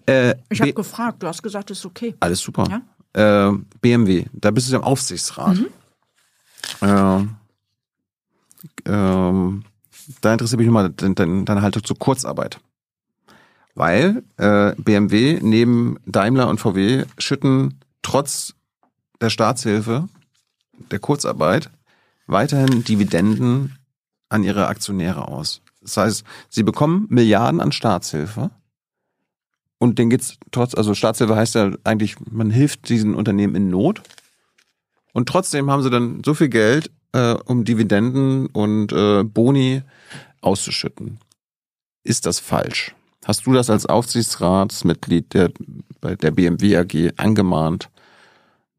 Äh, Ich habe gefragt, du hast gesagt, es ist okay. alles super. Äh, BMW, da bist du ja im Aufsichtsrat. Äh, ähm, da interessiert mich nochmal deine, deine, deine Haltung zur Kurzarbeit. Weil äh, BMW neben Daimler und VW schütten trotz der Staatshilfe, der Kurzarbeit, weiterhin Dividenden an ihre Aktionäre aus. Das heißt, sie bekommen Milliarden an Staatshilfe und denen geht's trotz, also Staatshilfe heißt ja eigentlich, man hilft diesen Unternehmen in Not. Und trotzdem haben sie dann so viel Geld, äh, um Dividenden und äh, Boni auszuschütten. Ist das falsch? Hast du das als Aufsichtsratsmitglied der, bei der BMW AG angemahnt,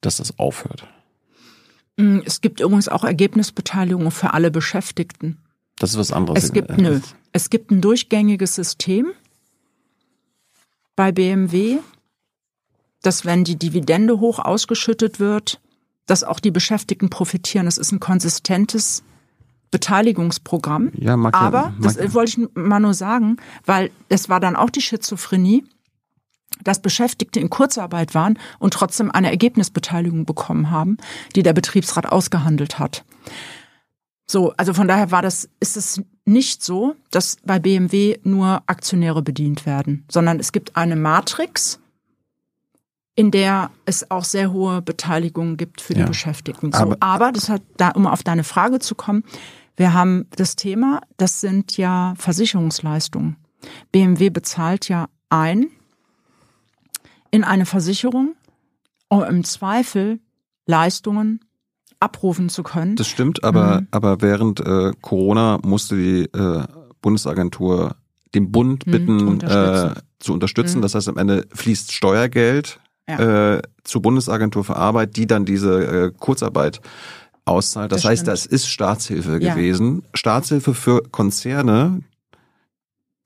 dass das aufhört? Mm, Es gibt übrigens auch Ergebnisbeteiligung für alle Beschäftigten. Das ist was anderes. Es gibt, nö, es gibt ein durchgängiges System bei BMW, dass wenn die Dividende hoch ausgeschüttet wird, dass auch die Beschäftigten profitieren. Es ist ein konsistentes Beteiligungsprogramm. Ja, mag ja- Aber, mag- das wollte ich mal nur sagen, weil es war dann auch die Schizophrenie, dass Beschäftigte in Kurzarbeit waren und trotzdem eine Ergebnisbeteiligung bekommen haben, die der Betriebsrat ausgehandelt hat. So, also von daher war das, ist es nicht so, dass bei BMW nur Aktionäre bedient werden, sondern es gibt eine Matrix, in der es auch sehr hohe Beteiligungen gibt für die Ja. Beschäftigten. So, Aber- aber, das hat, da, um auf deine Frage zu kommen, wir haben das Thema, das sind ja Versicherungsleistungen. BMW bezahlt ja ein in eine Versicherung, um im Zweifel Leistungen abrufen zu können. Das stimmt, aber, Mhm. aber während äh, Corona musste die äh, Bundesagentur den Bund Mhm, bitten, unterstützen. äh, zu unterstützen. Mhm. Das heißt, am Ende fließt Steuergeld Ja. äh, zur Bundesagentur für Arbeit, die dann diese äh, Kurzarbeit auszahlt. Das, Das heißt, stimmt. das ist Staatshilfe Ja. gewesen. Staatshilfe für Konzerne,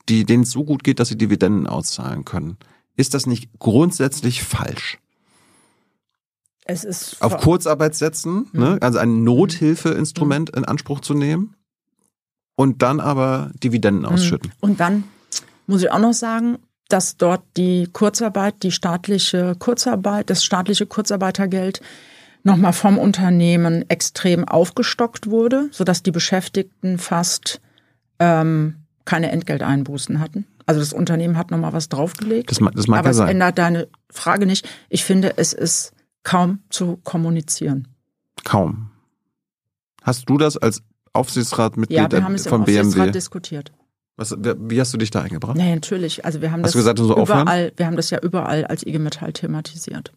die denen es so gut geht, dass sie Dividenden auszahlen können. Ist das nicht grundsätzlich falsch? es ist auf Kurzarbeit setzen, ne? also ein Nothilfeinstrument Mhm. in Anspruch zu nehmen und dann aber Dividenden ausschütten. Und dann muss ich auch noch sagen, dass dort die Kurzarbeit, die staatliche Kurzarbeit, das staatliche Kurzarbeitergeld nochmal vom Unternehmen extrem aufgestockt wurde, sodass die Beschäftigten fast ähm, keine Entgelteinbußen hatten. Also das Unternehmen hat nochmal was draufgelegt. Das, ma- das mag aber ja es sein. ändert deine Frage nicht. Ich finde, es ist kaum zu kommunizieren. Kaum. Hast du das als Aufsichtsratmitglied Ja, wir haben es im von Aufsichtsrat BMW? diskutiert. Was, wie hast du dich da eingebracht? Nee, natürlich. Also wir haben Hast das gesagt, du soll aufhören? überall, wir haben das ja überall als IG Metall thematisiert.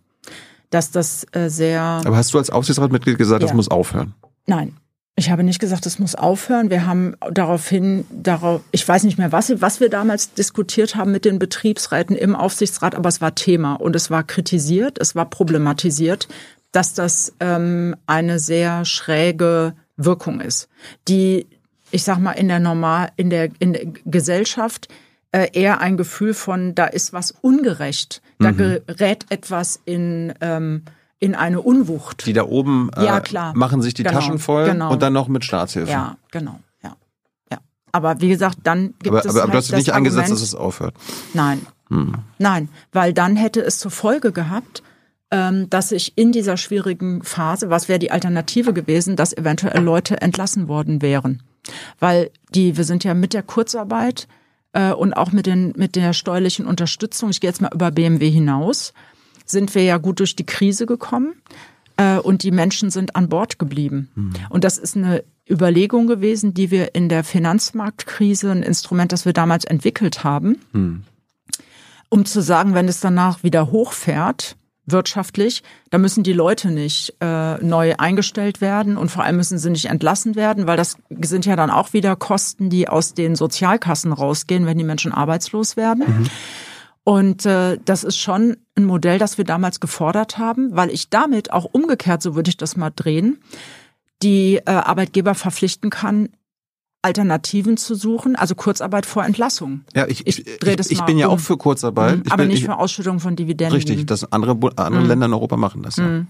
Dass das äh, sehr Aber hast du als Aufsichtsratmitglied gesagt, das Ja. muss aufhören? Nein. Ich habe nicht gesagt, es muss aufhören. Wir haben daraufhin, darauf, ich weiß nicht mehr, was, was wir damals diskutiert haben mit den Betriebsräten im Aufsichtsrat, aber es war Thema und es war kritisiert, es war problematisiert, dass das ähm, eine sehr schräge Wirkung ist, die, ich sag mal, in der normal, in der, in der Gesellschaft äh, eher ein Gefühl von, da ist was ungerecht, da gerät etwas in, ähm, in eine Unwucht. Die da oben äh, Ja, klar. machen sich die Genau, Taschen voll genau. und dann noch mit Staatshilfe. Ja, genau, ja. ja. Aber wie gesagt, dann gibt aber es aber, aber halt du hast dich das nicht Argument, dass es aufhört. Nein, Hm. nein, weil dann hätte es zur Folge gehabt, dass sich in dieser schwierigen Phase, was wäre die Alternative gewesen, dass eventuell Leute entlassen worden wären. Weil die, wir sind ja mit der Kurzarbeit äh, und auch mit, den, mit der steuerlichen Unterstützung, ich gehe jetzt mal über BMW hinaus, sind wir ja gut durch die Krise gekommen äh, und die Menschen sind an Bord geblieben. Und das ist eine Überlegung gewesen, die wir in der Finanzmarktkrise, ein Instrument, das wir damals entwickelt haben, um zu sagen, wenn es danach wieder hochfährt, wirtschaftlich, da müssen die Leute nicht äh, neu eingestellt werden und vor allem müssen sie nicht entlassen werden, weil das sind ja dann auch wieder Kosten, die aus den Sozialkassen rausgehen, wenn die Menschen arbeitslos werden. Und äh, das ist schon ein Modell, das wir damals gefordert haben, weil ich damit auch umgekehrt, so würde ich das mal drehen, die äh, Arbeitgeber verpflichten kann, Alternativen zu suchen, also Kurzarbeit vor Entlassung. Ja, ich, Ich ich, ich, ich bin ja um. auch für Kurzarbeit. Ich aber bin, nicht ich, für Ausschüttung von Dividenden. Richtig, das andere, andere Mhm. Länder in Europa machen das ja. Mhm.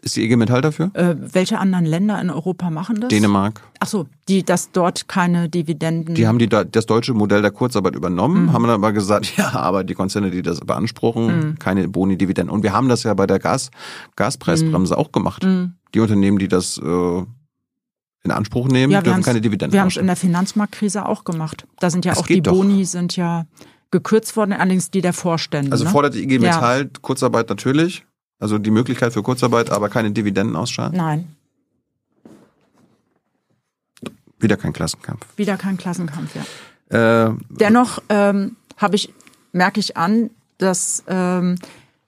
Ist die IG Metall dafür? Äh, welche anderen Länder in Europa machen das? Dänemark. Ach so, die, dass dort keine Dividenden. Die haben die, da- das deutsche Modell der Kurzarbeit übernommen, Mhm. haben dann aber gesagt, ja, aber die Konzerne, die das beanspruchen, keine Boni-Dividenden. Und wir haben das ja bei der Gas, Gaspreisbremse auch gemacht. Mhm. Die Unternehmen, die das äh, in Anspruch nehmen, Ja, wir dürfen keine Dividenden Wir haben es in der Finanzmarktkrise auch gemacht. Da sind ja Es auch die doch. Boni sind ja gekürzt worden, allerdings die der Vorstände. Also ne? fordert die IG Ja. Metall Kurzarbeit natürlich, also die Möglichkeit für Kurzarbeit, aber keine Dividenden ausschalten. Nein, Wieder kein Klassenkampf. wieder kein Klassenkampf, ja. Äh, Dennoch ähm, habe ich, merke ich an, dass ähm,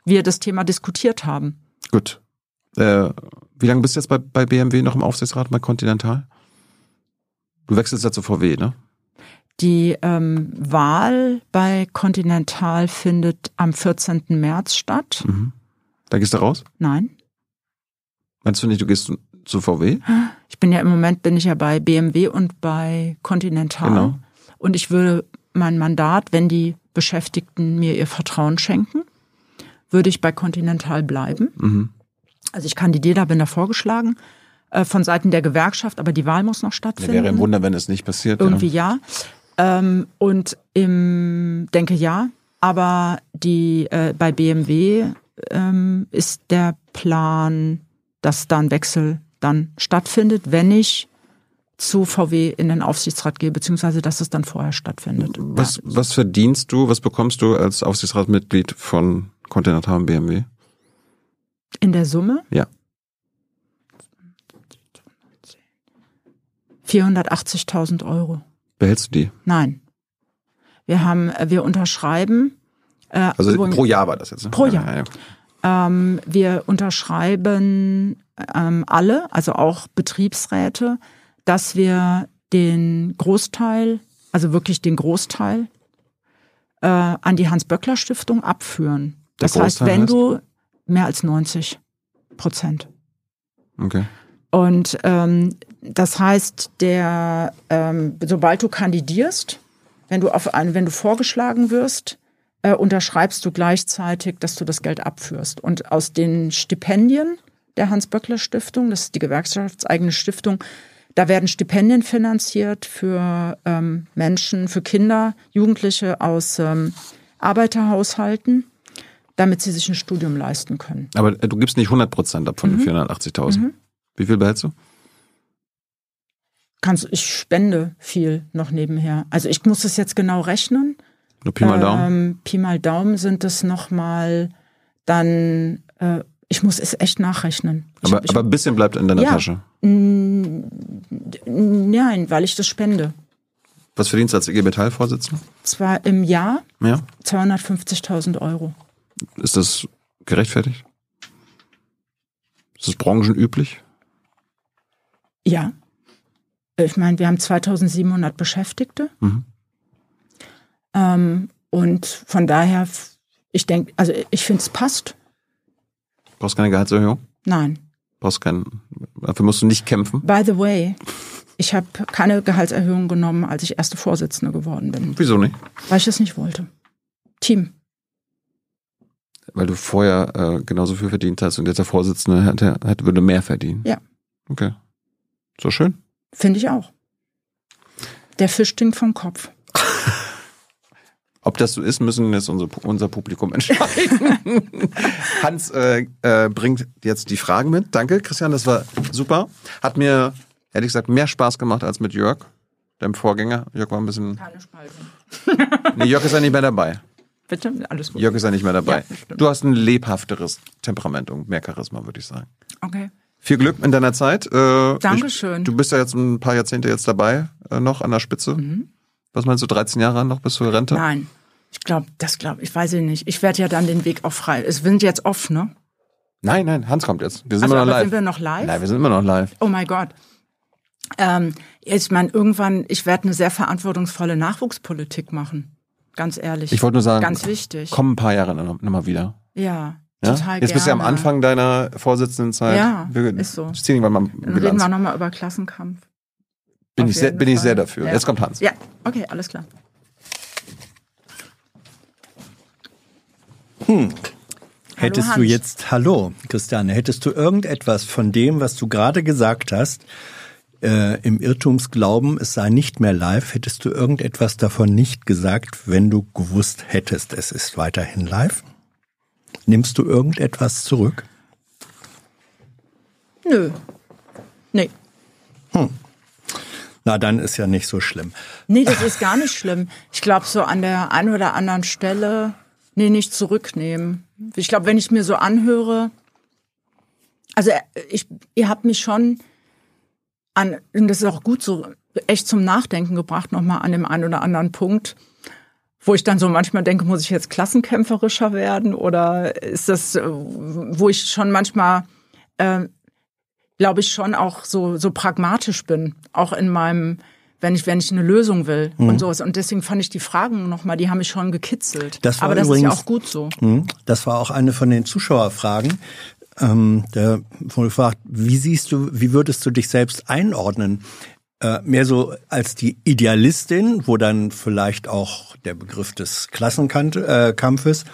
wir das Thema diskutiert haben. gut. Äh, wie lange bist du jetzt bei, bei BMW noch im Aufsichtsrat bei Continental? Du wechselst ja zu VW, ne? Die ähm, Wahl bei Continental findet am 14. März statt. Mhm. Da gehst du raus? Nein. Meinst du nicht, du gehst zu- VW? Ich bin ja im Moment bin ich ja bei BMW und bei Continental. Genau. Und ich würde mein Mandat, wenn die Beschäftigten mir ihr Vertrauen schenken, würde ich bei Continental bleiben. Mhm. Also ich kandidiere, da bin da vorgeschlagen äh, von Seiten der Gewerkschaft, aber die Wahl muss noch Ja, stattfinden. wäre ein Wunder, wenn es nicht passiert. Irgendwie Ja. ja. Ähm, und im denke ja, aber die äh, bei BMW ähm, ist der Plan, dass da ein Wechsel dann stattfindet, wenn ich zu VW in den Aufsichtsrat gehe, beziehungsweise dass es dann vorher stattfindet. Was, Ja. was verdienst du, was bekommst du als Aufsichtsratmitglied von Continental und BMW? In der Summe? Ja. 480.000 Euro. Behältst du die? Nein. Wir haben, äh, wir unterschreiben. Äh, Also übrigens- pro Jahr war das jetzt, ne? Pro Jahr. Ja, ja. Ähm, wir unterschreiben ähm, alle, also auch Betriebsräte, dass wir den Großteil, also wirklich den Großteil, äh, an die Hans-Böckler-Stiftung abführen. Der Das heißt, Großteil wenn heißt? du mehr als 90 Prozent. Okay. Und ähm, das heißt, der, ähm, sobald du kandidierst, wenn du auf ein, wenn du vorgeschlagen wirst, äh, unterschreibst du gleichzeitig, dass du das Geld abführst. Und aus den Stipendien der Hans-Böckler-Stiftung, das ist die gewerkschaftseigene Stiftung, da werden Stipendien finanziert für ähm, Menschen, für Kinder, Jugendliche aus ähm, Arbeiterhaushalten, damit sie sich ein Studium leisten können. Aber äh, du gibst nicht 100 Prozent ab von Mhm. den 480.000. Wie viel behältst du? Kannst, ich spende viel noch nebenher. Also ich muss es jetzt genau rechnen. Nur Pi mal Daumen? Ähm, Pi mal Daumen sind es nochmal dann, äh, ich muss es echt nachrechnen. Ich, aber, ich, aber ein bisschen bleibt in deiner Ja. Tasche. Nein, weil ich das spende. Was verdienst du als IG Metall-Vorsitzender? Zwar im Jahr Ja. 250.000 Euro. Ist das gerechtfertigt? Ist das branchenüblich? Ja. Ich meine, wir haben 2700 Beschäftigte. Mhm. Ähm, und von daher, ich denke, also ich finde es passt. Brauchst keine Gehaltserhöhung? Nein. Brauchst keinen, dafür musst du nicht kämpfen. By the way, ich habe keine Gehaltserhöhung genommen, als ich erste Vorsitzende geworden bin, Wieso nicht? weil ich das nicht wollte. Team. Weil du vorher äh, genauso viel verdient hast und jetzt der Vorsitzende hätte, hätte, würde mehr verdienen. Ja. Okay. So schön. Finde ich auch. Der Fisch stinkt vom Kopf. Ob das so ist, müssen jetzt unser, unser Publikum entscheiden. Hans äh, äh, bringt jetzt die Fragen mit. Danke, Christian, das war super. Hat mir, ehrlich gesagt, mehr Spaß gemacht als mit Jörg, deinem Vorgänger. Jörg war ein bisschen. Keine Spaltung. Nee, Jörg ist ja nicht mehr dabei. Bitte? Alles gut. Jörg ist ja nicht mehr dabei. Ja, du hast ein lebhafteres Temperament und mehr Charisma, würde ich sagen. Okay. Viel Glück in deiner Zeit. Äh, Dankeschön. Ich, du bist ja jetzt ein paar Jahrzehnte jetzt dabei, äh, noch an der Spitze. Was meinst du, 13 Jahre noch bis zur Rente? Mhm. Nein. Ich glaube, das glaube ich, weiß ich nicht. Ich werde ja dann den Weg auch frei. Es sind jetzt off, ne? Nein, nein, Hans kommt jetzt. Wir sind Also, immer noch live. sind wir noch live? Nein, wir sind immer noch live. Oh mein Gott. Ähm, ich meine, irgendwann, ich werde eine sehr verantwortungsvolle Nachwuchspolitik machen. Ganz ehrlich. Ich wollte nur sagen, Ganz wichtig. komm ein paar Jahre noch, noch mal wieder. Ja, Ja? total Jetzt bist du ja am gerne. Anfang deiner Vorsitzendenzeit. Ja, wir ist so. ziehen irgendwann mal Dann reden wir nochmal über Klassenkampf. Bin Auf ich, sehr, bin ich sehr dafür. Ja. Jetzt kommt Hans. Ja, okay, alles klar. Hättest du Hans. jetzt, hallo Christiane, hättest du irgendetwas von dem, was du gerade gesagt hast, äh, im Irrtumsglauben, es sei nicht mehr live, hättest du irgendetwas davon nicht gesagt, wenn du gewusst hättest, es ist weiterhin live? Nimmst du irgendetwas zurück? Nö. Nee. Na, dann ist ja nicht so schlimm. Nee, das ist gar nicht schlimm. Ich glaube, so an der einen oder anderen Stelle, nee, nicht zurücknehmen. Ich glaube, wenn ich mir so anhöre, also äh, ich, ihr habt mich schon an, und das ist auch gut so, echt zum Nachdenken gebracht, nochmal an dem einen oder anderen Punkt, wo ich dann so manchmal denke, muss ich jetzt klassenkämpferischer werden oder ist das, äh, wo ich schon manchmal, äh, glaube ich, schon auch so, so pragmatisch bin, auch in meinem, wenn ich, wenn ich eine Lösung will Mhm. und sowas. Und deswegen fand ich die Fragen nochmal, die haben mich schon gekitzelt. Das war Aber das ist ja übrigens- auch gut so. Hm, Das war auch eine von den Zuschauerfragen. Ähm, da wurde gefragt, wie siehst du, wie würdest du dich selbst einordnen? Äh, mehr so als die Idealistin, wo dann vielleicht auch der Begriff des Klassenkampfes äh,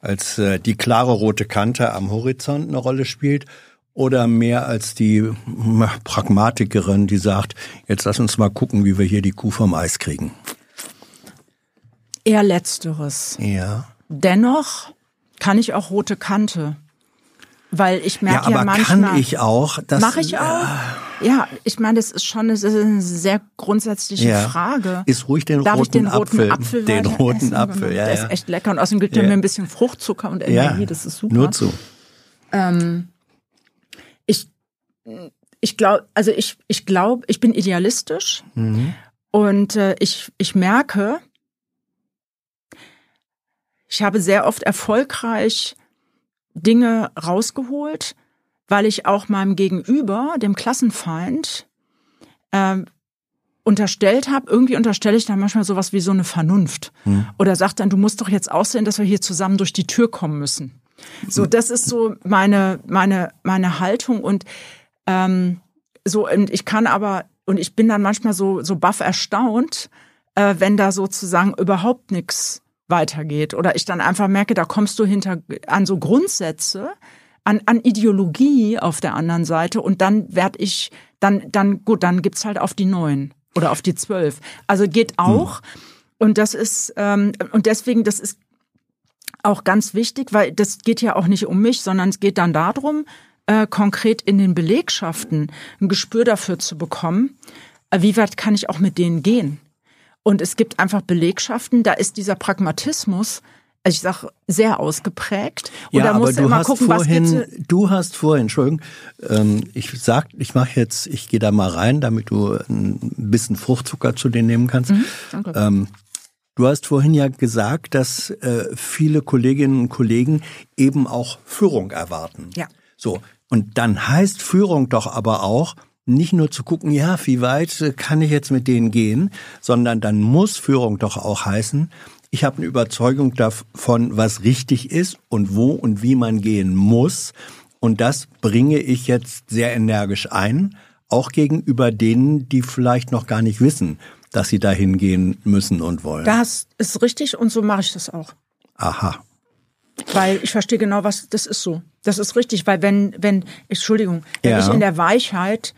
als äh, die klare rote Kante am Horizont eine Rolle spielt oder mehr als die hm, Pragmatikerin, die sagt, jetzt lass uns mal gucken, wie wir hier die Kuh vom Eis kriegen. Eher letzteres. Ja. Dennoch kann ich auch rote Kante. Weil ich Ja, merke ja, aber manchmal. kann ich auch? Das, Mache ich auch. Ja, ich meine, das ist schon das ist eine sehr grundsätzliche Ja. Frage. Ist ruhig den Darf roten ich den roten Apfel, Apfel, den roten essen? Apfel, ja, Der ja. ist echt lecker. Und außerdem gibt er Ja. mir ein bisschen Fruchtzucker und ja, Energie. Das ist super. Nur zu. ich, ich glaube, also ich, ich glaube, ich bin idealistisch Mhm. und äh, ich, ich merke, ich habe sehr oft erfolgreich Dinge rausgeholt, weil ich auch meinem Gegenüber, dem Klassenfeind, ähm, unterstellt habe, irgendwie unterstelle ich dann manchmal sowas wie so eine Vernunft. Oder sagt dann, du musst doch jetzt aussehen, dass wir hier zusammen durch die Tür kommen müssen. So, das ist so meine, meine, meine Haltung und ähm, so, und ich kann aber, und ich bin dann manchmal so, so baff erstaunt, äh, wenn da sozusagen überhaupt nichts weitergeht. Oder ich dann einfach merke, da kommst du hinter an so Grundsätze, an, an Ideologie auf der anderen Seite und dann werd ich, dann, dann, gut, dann gibt's halt auf die neun oder auf die zwölf. Also geht auch. Und das ist, ähm, und deswegen, das ist auch ganz wichtig, weil das geht ja auch nicht um mich, sondern es geht dann darum, äh, konkret in den Belegschaften ein Gespür dafür zu bekommen, äh, wie weit kann ich auch mit denen gehen. Und es gibt einfach Belegschaften, da ist dieser Pragmatismus, also ich sag sehr ausgeprägt. Und Ja, da aber musst du du immer hast gucken, was vorhin, gibt's. du hast vorhin, Entschuldigung, ähm, ich sag, ich mache jetzt, ich gehe da mal rein, damit du ein bisschen Fruchtzucker zu dir nehmen kannst. Mhm, danke. Ähm, du hast vorhin ja gesagt, dass äh, viele Kolleginnen und Kollegen eben auch Führung erwarten. Ja. So. Und dann heißt Führung doch aber auch, nicht nur zu gucken, ja, wie weit kann ich jetzt mit denen gehen, sondern dann muss Führung doch auch heißen, ich habe eine Überzeugung davon, was richtig ist und wo und wie man gehen muss. Und das bringe ich jetzt sehr energisch ein, auch gegenüber denen, die vielleicht noch gar nicht wissen, dass sie dahin gehen müssen und wollen. Das ist richtig und so mache ich das auch. Aha. Weil ich verstehe genau, was das ist so. Das ist richtig, weil wenn, wenn, Entschuldigung, wenn Ja. ich in der Weichheit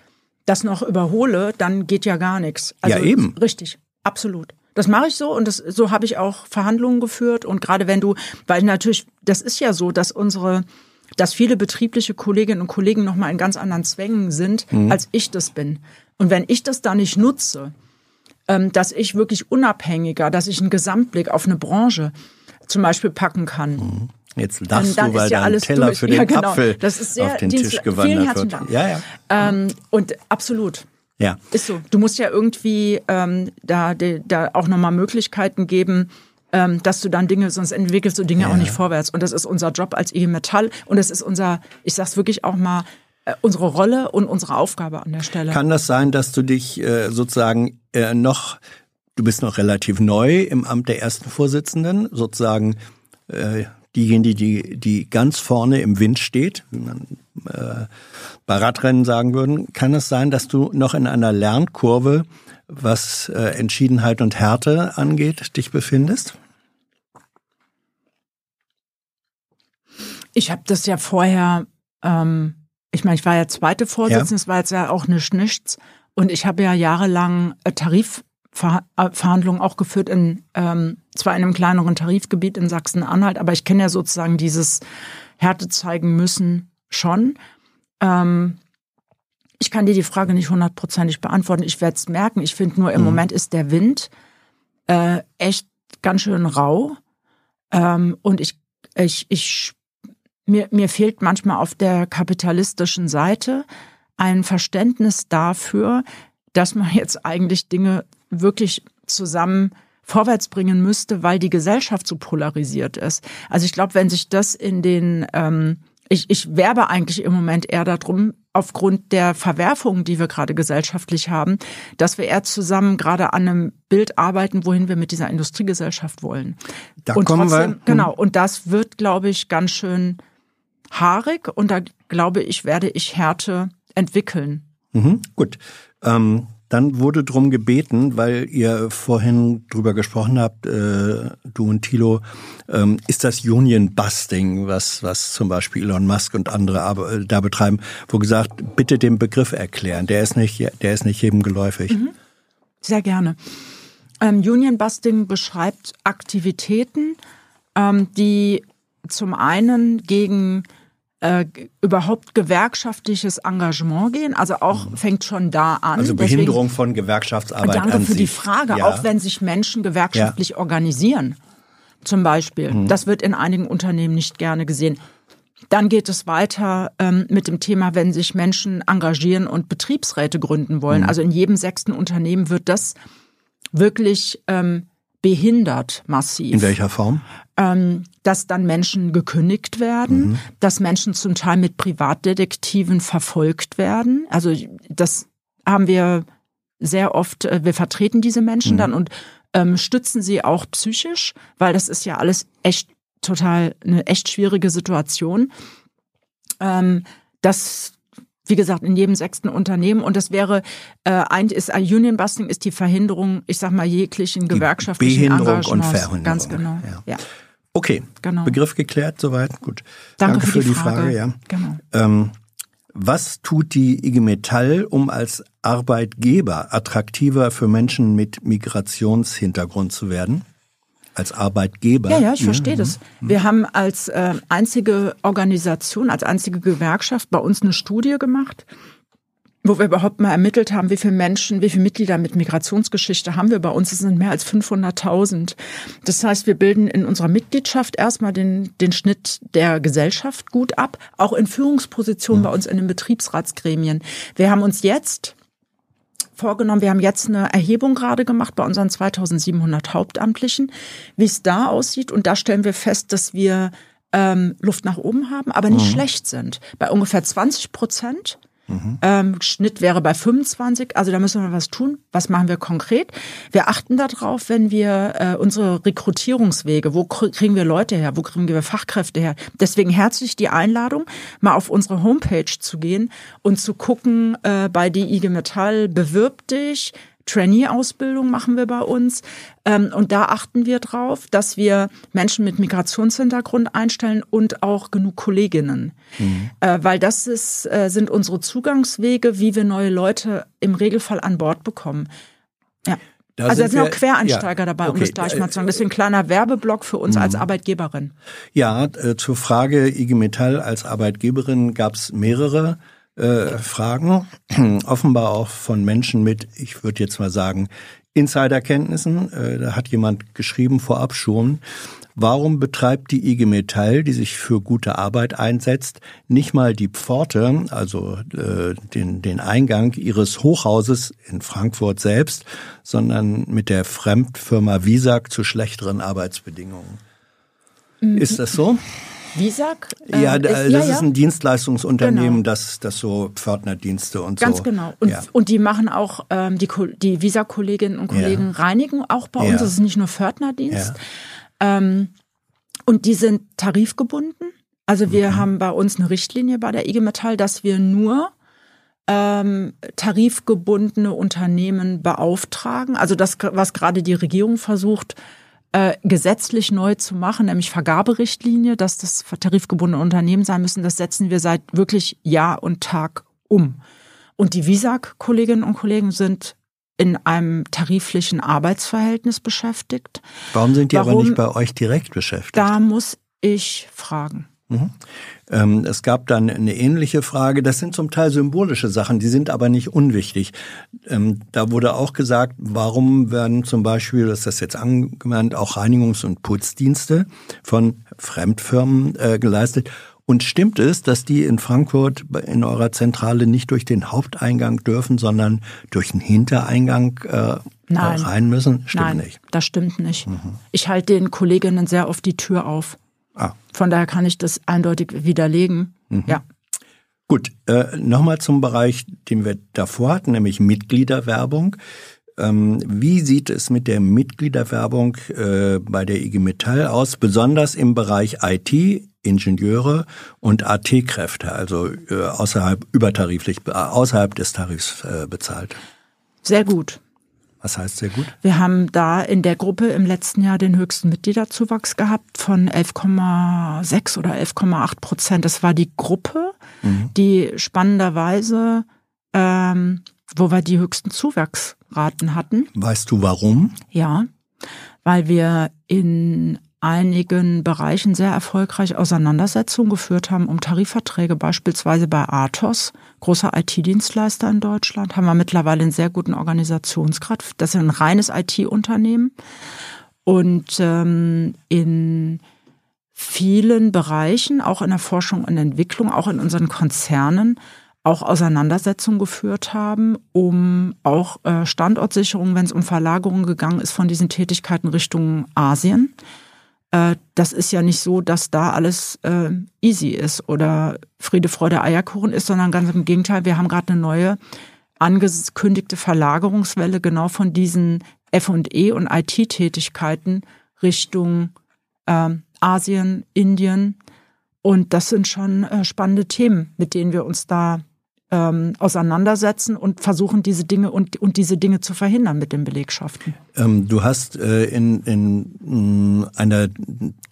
das noch überhole, dann geht ja gar nichts. Also, Ja, eben. Richtig, absolut. Das mache ich so und das, so habe ich auch Verhandlungen geführt. Und gerade wenn du, weil natürlich, das ist ja so, dass unsere, dass viele betriebliche Kolleginnen und Kollegen nochmal in ganz anderen Zwängen sind, als ich das bin. Und wenn ich das da nicht nutze, ähm, dass ich wirklich unabhängiger, dass ich einen Gesamtblick auf eine Branche zum Beispiel packen kann. Jetzt lachst du, weil ja dein Teller durch. für den Ja, genau. Apfel Das ist sehr auf den Tisch gewandert wird. Dank. Ja, ja. Ähm, und absolut. Ja. Ist so. Du musst ja irgendwie ähm, da, da, auch nochmal Möglichkeiten geben, ähm, dass du dann Dinge, sonst entwickelst du Dinge auch nicht vorwärts. Und das ist unser Job als IG Metall und das ist unser, ich sag's wirklich auch mal, äh, unsere Rolle und unsere Aufgabe an der Stelle. Kann das sein, dass du dich äh, sozusagen äh, noch, du bist noch relativ neu im Amt der ersten Vorsitzenden, sozusagen äh, diejenige, die, die ganz vorne im Wind steht, wie man äh, bei Radrennen sagen würden. Kann es sein, dass du noch in einer Lernkurve, was äh, Entschiedenheit und Härte angeht, dich befindest? Ich habe das ja vorher, ähm, ich meine, ich war ja zweite Vorsitzende, Ja. es war jetzt ja auch nicht nichts. Und ich habe ja jahrelang äh, Tarifverhandlungen auch geführt, in ähm, zwar in einem kleineren Tarifgebiet in Sachsen-Anhalt, aber ich kenne ja sozusagen dieses Härte zeigen müssen schon. Ähm, ich kann dir die Frage nicht hundertprozentig beantworten. Ich werde es merken. Ich finde nur, im Moment ist der Wind äh, echt ganz schön rau. Ähm, und ich, ich, ich, mir, mir fehlt manchmal auf der kapitalistischen Seite ein Verständnis dafür, dass man jetzt eigentlich Dinge wirklich zusammen vorwärts bringen müsste, weil die Gesellschaft so polarisiert ist. Also ich glaube, wenn sich das in den, ähm, ich, ich werbe eigentlich im Moment eher darum, aufgrund der Verwerfungen, die wir gerade gesellschaftlich haben, dass wir eher zusammen gerade an einem Bild arbeiten, wohin wir mit dieser Industriegesellschaft wollen. Da und kommen wir- trotzdem, genau, und das wird, glaube ich, ganz schön haarig und da glaube ich, werde ich Härte entwickeln. Mhm, gut. Ähm, dann wurde drum gebeten, weil ihr vorhin drüber gesprochen habt, äh, du und Thilo, ähm, ist das Union Busting, was, was zum Beispiel Elon Musk und andere äh, da betreiben, wo gesagt, bitte den Begriff erklären. Der ist nicht, der ist nicht jedem geläufig. Sehr gerne. Ähm, Union Busting beschreibt Aktivitäten, ähm, die zum einen gegen äh, überhaupt gewerkschaftliches Engagement gehen, also auch fängt schon da an. Also Deswegen- Behinderung von Gewerkschaftsarbeit Danke an für die sich. Frage, Ja. auch wenn sich Menschen gewerkschaftlich organisieren, zum Beispiel. Mhm. Das wird in einigen Unternehmen nicht gerne gesehen. Dann geht es weiter ähm, mit dem Thema, wenn sich Menschen engagieren und Betriebsräte gründen Mhm. wollen. Also in jedem sechsten Unternehmen wird das wirklich ähm, behindert massiv In welcher Form? ähm, dass dann Menschen gekündigt werden, Mhm. dass Menschen zum Teil mit Privatdetektiven verfolgt werden. Also das haben wir sehr oft, äh, wir vertreten diese Mhm. Menschen dann und ähm, stützen sie auch psychisch, weil das ist ja alles echt total eine echt schwierige Situation. Ähm, das wie gesagt, in jedem sechsten Unternehmen. Und das wäre, äh, ein, ist, ein Union Busting ist die Verhinderung, ich sag mal, jeglichen gewerkschaftlichen Behinderung und Engagements. Verhinderung, Ganz genau. ja. ja. Okay, Genau. Begriff geklärt, soweit. Gut. Danke, für, die, Frage. Frage. ja. Genau. Ähm, was tut die IG Metall, um als Arbeitgeber attraktiver für Menschen mit Migrationshintergrund zu werden? Als Arbeitgeber? Ja, ja, ich verstehe das. Wir haben als äh, einzige Organisation, als einzige Gewerkschaft bei uns eine Studie gemacht, wo wir überhaupt mal ermittelt haben, wie viele Menschen, wie viele Mitglieder mit Migrationsgeschichte haben wir bei uns. Es sind mehr als 500.000. Das heißt, wir bilden in unserer Mitgliedschaft erstmal den, den Schnitt der Gesellschaft gut ab, auch in Führungspositionen bei uns in den Betriebsratsgremien. Wir haben uns jetzt vorgenommen. Wir haben jetzt eine Erhebung gerade gemacht bei unseren 2700 Hauptamtlichen, wie es da aussieht. Und da stellen wir fest, dass wir ähm, Luft nach oben haben, aber nicht schlecht sind. Bei ungefähr 20 Prozent. Ähm, Schnitt wäre bei 25, also da müssen wir was tun. Was machen wir konkret? Wir achten darauf, wenn wir äh, unsere Rekrutierungswege, wo kr- kriegen wir Leute her, wo kriegen wir Fachkräfte her? Deswegen herzlich die Einladung, mal auf unsere Homepage zu gehen und zu gucken, äh, bei die IG Metall bewirb dich, Trainee-Ausbildung machen wir bei uns. Ähm, und da achten wir drauf, dass wir Menschen mit Migrationshintergrund einstellen und auch genug Kolleginnen. Äh, weil das ist, äh, sind unsere Zugangswege, wie wir neue Leute im Regelfall an Bord bekommen. Ja. Da also da sind sind auch wir- Quereinsteiger ja, dabei, um okay. das gleich mal zu sagen. Deswegen ein kleiner Werbeblock für uns als Arbeitgeberin. Ja, äh, zur Frage IG Metall als Arbeitgeberin gab es mehrere äh, Fragen, offenbar auch von Menschen mit, ich würde jetzt mal sagen, Insiderkenntnissen. Äh, da hat jemand geschrieben vorab schon, Warum betreibt die IG Metall, die sich für gute Arbeit einsetzt, nicht mal die Pforte, also äh, den, den Eingang ihres Hochhauses in Frankfurt selbst, sondern mit der Fremdfirma Visag zu schlechteren Arbeitsbedingungen? Mhm. Ist das so? Visag? Äh, ja, das ja, ja. ist ein Dienstleistungsunternehmen, genau. das, das so Pförtnerdienste und Ganz so. Ganz genau. Und, ja. und die machen auch, ähm, die, die Visag-Kolleginnen und Kollegen reinigen auch bei uns. Das ist nicht nur Pförtnerdienst. Ähm, und die sind tarifgebunden. Also wir mhm. haben bei uns eine Richtlinie bei der IG Metall, dass wir nur ähm, tarifgebundene Unternehmen beauftragen. Also das, was gerade die Regierung versucht, äh, gesetzlich neu zu machen, nämlich Vergaberichtlinie, dass das tarifgebundene Unternehmen sein müssen, das setzen wir seit wirklich Jahr und Tag um. Und die Visag-Kolleginnen und Kollegen sind in einem tariflichen Arbeitsverhältnis beschäftigt. Warum sind die Warum, aber nicht bei euch direkt beschäftigt? Da muss ich fragen. Mhm. Ähm, es gab dann eine ähnliche Frage. Das sind zum Teil symbolische Sachen, die sind aber nicht unwichtig. Ähm, da wurde auch gesagt, warum werden zum Beispiel, das ist das jetzt angemeint, auch Reinigungs- und Putzdienste von Fremdfirmen äh, geleistet und stimmt es, dass die in Frankfurt in eurer Zentrale nicht durch den Haupteingang dürfen, sondern durch den Hintereingang äh, Nein. rein müssen? Stimmt Nein, nicht. Das stimmt nicht. Mhm. Ich halte den Kolleginnen sehr oft die Tür auf. Ah. Von daher kann ich das eindeutig widerlegen. Mhm. Ja. Gut, äh, nochmal zum Bereich, den wir davor hatten, nämlich Mitgliederwerbung. Ähm, wie sieht es mit der Mitgliederwerbung äh, bei der IG Metall aus, besonders im Bereich IT, Ingenieure und AT-Kräfte, also äh, außerhalb übertariflich, äh, außerhalb des Tarifs äh, bezahlt? Sehr gut. Was heißt sehr gut? Wir haben da in der Gruppe im letzten Jahr den höchsten Mitgliederzuwachs gehabt von 11,6 oder 11,8 Prozent. Das war die Gruppe, mhm. die spannenderweise, ähm, wo wir die höchsten Zuwachsraten hatten. Weißt du warum? Ja, weil wir in einigen Bereichen sehr erfolgreich Auseinandersetzungen geführt haben um Tarifverträge, beispielsweise bei Athos, großer IT-Dienstleister in Deutschland, haben wir mittlerweile einen sehr guten Organisationsgrad. Das ist ein reines IT-Unternehmen. Und ähm, in vielen Bereichen, auch in der Forschung und Entwicklung, auch in unseren Konzernen, auch Auseinandersetzungen geführt haben, um auch äh, Standortsicherung, wenn es um Verlagerungen gegangen ist von diesen Tätigkeiten Richtung Asien das ist ja nicht so, dass da alles äh, easy ist oder Friede, Freude, Eierkuchen ist, sondern ganz im Gegenteil, wir haben gerade eine neue angekündigte Verlagerungswelle genau von diesen F&E und IT-Tätigkeiten Richtung äh, Asien, Indien. Und das sind schon äh, spannende Themen, mit denen wir uns da ähm, auseinandersetzen und versuchen, diese Dinge und, und diese Dinge zu verhindern mit den Belegschaften. Ähm, du hast äh, in, in mh, einer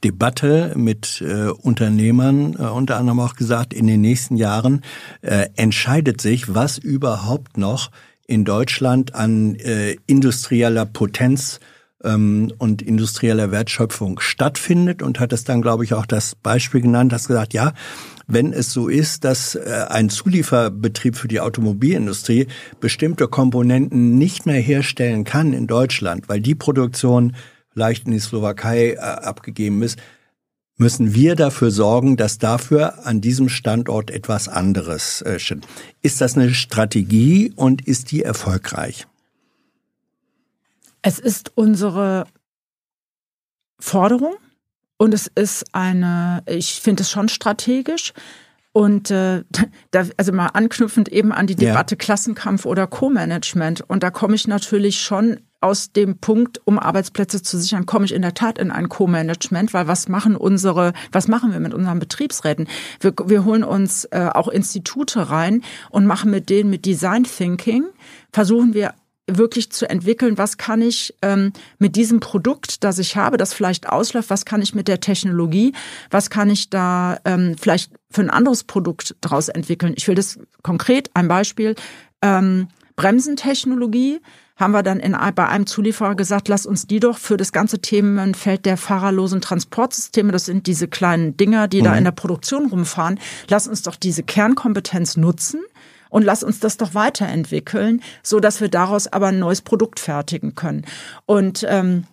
Debatte mit äh, Unternehmern äh, unter anderem auch gesagt, in den nächsten Jahren äh, entscheidet sich, was überhaupt noch in Deutschland an äh, industrieller Potenz ähm, und industrieller Wertschöpfung stattfindet und hat es dann, glaube ich, auch das Beispiel genannt, hast gesagt, ja, wenn es so ist, dass äh, ein Zulieferbetrieb für die Automobilindustrie bestimmte Komponenten nicht mehr herstellen kann in Deutschland, weil die Produktion vielleicht in die Slowakei äh, abgegeben ist, müssen wir dafür sorgen, dass dafür an diesem Standort etwas anderes äh, steht. Ist das eine Strategie und ist die erfolgreich? Es ist unsere Forderung und es ist eine, ich finde es schon strategisch. Und äh, da, also mal anknüpfend eben an die Debatte ja. Klassenkampf oder Co-Management. Und da komme ich natürlich schon aus dem Punkt, um Arbeitsplätze zu sichern, komme ich in der Tat in ein Co-Management, weil was machen unsere, was machen wir mit unseren Betriebsräten? Wir, wir holen uns äh, auch Institute rein und machen mit denen mit Design Thinking, versuchen wir wirklich zu entwickeln, was kann ich ähm, mit diesem Produkt, das ich habe, das vielleicht ausläuft, was kann ich mit der Technologie, was kann ich da ähm, vielleicht für ein anderes Produkt daraus entwickeln. Ich will das konkret, ein Beispiel, ähm, Bremsentechnologie haben wir dann in, bei einem Zulieferer gesagt, lass uns die doch für das ganze Themenfeld der fahrerlosen Transportsysteme, das sind diese kleinen Dinger, die mhm. da in der Produktion rumfahren, lass uns doch diese Kernkompetenz nutzen und lass uns das doch weiterentwickeln, so dass wir daraus aber ein neues Produkt fertigen können. Und ähm,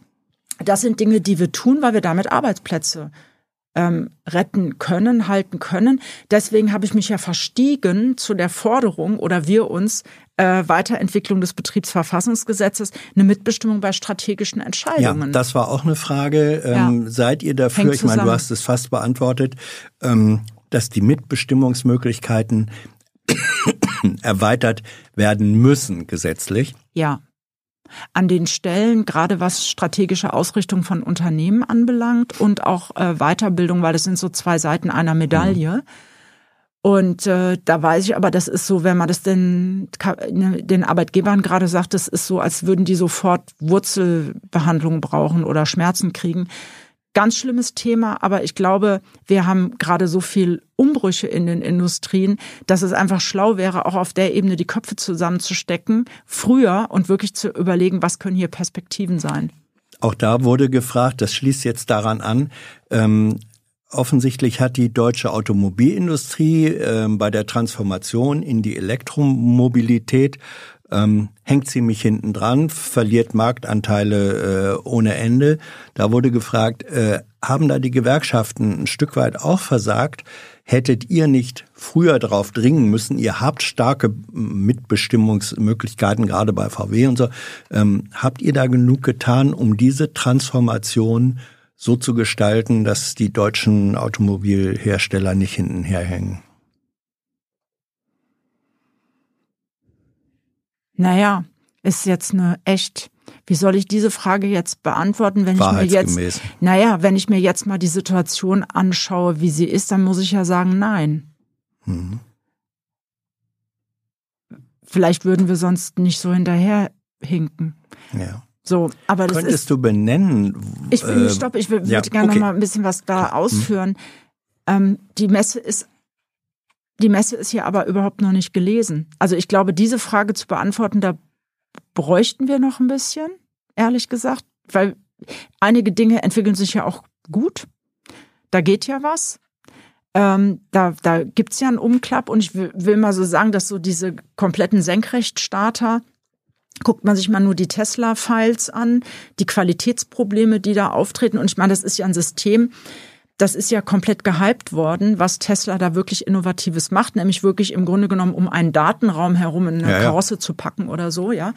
das sind Dinge, die wir tun, weil wir damit Arbeitsplätze ähm, retten können, halten können. Deswegen habe ich mich ja verstiegen zu der Forderung oder wir uns äh, Weiterentwicklung des Betriebsverfassungsgesetzes, eine Mitbestimmung bei strategischen Entscheidungen. Ja, das war auch eine Frage. Ähm, ja. Seid ihr dafür? Hängt ich meine, du hast es fast beantwortet, ähm, dass die Mitbestimmungsmöglichkeiten erweitert werden müssen gesetzlich. Ja an den Stellen, gerade was strategische Ausrichtung von Unternehmen anbelangt und auch äh, Weiterbildung, weil das sind so zwei Seiten einer Medaille. Mhm. Und äh, da weiß ich aber, das ist so, wenn man das den, ne, den Arbeitgebern gerade sagt, das ist so, als würden die sofort Wurzelbehandlung brauchen oder Schmerzen kriegen. Ganz schlimmes Thema, aber ich glaube, wir haben gerade so viel Umbrüche in den Industrien, dass es einfach schlau wäre, auch auf der Ebene die Köpfe zusammenzustecken, früher und wirklich zu überlegen, was können hier Perspektiven sein. Auch da wurde gefragt, das schließt jetzt daran an, ähm, Offensichtlich hat die deutsche Automobilindustrie äh, bei der Transformation in die Elektromobilität ähm, hängt ziemlich hinten dran, verliert Marktanteile äh, ohne Ende. Da wurde gefragt, äh, haben da die Gewerkschaften ein Stück weit auch versagt? Hättet ihr nicht früher darauf dringen müssen? Ihr habt starke Mitbestimmungsmöglichkeiten, gerade bei VW und so. Ähm, habt ihr da genug getan, um diese Transformation so zu gestalten, dass die deutschen Automobilhersteller nicht hinten herhängen? Naja, ist jetzt eine echt, wie soll ich diese Frage jetzt beantworten, wenn ich mir jetzt, naja, wenn ich mir jetzt mal die Situation anschaue, wie sie ist, dann muss ich ja sagen, nein. Mhm. Vielleicht würden wir sonst nicht so hinterher hinken. Ja. So, aber das Könntest ist, du benennen? Ich will, äh, stopp, ich würde ja, gerne okay. noch mal ein bisschen was da ausführen. Mhm. Ähm, die Messe ist die Messe ist hier aber überhaupt noch nicht gelesen. Also ich glaube, diese Frage zu beantworten, da bräuchten wir noch ein bisschen, ehrlich gesagt, weil einige Dinge entwickeln sich ja auch gut. Da geht ja was. Ähm, da da gibt ja einen Umklapp und ich will, will mal so sagen, dass so diese kompletten Senkrechtstarter, guckt man sich mal nur die Tesla-Files an, die Qualitätsprobleme, die da auftreten. Und ich meine, das ist ja ein System, das ist ja komplett gehypt worden, was Tesla da wirklich Innovatives macht, nämlich wirklich im Grunde genommen um einen Datenraum herum in eine ja, Karosse ja. zu packen oder so, ja.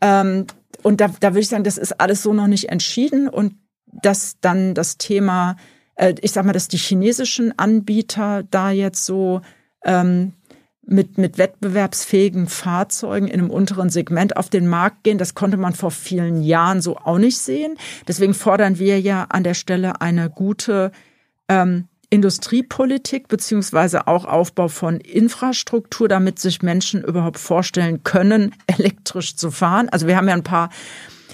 Ähm, und da, da würde ich sagen, das ist alles so noch nicht entschieden und dass dann das Thema, äh, ich sag mal, dass die chinesischen Anbieter da jetzt so ähm, mit, mit wettbewerbsfähigen Fahrzeugen in einem unteren Segment auf den Markt gehen. Das konnte man vor vielen Jahren so auch nicht sehen. Deswegen fordern wir ja an der Stelle eine gute ähm, Industriepolitik beziehungsweise auch Aufbau von Infrastruktur, damit sich Menschen überhaupt vorstellen können, elektrisch zu fahren. Also wir haben ja ein paar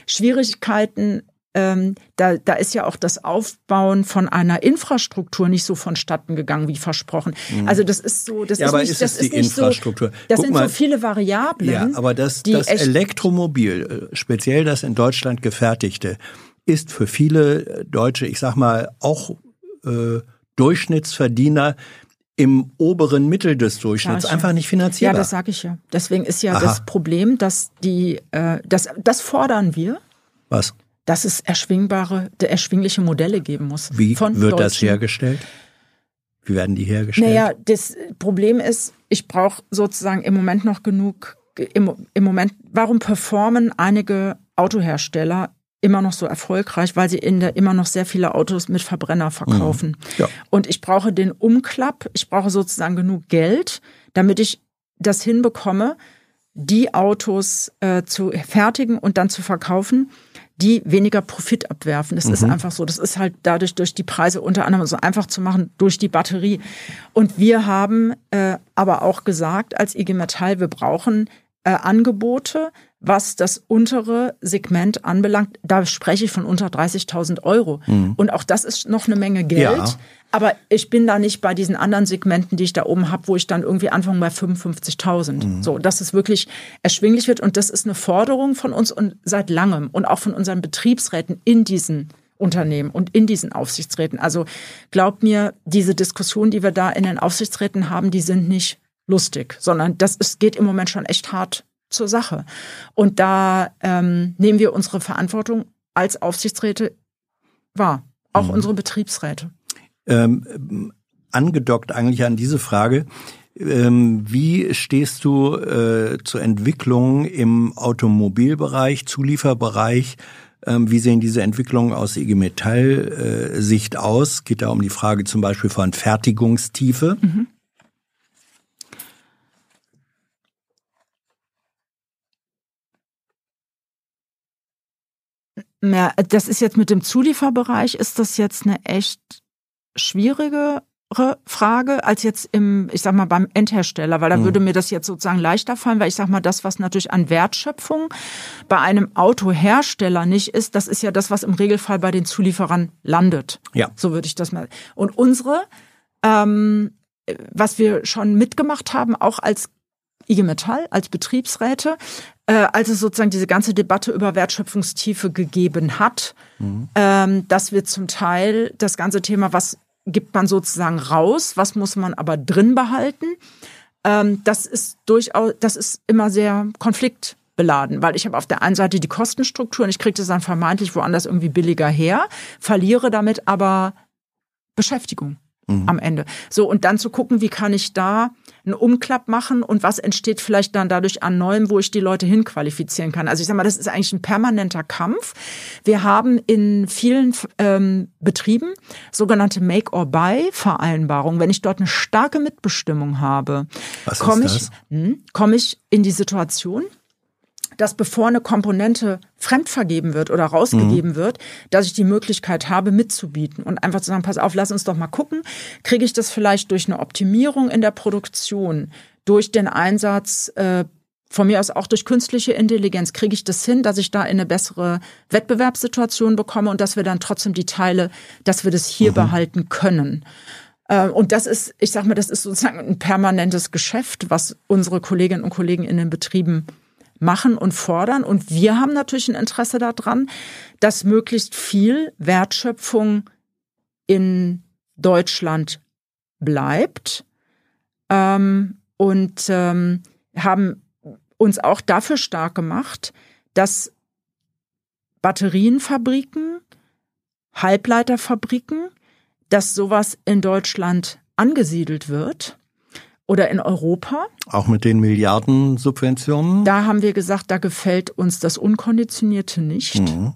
Schwierigkeiten ähm, da, da ist ja auch das Aufbauen von einer Infrastruktur nicht so vonstatten gegangen wie versprochen. Mhm. Also das ist so, das ja, ist aber nicht, ist das ist die Infrastruktur. So, das Guck sind mal, so viele Variablen. Ja, aber das, das Elektromobil, äh, speziell das in Deutschland gefertigte, ist für viele Deutsche, ich sag mal, auch äh, Durchschnittsverdiener im oberen Mittel des Durchschnitts ja, einfach nicht finanzierbar. Ja, das sage ich ja. Deswegen ist ja Aha. das Problem, dass die, äh, das, das fordern wir. Was? Dass es erschwingbare, erschwingliche Modelle geben muss. Wie wird Deutschen. das hergestellt? Wie werden die hergestellt? Naja, das Problem ist, ich brauche sozusagen im Moment noch genug, im, im Moment, warum performen einige Autohersteller immer noch so erfolgreich, weil sie in der immer noch sehr viele Autos mit Verbrenner verkaufen. Mhm. Ja. Und ich brauche den Umklapp, ich brauche sozusagen genug Geld, damit ich das hinbekomme, die Autos äh, zu fertigen und dann zu verkaufen, die weniger Profit abwerfen. Das mhm. ist einfach so. Das ist halt dadurch durch die Preise unter anderem so einfach zu machen durch die Batterie. Und wir haben äh, aber auch gesagt als IG Metall, wir brauchen äh, Angebote, was das untere Segment anbelangt. Da spreche ich von unter 30.000 Euro. Mhm. Und auch das ist noch eine Menge Geld. Ja. Aber ich bin da nicht bei diesen anderen Segmenten, die ich da oben habe, wo ich dann irgendwie anfange bei 55.000. Mhm. So, dass es wirklich erschwinglich wird. Und das ist eine Forderung von uns und seit langem und auch von unseren Betriebsräten in diesen Unternehmen und in diesen Aufsichtsräten. Also glaubt mir, diese Diskussion, die wir da in den Aufsichtsräten haben, die sind nicht lustig, sondern das ist, geht im Moment schon echt hart zur Sache. Und da ähm, nehmen wir unsere Verantwortung als Aufsichtsräte wahr, auch mhm. unsere Betriebsräte. Ähm, angedockt eigentlich an diese Frage, ähm, wie stehst du äh, zur Entwicklung im Automobilbereich, Zulieferbereich? Ähm, wie sehen diese Entwicklungen aus IG Metall äh, Sicht aus? Geht da um die Frage zum Beispiel von Fertigungstiefe? Mhm. Mehr, das ist jetzt mit dem Zulieferbereich, ist das jetzt eine echt schwierige Frage als jetzt im, ich sag mal, beim Endhersteller, weil da mhm. würde mir das jetzt sozusagen leichter fallen, weil ich sag mal, das, was natürlich an Wertschöpfung bei einem Autohersteller nicht ist, das ist ja das, was im Regelfall bei den Zulieferern landet. Ja. So würde ich das mal. Und unsere, ähm, was wir schon mitgemacht haben, auch als IG Metall, als Betriebsräte, äh, als es sozusagen diese ganze Debatte über Wertschöpfungstiefe gegeben hat, mhm. ähm, dass wir zum Teil das ganze Thema, was gibt man sozusagen raus, was muss man aber drin behalten, ähm, das ist durchaus, das ist immer sehr konfliktbeladen, weil ich habe auf der einen Seite die Kostenstruktur und ich kriege das dann vermeintlich woanders irgendwie billiger her, verliere damit aber Beschäftigung mhm. am Ende. So, und dann zu gucken, wie kann ich da einen Umklapp machen und was entsteht vielleicht dann dadurch an Neuem, wo ich die Leute hinqualifizieren kann. Also ich sage mal, das ist eigentlich ein permanenter Kampf. Wir haben in vielen ähm, Betrieben sogenannte Make-or-Buy-Vereinbarungen. Wenn ich dort eine starke Mitbestimmung habe, komme ich, hm, komm ich in die Situation, dass bevor eine Komponente fremdvergeben wird oder rausgegeben mhm. wird, dass ich die Möglichkeit habe, mitzubieten und einfach zu sagen, pass auf, lass uns doch mal gucken, kriege ich das vielleicht durch eine Optimierung in der Produktion, durch den Einsatz äh, von mir aus auch durch künstliche Intelligenz kriege ich das hin, dass ich da in eine bessere Wettbewerbssituation bekomme und dass wir dann trotzdem die Teile, dass wir das hier mhm. behalten können. Äh, und das ist, ich sag mal, das ist sozusagen ein permanentes Geschäft, was unsere Kolleginnen und Kollegen in den Betrieben machen und fordern. Und wir haben natürlich ein Interesse daran, dass möglichst viel Wertschöpfung in Deutschland bleibt. Ähm, und ähm, haben uns auch dafür stark gemacht, dass Batterienfabriken, Halbleiterfabriken, dass sowas in Deutschland angesiedelt wird oder in Europa. Auch mit den Milliardensubventionen? Da haben wir gesagt, da gefällt uns das Unkonditionierte nicht. Mhm.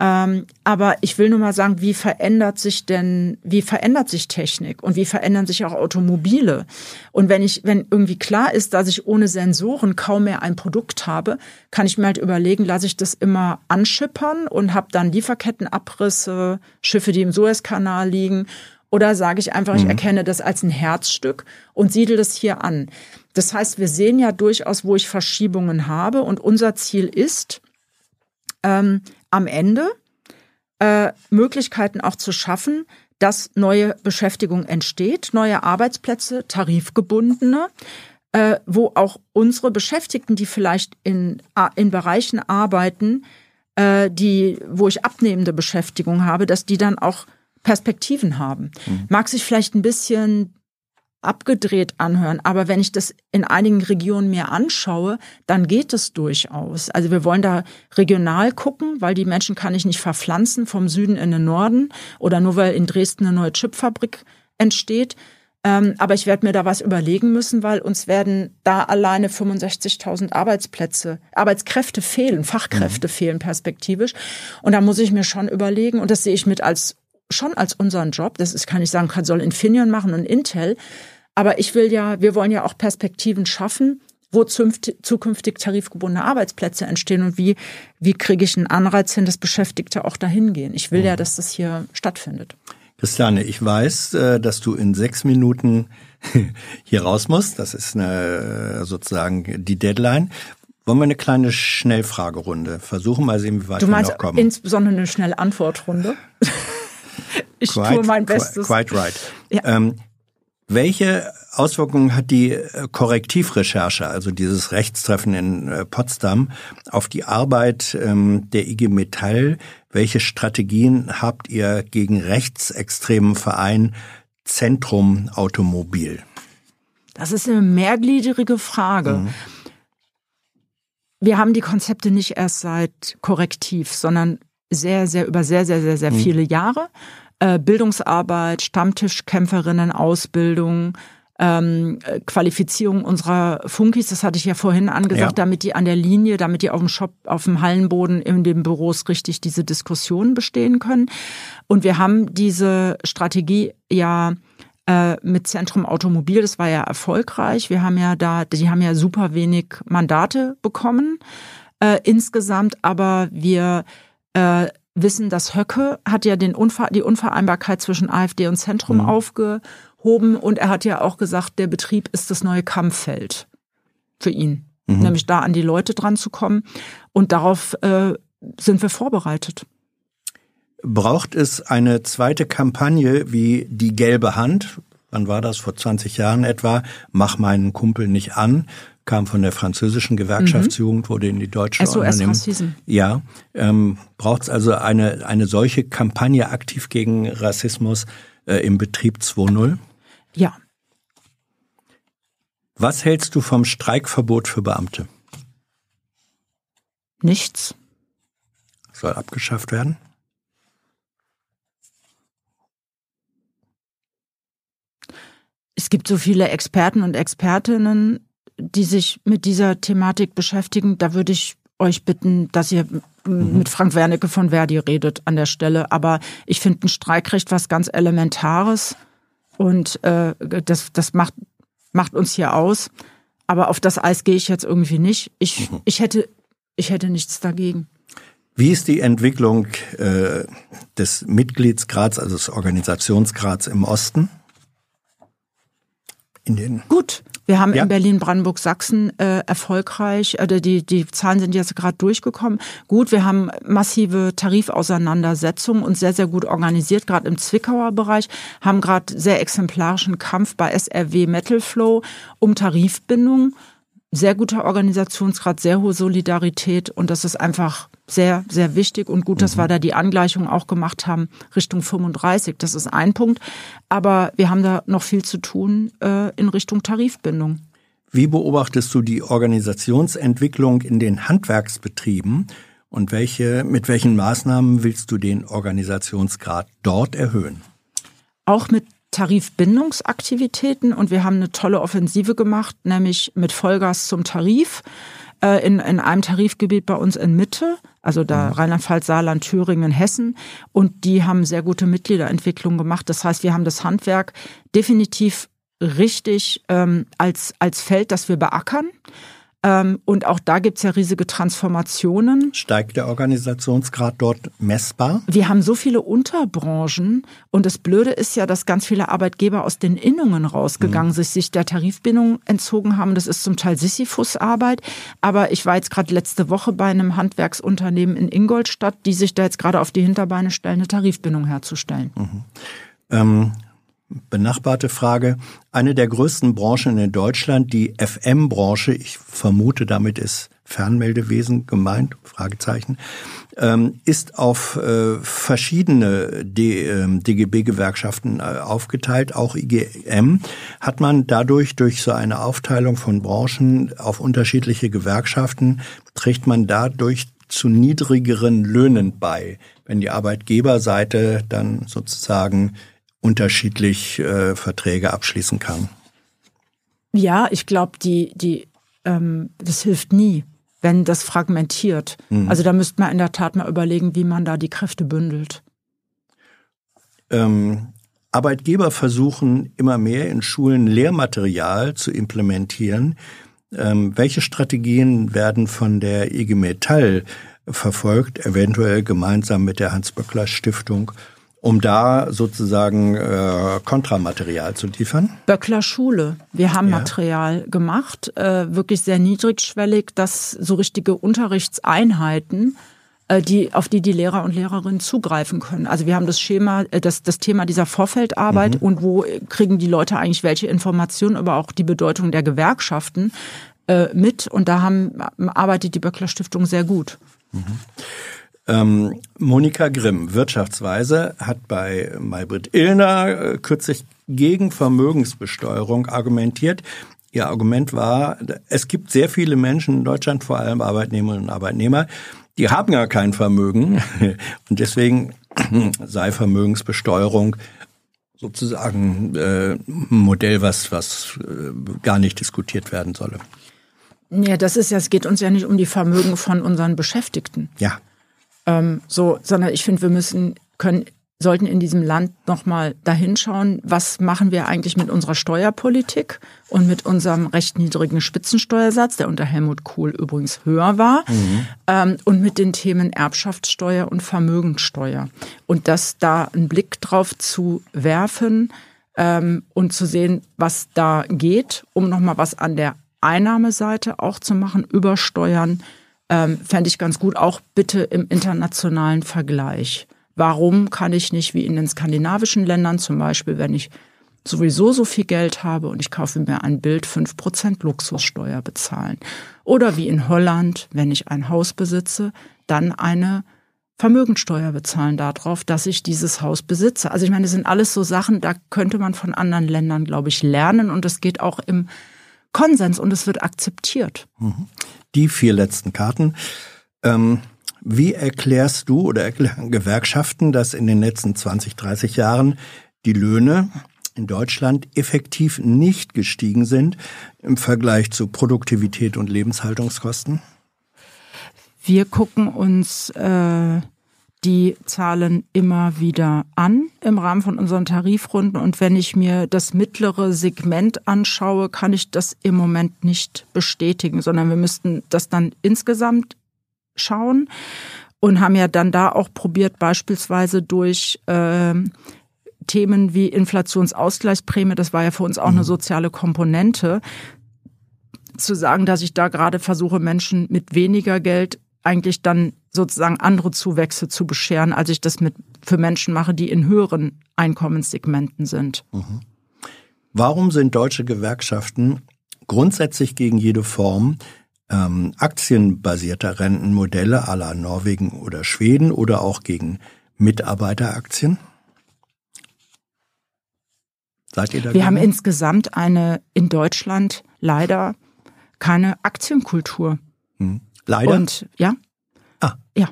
Ähm, aber ich will nur mal sagen, wie verändert sich denn, wie verändert sich Technik und wie verändern sich auch Automobile? Und wenn ich, wenn irgendwie klar ist, dass ich ohne Sensoren kaum mehr ein Produkt habe, kann ich mir halt überlegen, lasse ich das immer anschippern und habe dann Lieferkettenabrisse, Schiffe, die im Suezkanal liegen oder sage ich einfach, ich mhm. erkenne das als ein Herzstück und siedle das hier an. Das heißt, wir sehen ja durchaus, wo ich Verschiebungen habe. Und unser Ziel ist, ähm, am Ende äh, Möglichkeiten auch zu schaffen, dass neue Beschäftigung entsteht, neue Arbeitsplätze, tarifgebundene, äh, wo auch unsere Beschäftigten, die vielleicht in, in Bereichen arbeiten, äh, die, wo ich abnehmende Beschäftigung habe, dass die dann auch Perspektiven haben. Mhm. Mag sich vielleicht ein bisschen abgedreht anhören, aber wenn ich das in einigen Regionen mir anschaue, dann geht es durchaus. Also wir wollen da regional gucken, weil die Menschen kann ich nicht verpflanzen vom Süden in den Norden oder nur weil in Dresden eine neue Chipfabrik entsteht. Ähm, aber ich werde mir da was überlegen müssen, weil uns werden da alleine 65.000 Arbeitsplätze, Arbeitskräfte fehlen, Fachkräfte mhm. fehlen perspektivisch. Und da muss ich mir schon überlegen, und das sehe ich mit als schon als unseren Job. Das ist, kann ich sagen, kann, soll Infineon machen und Intel. Aber ich will ja, wir wollen ja auch Perspektiven schaffen, wo zukünftig tarifgebundene Arbeitsplätze entstehen und wie, wie kriege ich einen Anreiz hin, dass Beschäftigte auch dahin gehen. Ich will ja, mhm. dass das hier stattfindet. Christiane, ich weiß, äh, dass du in sechs Minuten hier raus muss. Das ist eine, sozusagen die Deadline. Wollen wir eine kleine Schnellfragerunde versuchen, mal sehen, wie weit du meinst wir noch kommen. insbesondere eine Schnellantwortrunde? ich quite, tue mein Bestes. Quite right. Ja. Ähm, welche Auswirkungen hat die äh, Korrektivrecherche, also dieses Rechtstreffen in äh, Potsdam, auf die Arbeit ähm, der IG Metall? Welche Strategien habt ihr gegen rechtsextremen Verein Zentrum Automobil? Das ist eine mehrgliedrige Frage. Mhm. Wir haben die Konzepte nicht erst seit Korrektiv, sondern sehr, sehr über sehr, sehr, sehr, sehr mhm. viele Jahre. Äh, Bildungsarbeit, Stammtischkämpferinnen, Ausbildung, ähm, Qualifizierung unserer Funkis, das hatte ich ja vorhin angesagt, ja. damit die an der Linie, damit die auf dem Shop, auf dem Hallenboden in den Büros richtig diese Diskussionen bestehen können. Und wir haben diese Strategie ja äh, mit Zentrum Automobil, das war ja erfolgreich. Wir haben ja da, die haben ja super wenig Mandate bekommen äh, insgesamt, aber wir äh, wissen, dass Höcke hat ja den Unver die Unvereinbarkeit zwischen AfD und Zentrum mhm. aufgehoben und er hat ja auch gesagt, der Betrieb ist das neue Kampffeld für ihn, mhm. nämlich da an die Leute dran zu kommen und darauf äh, sind wir vorbereitet. Braucht es eine zweite Kampagne wie die gelbe Hand? Wann war das? Vor 20 Jahren etwa. Mach meinen Kumpel nicht an kam von der französischen Gewerkschaftsjugend, mhm. wurde in die deutsche SOS Unternehmen. Racism. Ja, ähm, braucht es also eine, eine solche Kampagne aktiv gegen Rassismus äh, im Betrieb 2.0? Ja. Was hältst du vom Streikverbot für Beamte? Nichts. Soll abgeschafft werden? Es gibt so viele Experten und Expertinnen, die sich mit dieser Thematik beschäftigen, da würde ich euch bitten, dass ihr mhm. mit Frank Wernicke von Verdi redet an der Stelle. Aber ich finde ein Streikrecht was ganz Elementares und äh, das, das macht, macht uns hier aus. Aber auf das Eis gehe ich jetzt irgendwie nicht. Ich, mhm. ich, hätte, ich hätte nichts dagegen. Wie ist die Entwicklung äh, des Mitgliedsgrads, also des Organisationsgrads im Osten? In den Gut. Wir haben ja. in Berlin, Brandenburg, Sachsen äh, erfolgreich, äh, die, die Zahlen sind jetzt gerade durchgekommen. Gut, wir haben massive Tarifauseinandersetzungen und sehr, sehr gut organisiert, gerade im Zwickauer Bereich, haben gerade sehr exemplarischen Kampf bei SRW Metal Flow um Tarifbindung sehr guter Organisationsgrad, sehr hohe Solidarität und das ist einfach sehr, sehr wichtig und gut, dass mhm. wir da die Angleichung auch gemacht haben Richtung 35. Das ist ein Punkt. Aber wir haben da noch viel zu tun äh, in Richtung Tarifbindung. Wie beobachtest du die Organisationsentwicklung in den Handwerksbetrieben und welche, mit welchen Maßnahmen willst du den Organisationsgrad dort erhöhen? Auch mit Tarifbindungsaktivitäten und wir haben eine tolle Offensive gemacht, nämlich mit Vollgas zum Tarif äh, in, in einem Tarifgebiet bei uns in Mitte, also da mhm. Rheinland-Pfalz, Saarland, Thüringen, Hessen. Und die haben sehr gute Mitgliederentwicklung gemacht. Das heißt, wir haben das Handwerk definitiv richtig ähm, als, als Feld, das wir beackern. Ähm, und auch da gibt's ja riesige Transformationen. Steigt der Organisationsgrad dort messbar? Wir haben so viele Unterbranchen und das Blöde ist ja, dass ganz viele Arbeitgeber aus den Innungen rausgegangen mhm. sich, sich der Tarifbindung entzogen haben. Das ist zum Teil Sisyphus-Arbeit. Aber ich war jetzt gerade letzte Woche bei einem Handwerksunternehmen in Ingolstadt, die sich da jetzt gerade auf die Hinterbeine stellen, eine Tarifbindung herzustellen. Mhm. Ähm, benachbarte Frage. Eine der größten Branchen in Deutschland, die FM-Branche, ich vermute, damit ist Fernmeldewesen gemeint, Fragezeichen, ähm, ist auf äh, verschiedene ähm, DGB-Gewerkschaften äh, aufgeteilt, auch IGM. Hat man dadurch, durch so eine Aufteilung von Branchen auf unterschiedliche Gewerkschaften, trägt man dadurch zu niedrigeren Löhnen bei, wenn die Arbeitgeberseite dann sozusagen unterschiedlich äh, Verträge abschließen kann. Ja, ich glaube, die, die, ähm, das hilft nie, wenn das fragmentiert. Mhm. Also da müsste man in der Tat mal überlegen, wie man da die Kräfte bündelt. Ähm, Arbeitgeber versuchen immer mehr in Schulen Lehrmaterial zu implementieren. Ähm, welche Strategien werden von der IG Metall verfolgt, eventuell gemeinsam mit der Hans-Böckler Stiftung um da sozusagen äh, Kontramaterial zu liefern? Böckler Schule. Wir haben ja. Material gemacht, äh, wirklich sehr niedrigschwellig, dass so richtige Unterrichtseinheiten äh, die, auf die die Lehrer und Lehrerinnen zugreifen können. Also wir haben das Schema, äh, das, das Thema dieser Vorfeldarbeit mhm. und wo kriegen die Leute eigentlich welche Informationen über auch die Bedeutung der Gewerkschaften äh, mit. Und da haben, arbeitet die Böckler Stiftung sehr gut. Mhm. Ähm, Monika Grimm, Wirtschaftsweise, hat bei Maybrit Illner äh, kürzlich gegen Vermögensbesteuerung argumentiert. Ihr Argument war, es gibt sehr viele Menschen in Deutschland, vor allem Arbeitnehmerinnen und Arbeitnehmer, die haben ja kein Vermögen und deswegen sei Vermögensbesteuerung sozusagen äh, ein Modell, was, was äh, gar nicht diskutiert werden solle. Ja, das ist ja, es geht uns ja nicht um die Vermögen von unseren Beschäftigten. Ja. Ähm, so, sondern ich finde, wir müssen, können, sollten in diesem Land nochmal dahinschauen, was machen wir eigentlich mit unserer Steuerpolitik und mit unserem recht niedrigen Spitzensteuersatz, der unter Helmut Kohl übrigens höher war, mhm. ähm, und mit den Themen Erbschaftssteuer und Vermögensteuer. Und das da einen Blick drauf zu werfen ähm, und zu sehen, was da geht, um nochmal was an der Einnahmeseite auch zu machen, über Steuern, ähm, fände ich ganz gut, auch bitte im internationalen Vergleich. Warum kann ich nicht wie in den skandinavischen Ländern zum Beispiel, wenn ich sowieso so viel Geld habe und ich kaufe mir ein Bild, fünf Prozent Luxussteuer bezahlen? Oder wie in Holland, wenn ich ein Haus besitze, dann eine Vermögensteuer bezahlen darauf, dass ich dieses Haus besitze. Also ich meine, das sind alles so Sachen, da könnte man von anderen Ländern, glaube ich, lernen und es geht auch im Konsens und es wird akzeptiert. Mhm. Die vier letzten Karten. Ähm, wie erklärst du oder erklären Gewerkschaften, dass in den letzten 20, 30 Jahren die Löhne in Deutschland effektiv nicht gestiegen sind im Vergleich zu Produktivität und Lebenshaltungskosten? Wir gucken uns äh, die Zahlen immer wieder an im Rahmen von unseren Tarifrunden. Und wenn ich mir das mittlere Segment anschaue, kann ich das im Moment nicht bestätigen, sondern wir müssten das dann insgesamt schauen und haben ja dann da auch probiert, beispielsweise durch äh, Themen wie Inflationsausgleichsprämie, das war ja für uns auch eine mhm. soziale Komponente, zu sagen, dass ich da gerade versuche, Menschen mit weniger Geld eigentlich dann sozusagen andere Zuwächse zu bescheren, als ich das mit für Menschen mache, die in höheren Einkommenssegmenten sind. Mhm. Warum sind deutsche Gewerkschaften grundsätzlich gegen jede Form ähm, aktienbasierter Rentenmodelle la Norwegen oder Schweden oder auch gegen Mitarbeiteraktien? Seid ihr da? Wir haben insgesamt eine in Deutschland leider keine Aktienkultur. Leider? Und ja. Ah. Ja.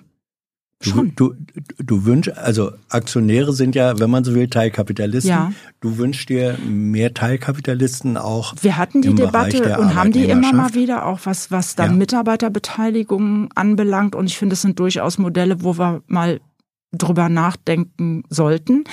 Schon. Du, du, du wünschst, also Aktionäre sind ja, wenn man so will, Teilkapitalisten. Ja. Du wünschst dir mehr Teilkapitalisten auch. Wir hatten die Debatte und haben die immer mal wieder, auch was, was dann ja. Mitarbeiterbeteiligung anbelangt. Und ich finde, es sind durchaus Modelle, wo wir mal drüber nachdenken sollten,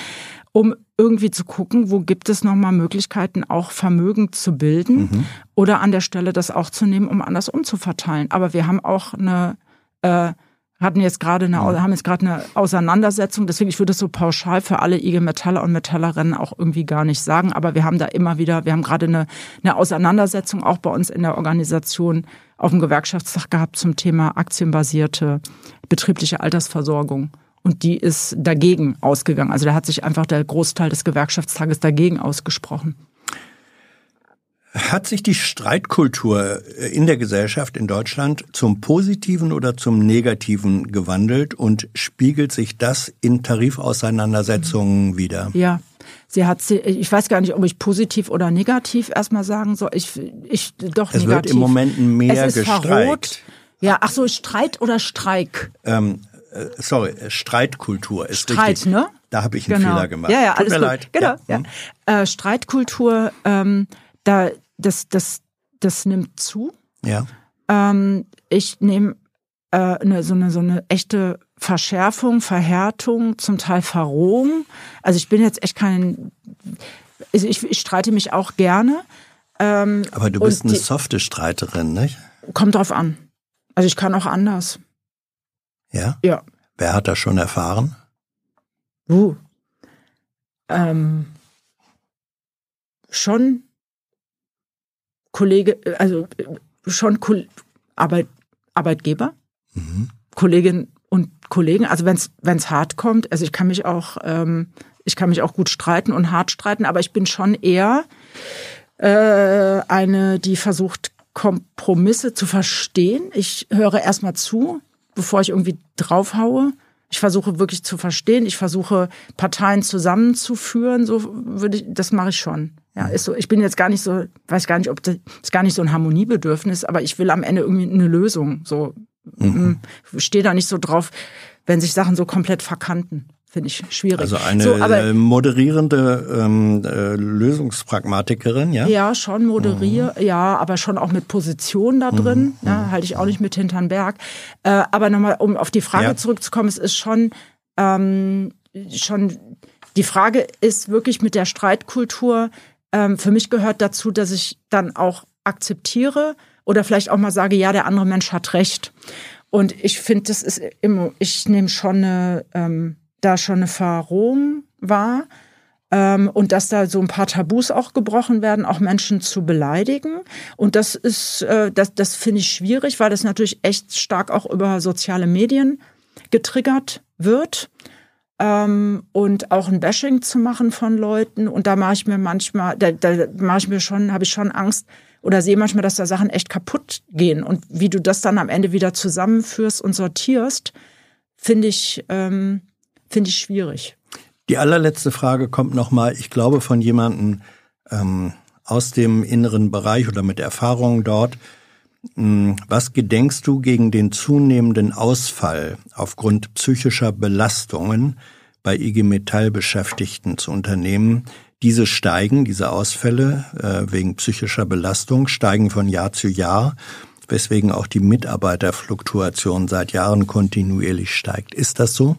um irgendwie zu gucken, wo gibt es nochmal Möglichkeiten, auch Vermögen zu bilden mhm. oder an der Stelle das auch zu nehmen, um anders umzuverteilen. Aber wir haben auch eine, äh, hatten jetzt gerade eine, haben jetzt gerade eine Auseinandersetzung. Deswegen, ich würde es so pauschal für alle IG Metaller und Metallerinnen auch irgendwie gar nicht sagen. Aber wir haben da immer wieder, wir haben gerade eine, eine Auseinandersetzung auch bei uns in der Organisation auf dem Gewerkschaftstag gehabt zum Thema aktienbasierte betriebliche Altersversorgung. Und die ist dagegen ausgegangen. Also da hat sich einfach der Großteil des Gewerkschaftstages dagegen ausgesprochen. Hat sich die Streitkultur in der Gesellschaft in Deutschland zum Positiven oder zum Negativen gewandelt und spiegelt sich das in Tarifauseinandersetzungen wieder? Ja, sie hat sie, ich weiß gar nicht, ob ich positiv oder negativ erstmal sagen soll. Ich, ich doch es negativ. Es wird im Moment mehr es ist gestreikt. Verrot. Ja, ach so, Streit oder Streik? Ähm, äh, sorry, äh, Streitkultur ist Streit, richtig. ne? Da habe ich einen genau. Fehler gemacht. Ja, ja, alles Tut mir gut. leid. Genau, ja. ja. Hm. Äh, Streitkultur, ähm, da, das, das, das nimmt zu. Ja. Ähm, ich nehme äh, eine, so, eine, so eine echte Verschärfung, Verhärtung, zum Teil Verrohung. Also ich bin jetzt echt kein, also ich, ich streite mich auch gerne. Ähm, Aber du bist eine die, softe Streiterin, nicht? Kommt drauf an. Also ich kann auch anders. Ja? Ja. Wer hat das schon erfahren? Uh. ähm, schon Kollege, also schon Ko Arbeit, Arbeitgeber, mhm. Kolleginnen und Kollegen. Also wenn es hart kommt, also ich kann mich auch ähm, ich kann mich auch gut streiten und hart streiten, aber ich bin schon eher äh, eine, die versucht Kompromisse zu verstehen. Ich höre erstmal zu, bevor ich irgendwie draufhaue. Ich versuche wirklich zu verstehen. Ich versuche Parteien zusammenzuführen. So würde ich, das mache ich schon. Ja, ist so. Ich bin jetzt gar nicht so, weiß gar nicht, ob das ist gar nicht so ein Harmoniebedürfnis, aber ich will am Ende irgendwie eine Lösung. So, mhm. stehe da nicht so drauf, wenn sich Sachen so komplett verkanten finde ich schwierig. Also eine so, aber, äh, moderierende ähm, äh, Lösungspragmatikerin, ja? Ja, schon moderiere, mhm. ja, aber schon auch mit Position da drin. Mhm. Ja, halte ich auch nicht mit hinterm Berg. Äh, aber nochmal, um auf die Frage ja. zurückzukommen, es ist schon, ähm, schon, die Frage ist wirklich mit der Streitkultur, ähm, für mich gehört dazu, dass ich dann auch akzeptiere oder vielleicht auch mal sage, ja, der andere Mensch hat recht. Und ich finde, das ist immer, ich nehme schon eine, ähm, da schon eine Verrohung war ähm, und dass da so ein paar Tabus auch gebrochen werden, auch Menschen zu beleidigen. Und das ist, äh, das, das finde ich schwierig, weil das natürlich echt stark auch über soziale Medien getriggert wird. Ähm, und auch ein Bashing zu machen von Leuten. Und da mache ich mir manchmal, da, da mache ich mir schon, habe ich schon Angst oder sehe manchmal, dass da Sachen echt kaputt gehen. Und wie du das dann am Ende wieder zusammenführst und sortierst, finde ich, ähm, finde ich schwierig. Die allerletzte Frage kommt nochmal, ich glaube, von jemandem ähm, aus dem inneren Bereich oder mit Erfahrungen dort. Hm, was gedenkst du gegen den zunehmenden Ausfall aufgrund psychischer Belastungen bei IG Metall Beschäftigten zu unternehmen? Diese steigen, diese Ausfälle äh, wegen psychischer Belastung steigen von Jahr zu Jahr, weswegen auch die Mitarbeiterfluktuation seit Jahren kontinuierlich steigt. Ist das so?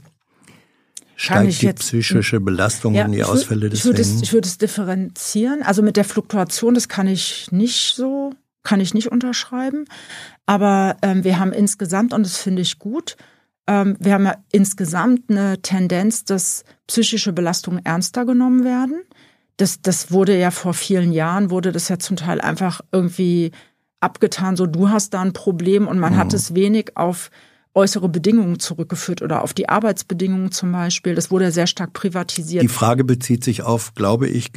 Steigt die jetzt, psychische Belastung ja, und die Ausfälle des Ich würde es, ich würde es differenzieren. Also mit der Fluktuation, das kann ich nicht so, kann ich nicht unterschreiben. Aber ähm, wir haben insgesamt, und das finde ich gut, ähm, wir haben ja insgesamt eine Tendenz, dass psychische Belastungen ernster genommen werden. Das, das wurde ja vor vielen Jahren, wurde das ja zum Teil einfach irgendwie abgetan, so du hast da ein Problem und man mhm. hat es wenig auf äußere Bedingungen zurückgeführt oder auf die Arbeitsbedingungen zum Beispiel. Das wurde sehr stark privatisiert. Die Frage bezieht sich auf, glaube ich,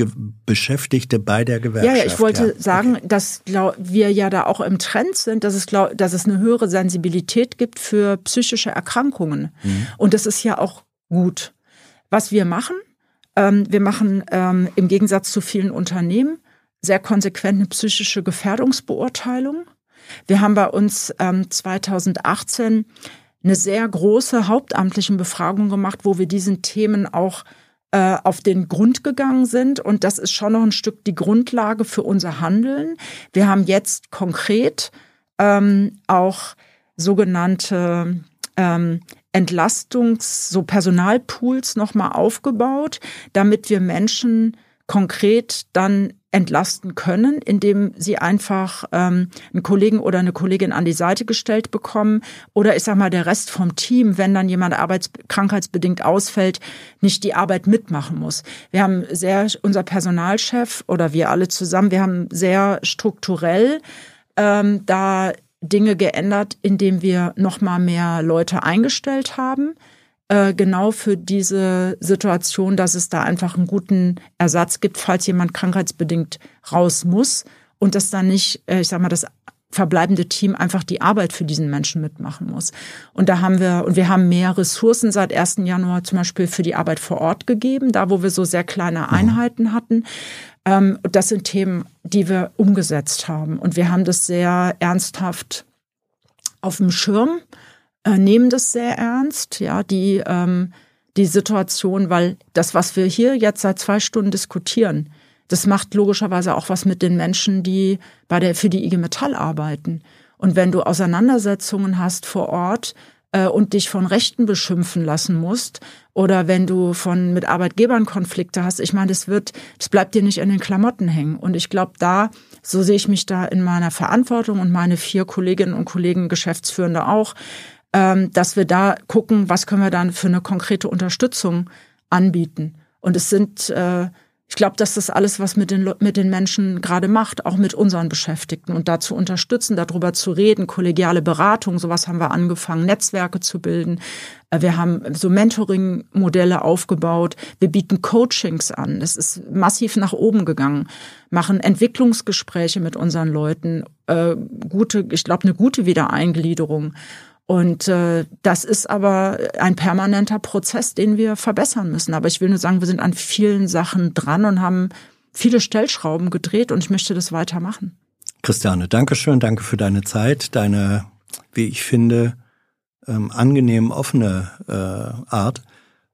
Beschäftigte bei der Gewerkschaft. Ja, ja ich wollte ja. sagen, okay. dass glaub, wir ja da auch im Trend sind, dass es, glaub, dass es eine höhere Sensibilität gibt für psychische Erkrankungen. Mhm. Und das ist ja auch gut. Was wir machen, ähm, wir machen ähm, im Gegensatz zu vielen Unternehmen sehr konsequent eine psychische Gefährdungsbeurteilung. Wir haben bei uns ähm, 2018 eine sehr große hauptamtliche Befragung gemacht, wo wir diesen Themen auch äh, auf den Grund gegangen sind. Und das ist schon noch ein Stück die Grundlage für unser Handeln. Wir haben jetzt konkret ähm, auch sogenannte ähm, Entlastungs-, so Personalpools nochmal aufgebaut, damit wir Menschen konkret dann entlasten können, indem sie einfach ähm, einen Kollegen oder eine Kollegin an die Seite gestellt bekommen oder ich sag mal der Rest vom Team, wenn dann jemand arbeits krankheitsbedingt ausfällt, nicht die Arbeit mitmachen muss. Wir haben sehr unser Personalchef oder wir alle zusammen, wir haben sehr strukturell ähm, da Dinge geändert, indem wir noch mal mehr Leute eingestellt haben äh, genau für diese Situation, dass es da einfach einen guten Ersatz gibt, falls jemand krankheitsbedingt raus muss und dass dann nicht, äh, ich sag mal, das verbleibende Team einfach die Arbeit für diesen Menschen mitmachen muss. Und da haben wir, und wir haben mehr Ressourcen seit 1. Januar zum Beispiel für die Arbeit vor Ort gegeben, da wo wir so sehr kleine mhm. Einheiten hatten. Ähm, das sind Themen, die wir umgesetzt haben. Und wir haben das sehr ernsthaft auf dem Schirm äh, nehmen das sehr ernst, ja, die, ähm, die Situation, weil das, was wir hier jetzt seit zwei Stunden diskutieren, das macht logischerweise auch was mit den Menschen, die bei der, für die IG Metall arbeiten. Und wenn du Auseinandersetzungen hast vor Ort äh, und dich von Rechten beschimpfen lassen musst, oder wenn du von mit Arbeitgebern Konflikte hast, ich meine, das wird, das bleibt dir nicht in den Klamotten hängen. Und ich glaube, da, so sehe ich mich da in meiner Verantwortung und meine vier Kolleginnen und Kollegen, Geschäftsführende auch, dass wir da gucken, was können wir dann für eine konkrete Unterstützung anbieten. Und es sind äh, ich glaube, dass das alles was mit den, mit den Menschen gerade macht, auch mit unseren Beschäftigten und dazu unterstützen, darüber zu reden, kollegiale Beratung, sowas haben wir angefangen, Netzwerke zu bilden. Äh, wir haben so Mentoring-Modelle aufgebaut. Wir bieten Coachings an. Das ist massiv nach oben gegangen. Machen Entwicklungsgespräche mit unseren Leuten. Äh, gute, ich glaube, eine gute Wiedereingliederung. Und äh, das ist aber ein permanenter Prozess, den wir verbessern müssen. Aber ich will nur sagen, wir sind an vielen Sachen dran und haben viele Stellschrauben gedreht und ich möchte das weitermachen. Christiane, danke schön, danke für deine Zeit, deine, wie ich finde, ähm, angenehm offene äh, Art.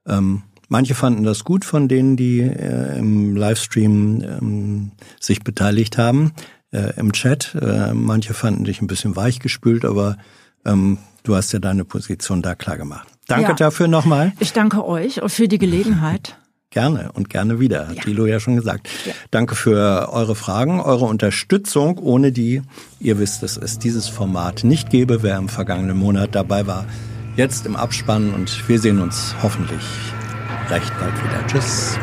Ähm, manche fanden das gut von denen, die äh, im Livestream ähm, sich beteiligt haben, äh, im Chat. Äh, manche fanden dich ein bisschen weichgespült, aber ähm, Du hast ja deine Position da klar gemacht. Danke ja. dafür nochmal. Ich danke euch für die Gelegenheit. Gerne und gerne wieder, hat ja. Thilo ja schon gesagt. Ja. Danke für eure Fragen, eure Unterstützung, ohne die, ihr wisst es, es dieses Format nicht gäbe, wer im vergangenen Monat dabei war. Jetzt im Abspann und wir sehen uns hoffentlich recht bald wieder. Tschüss.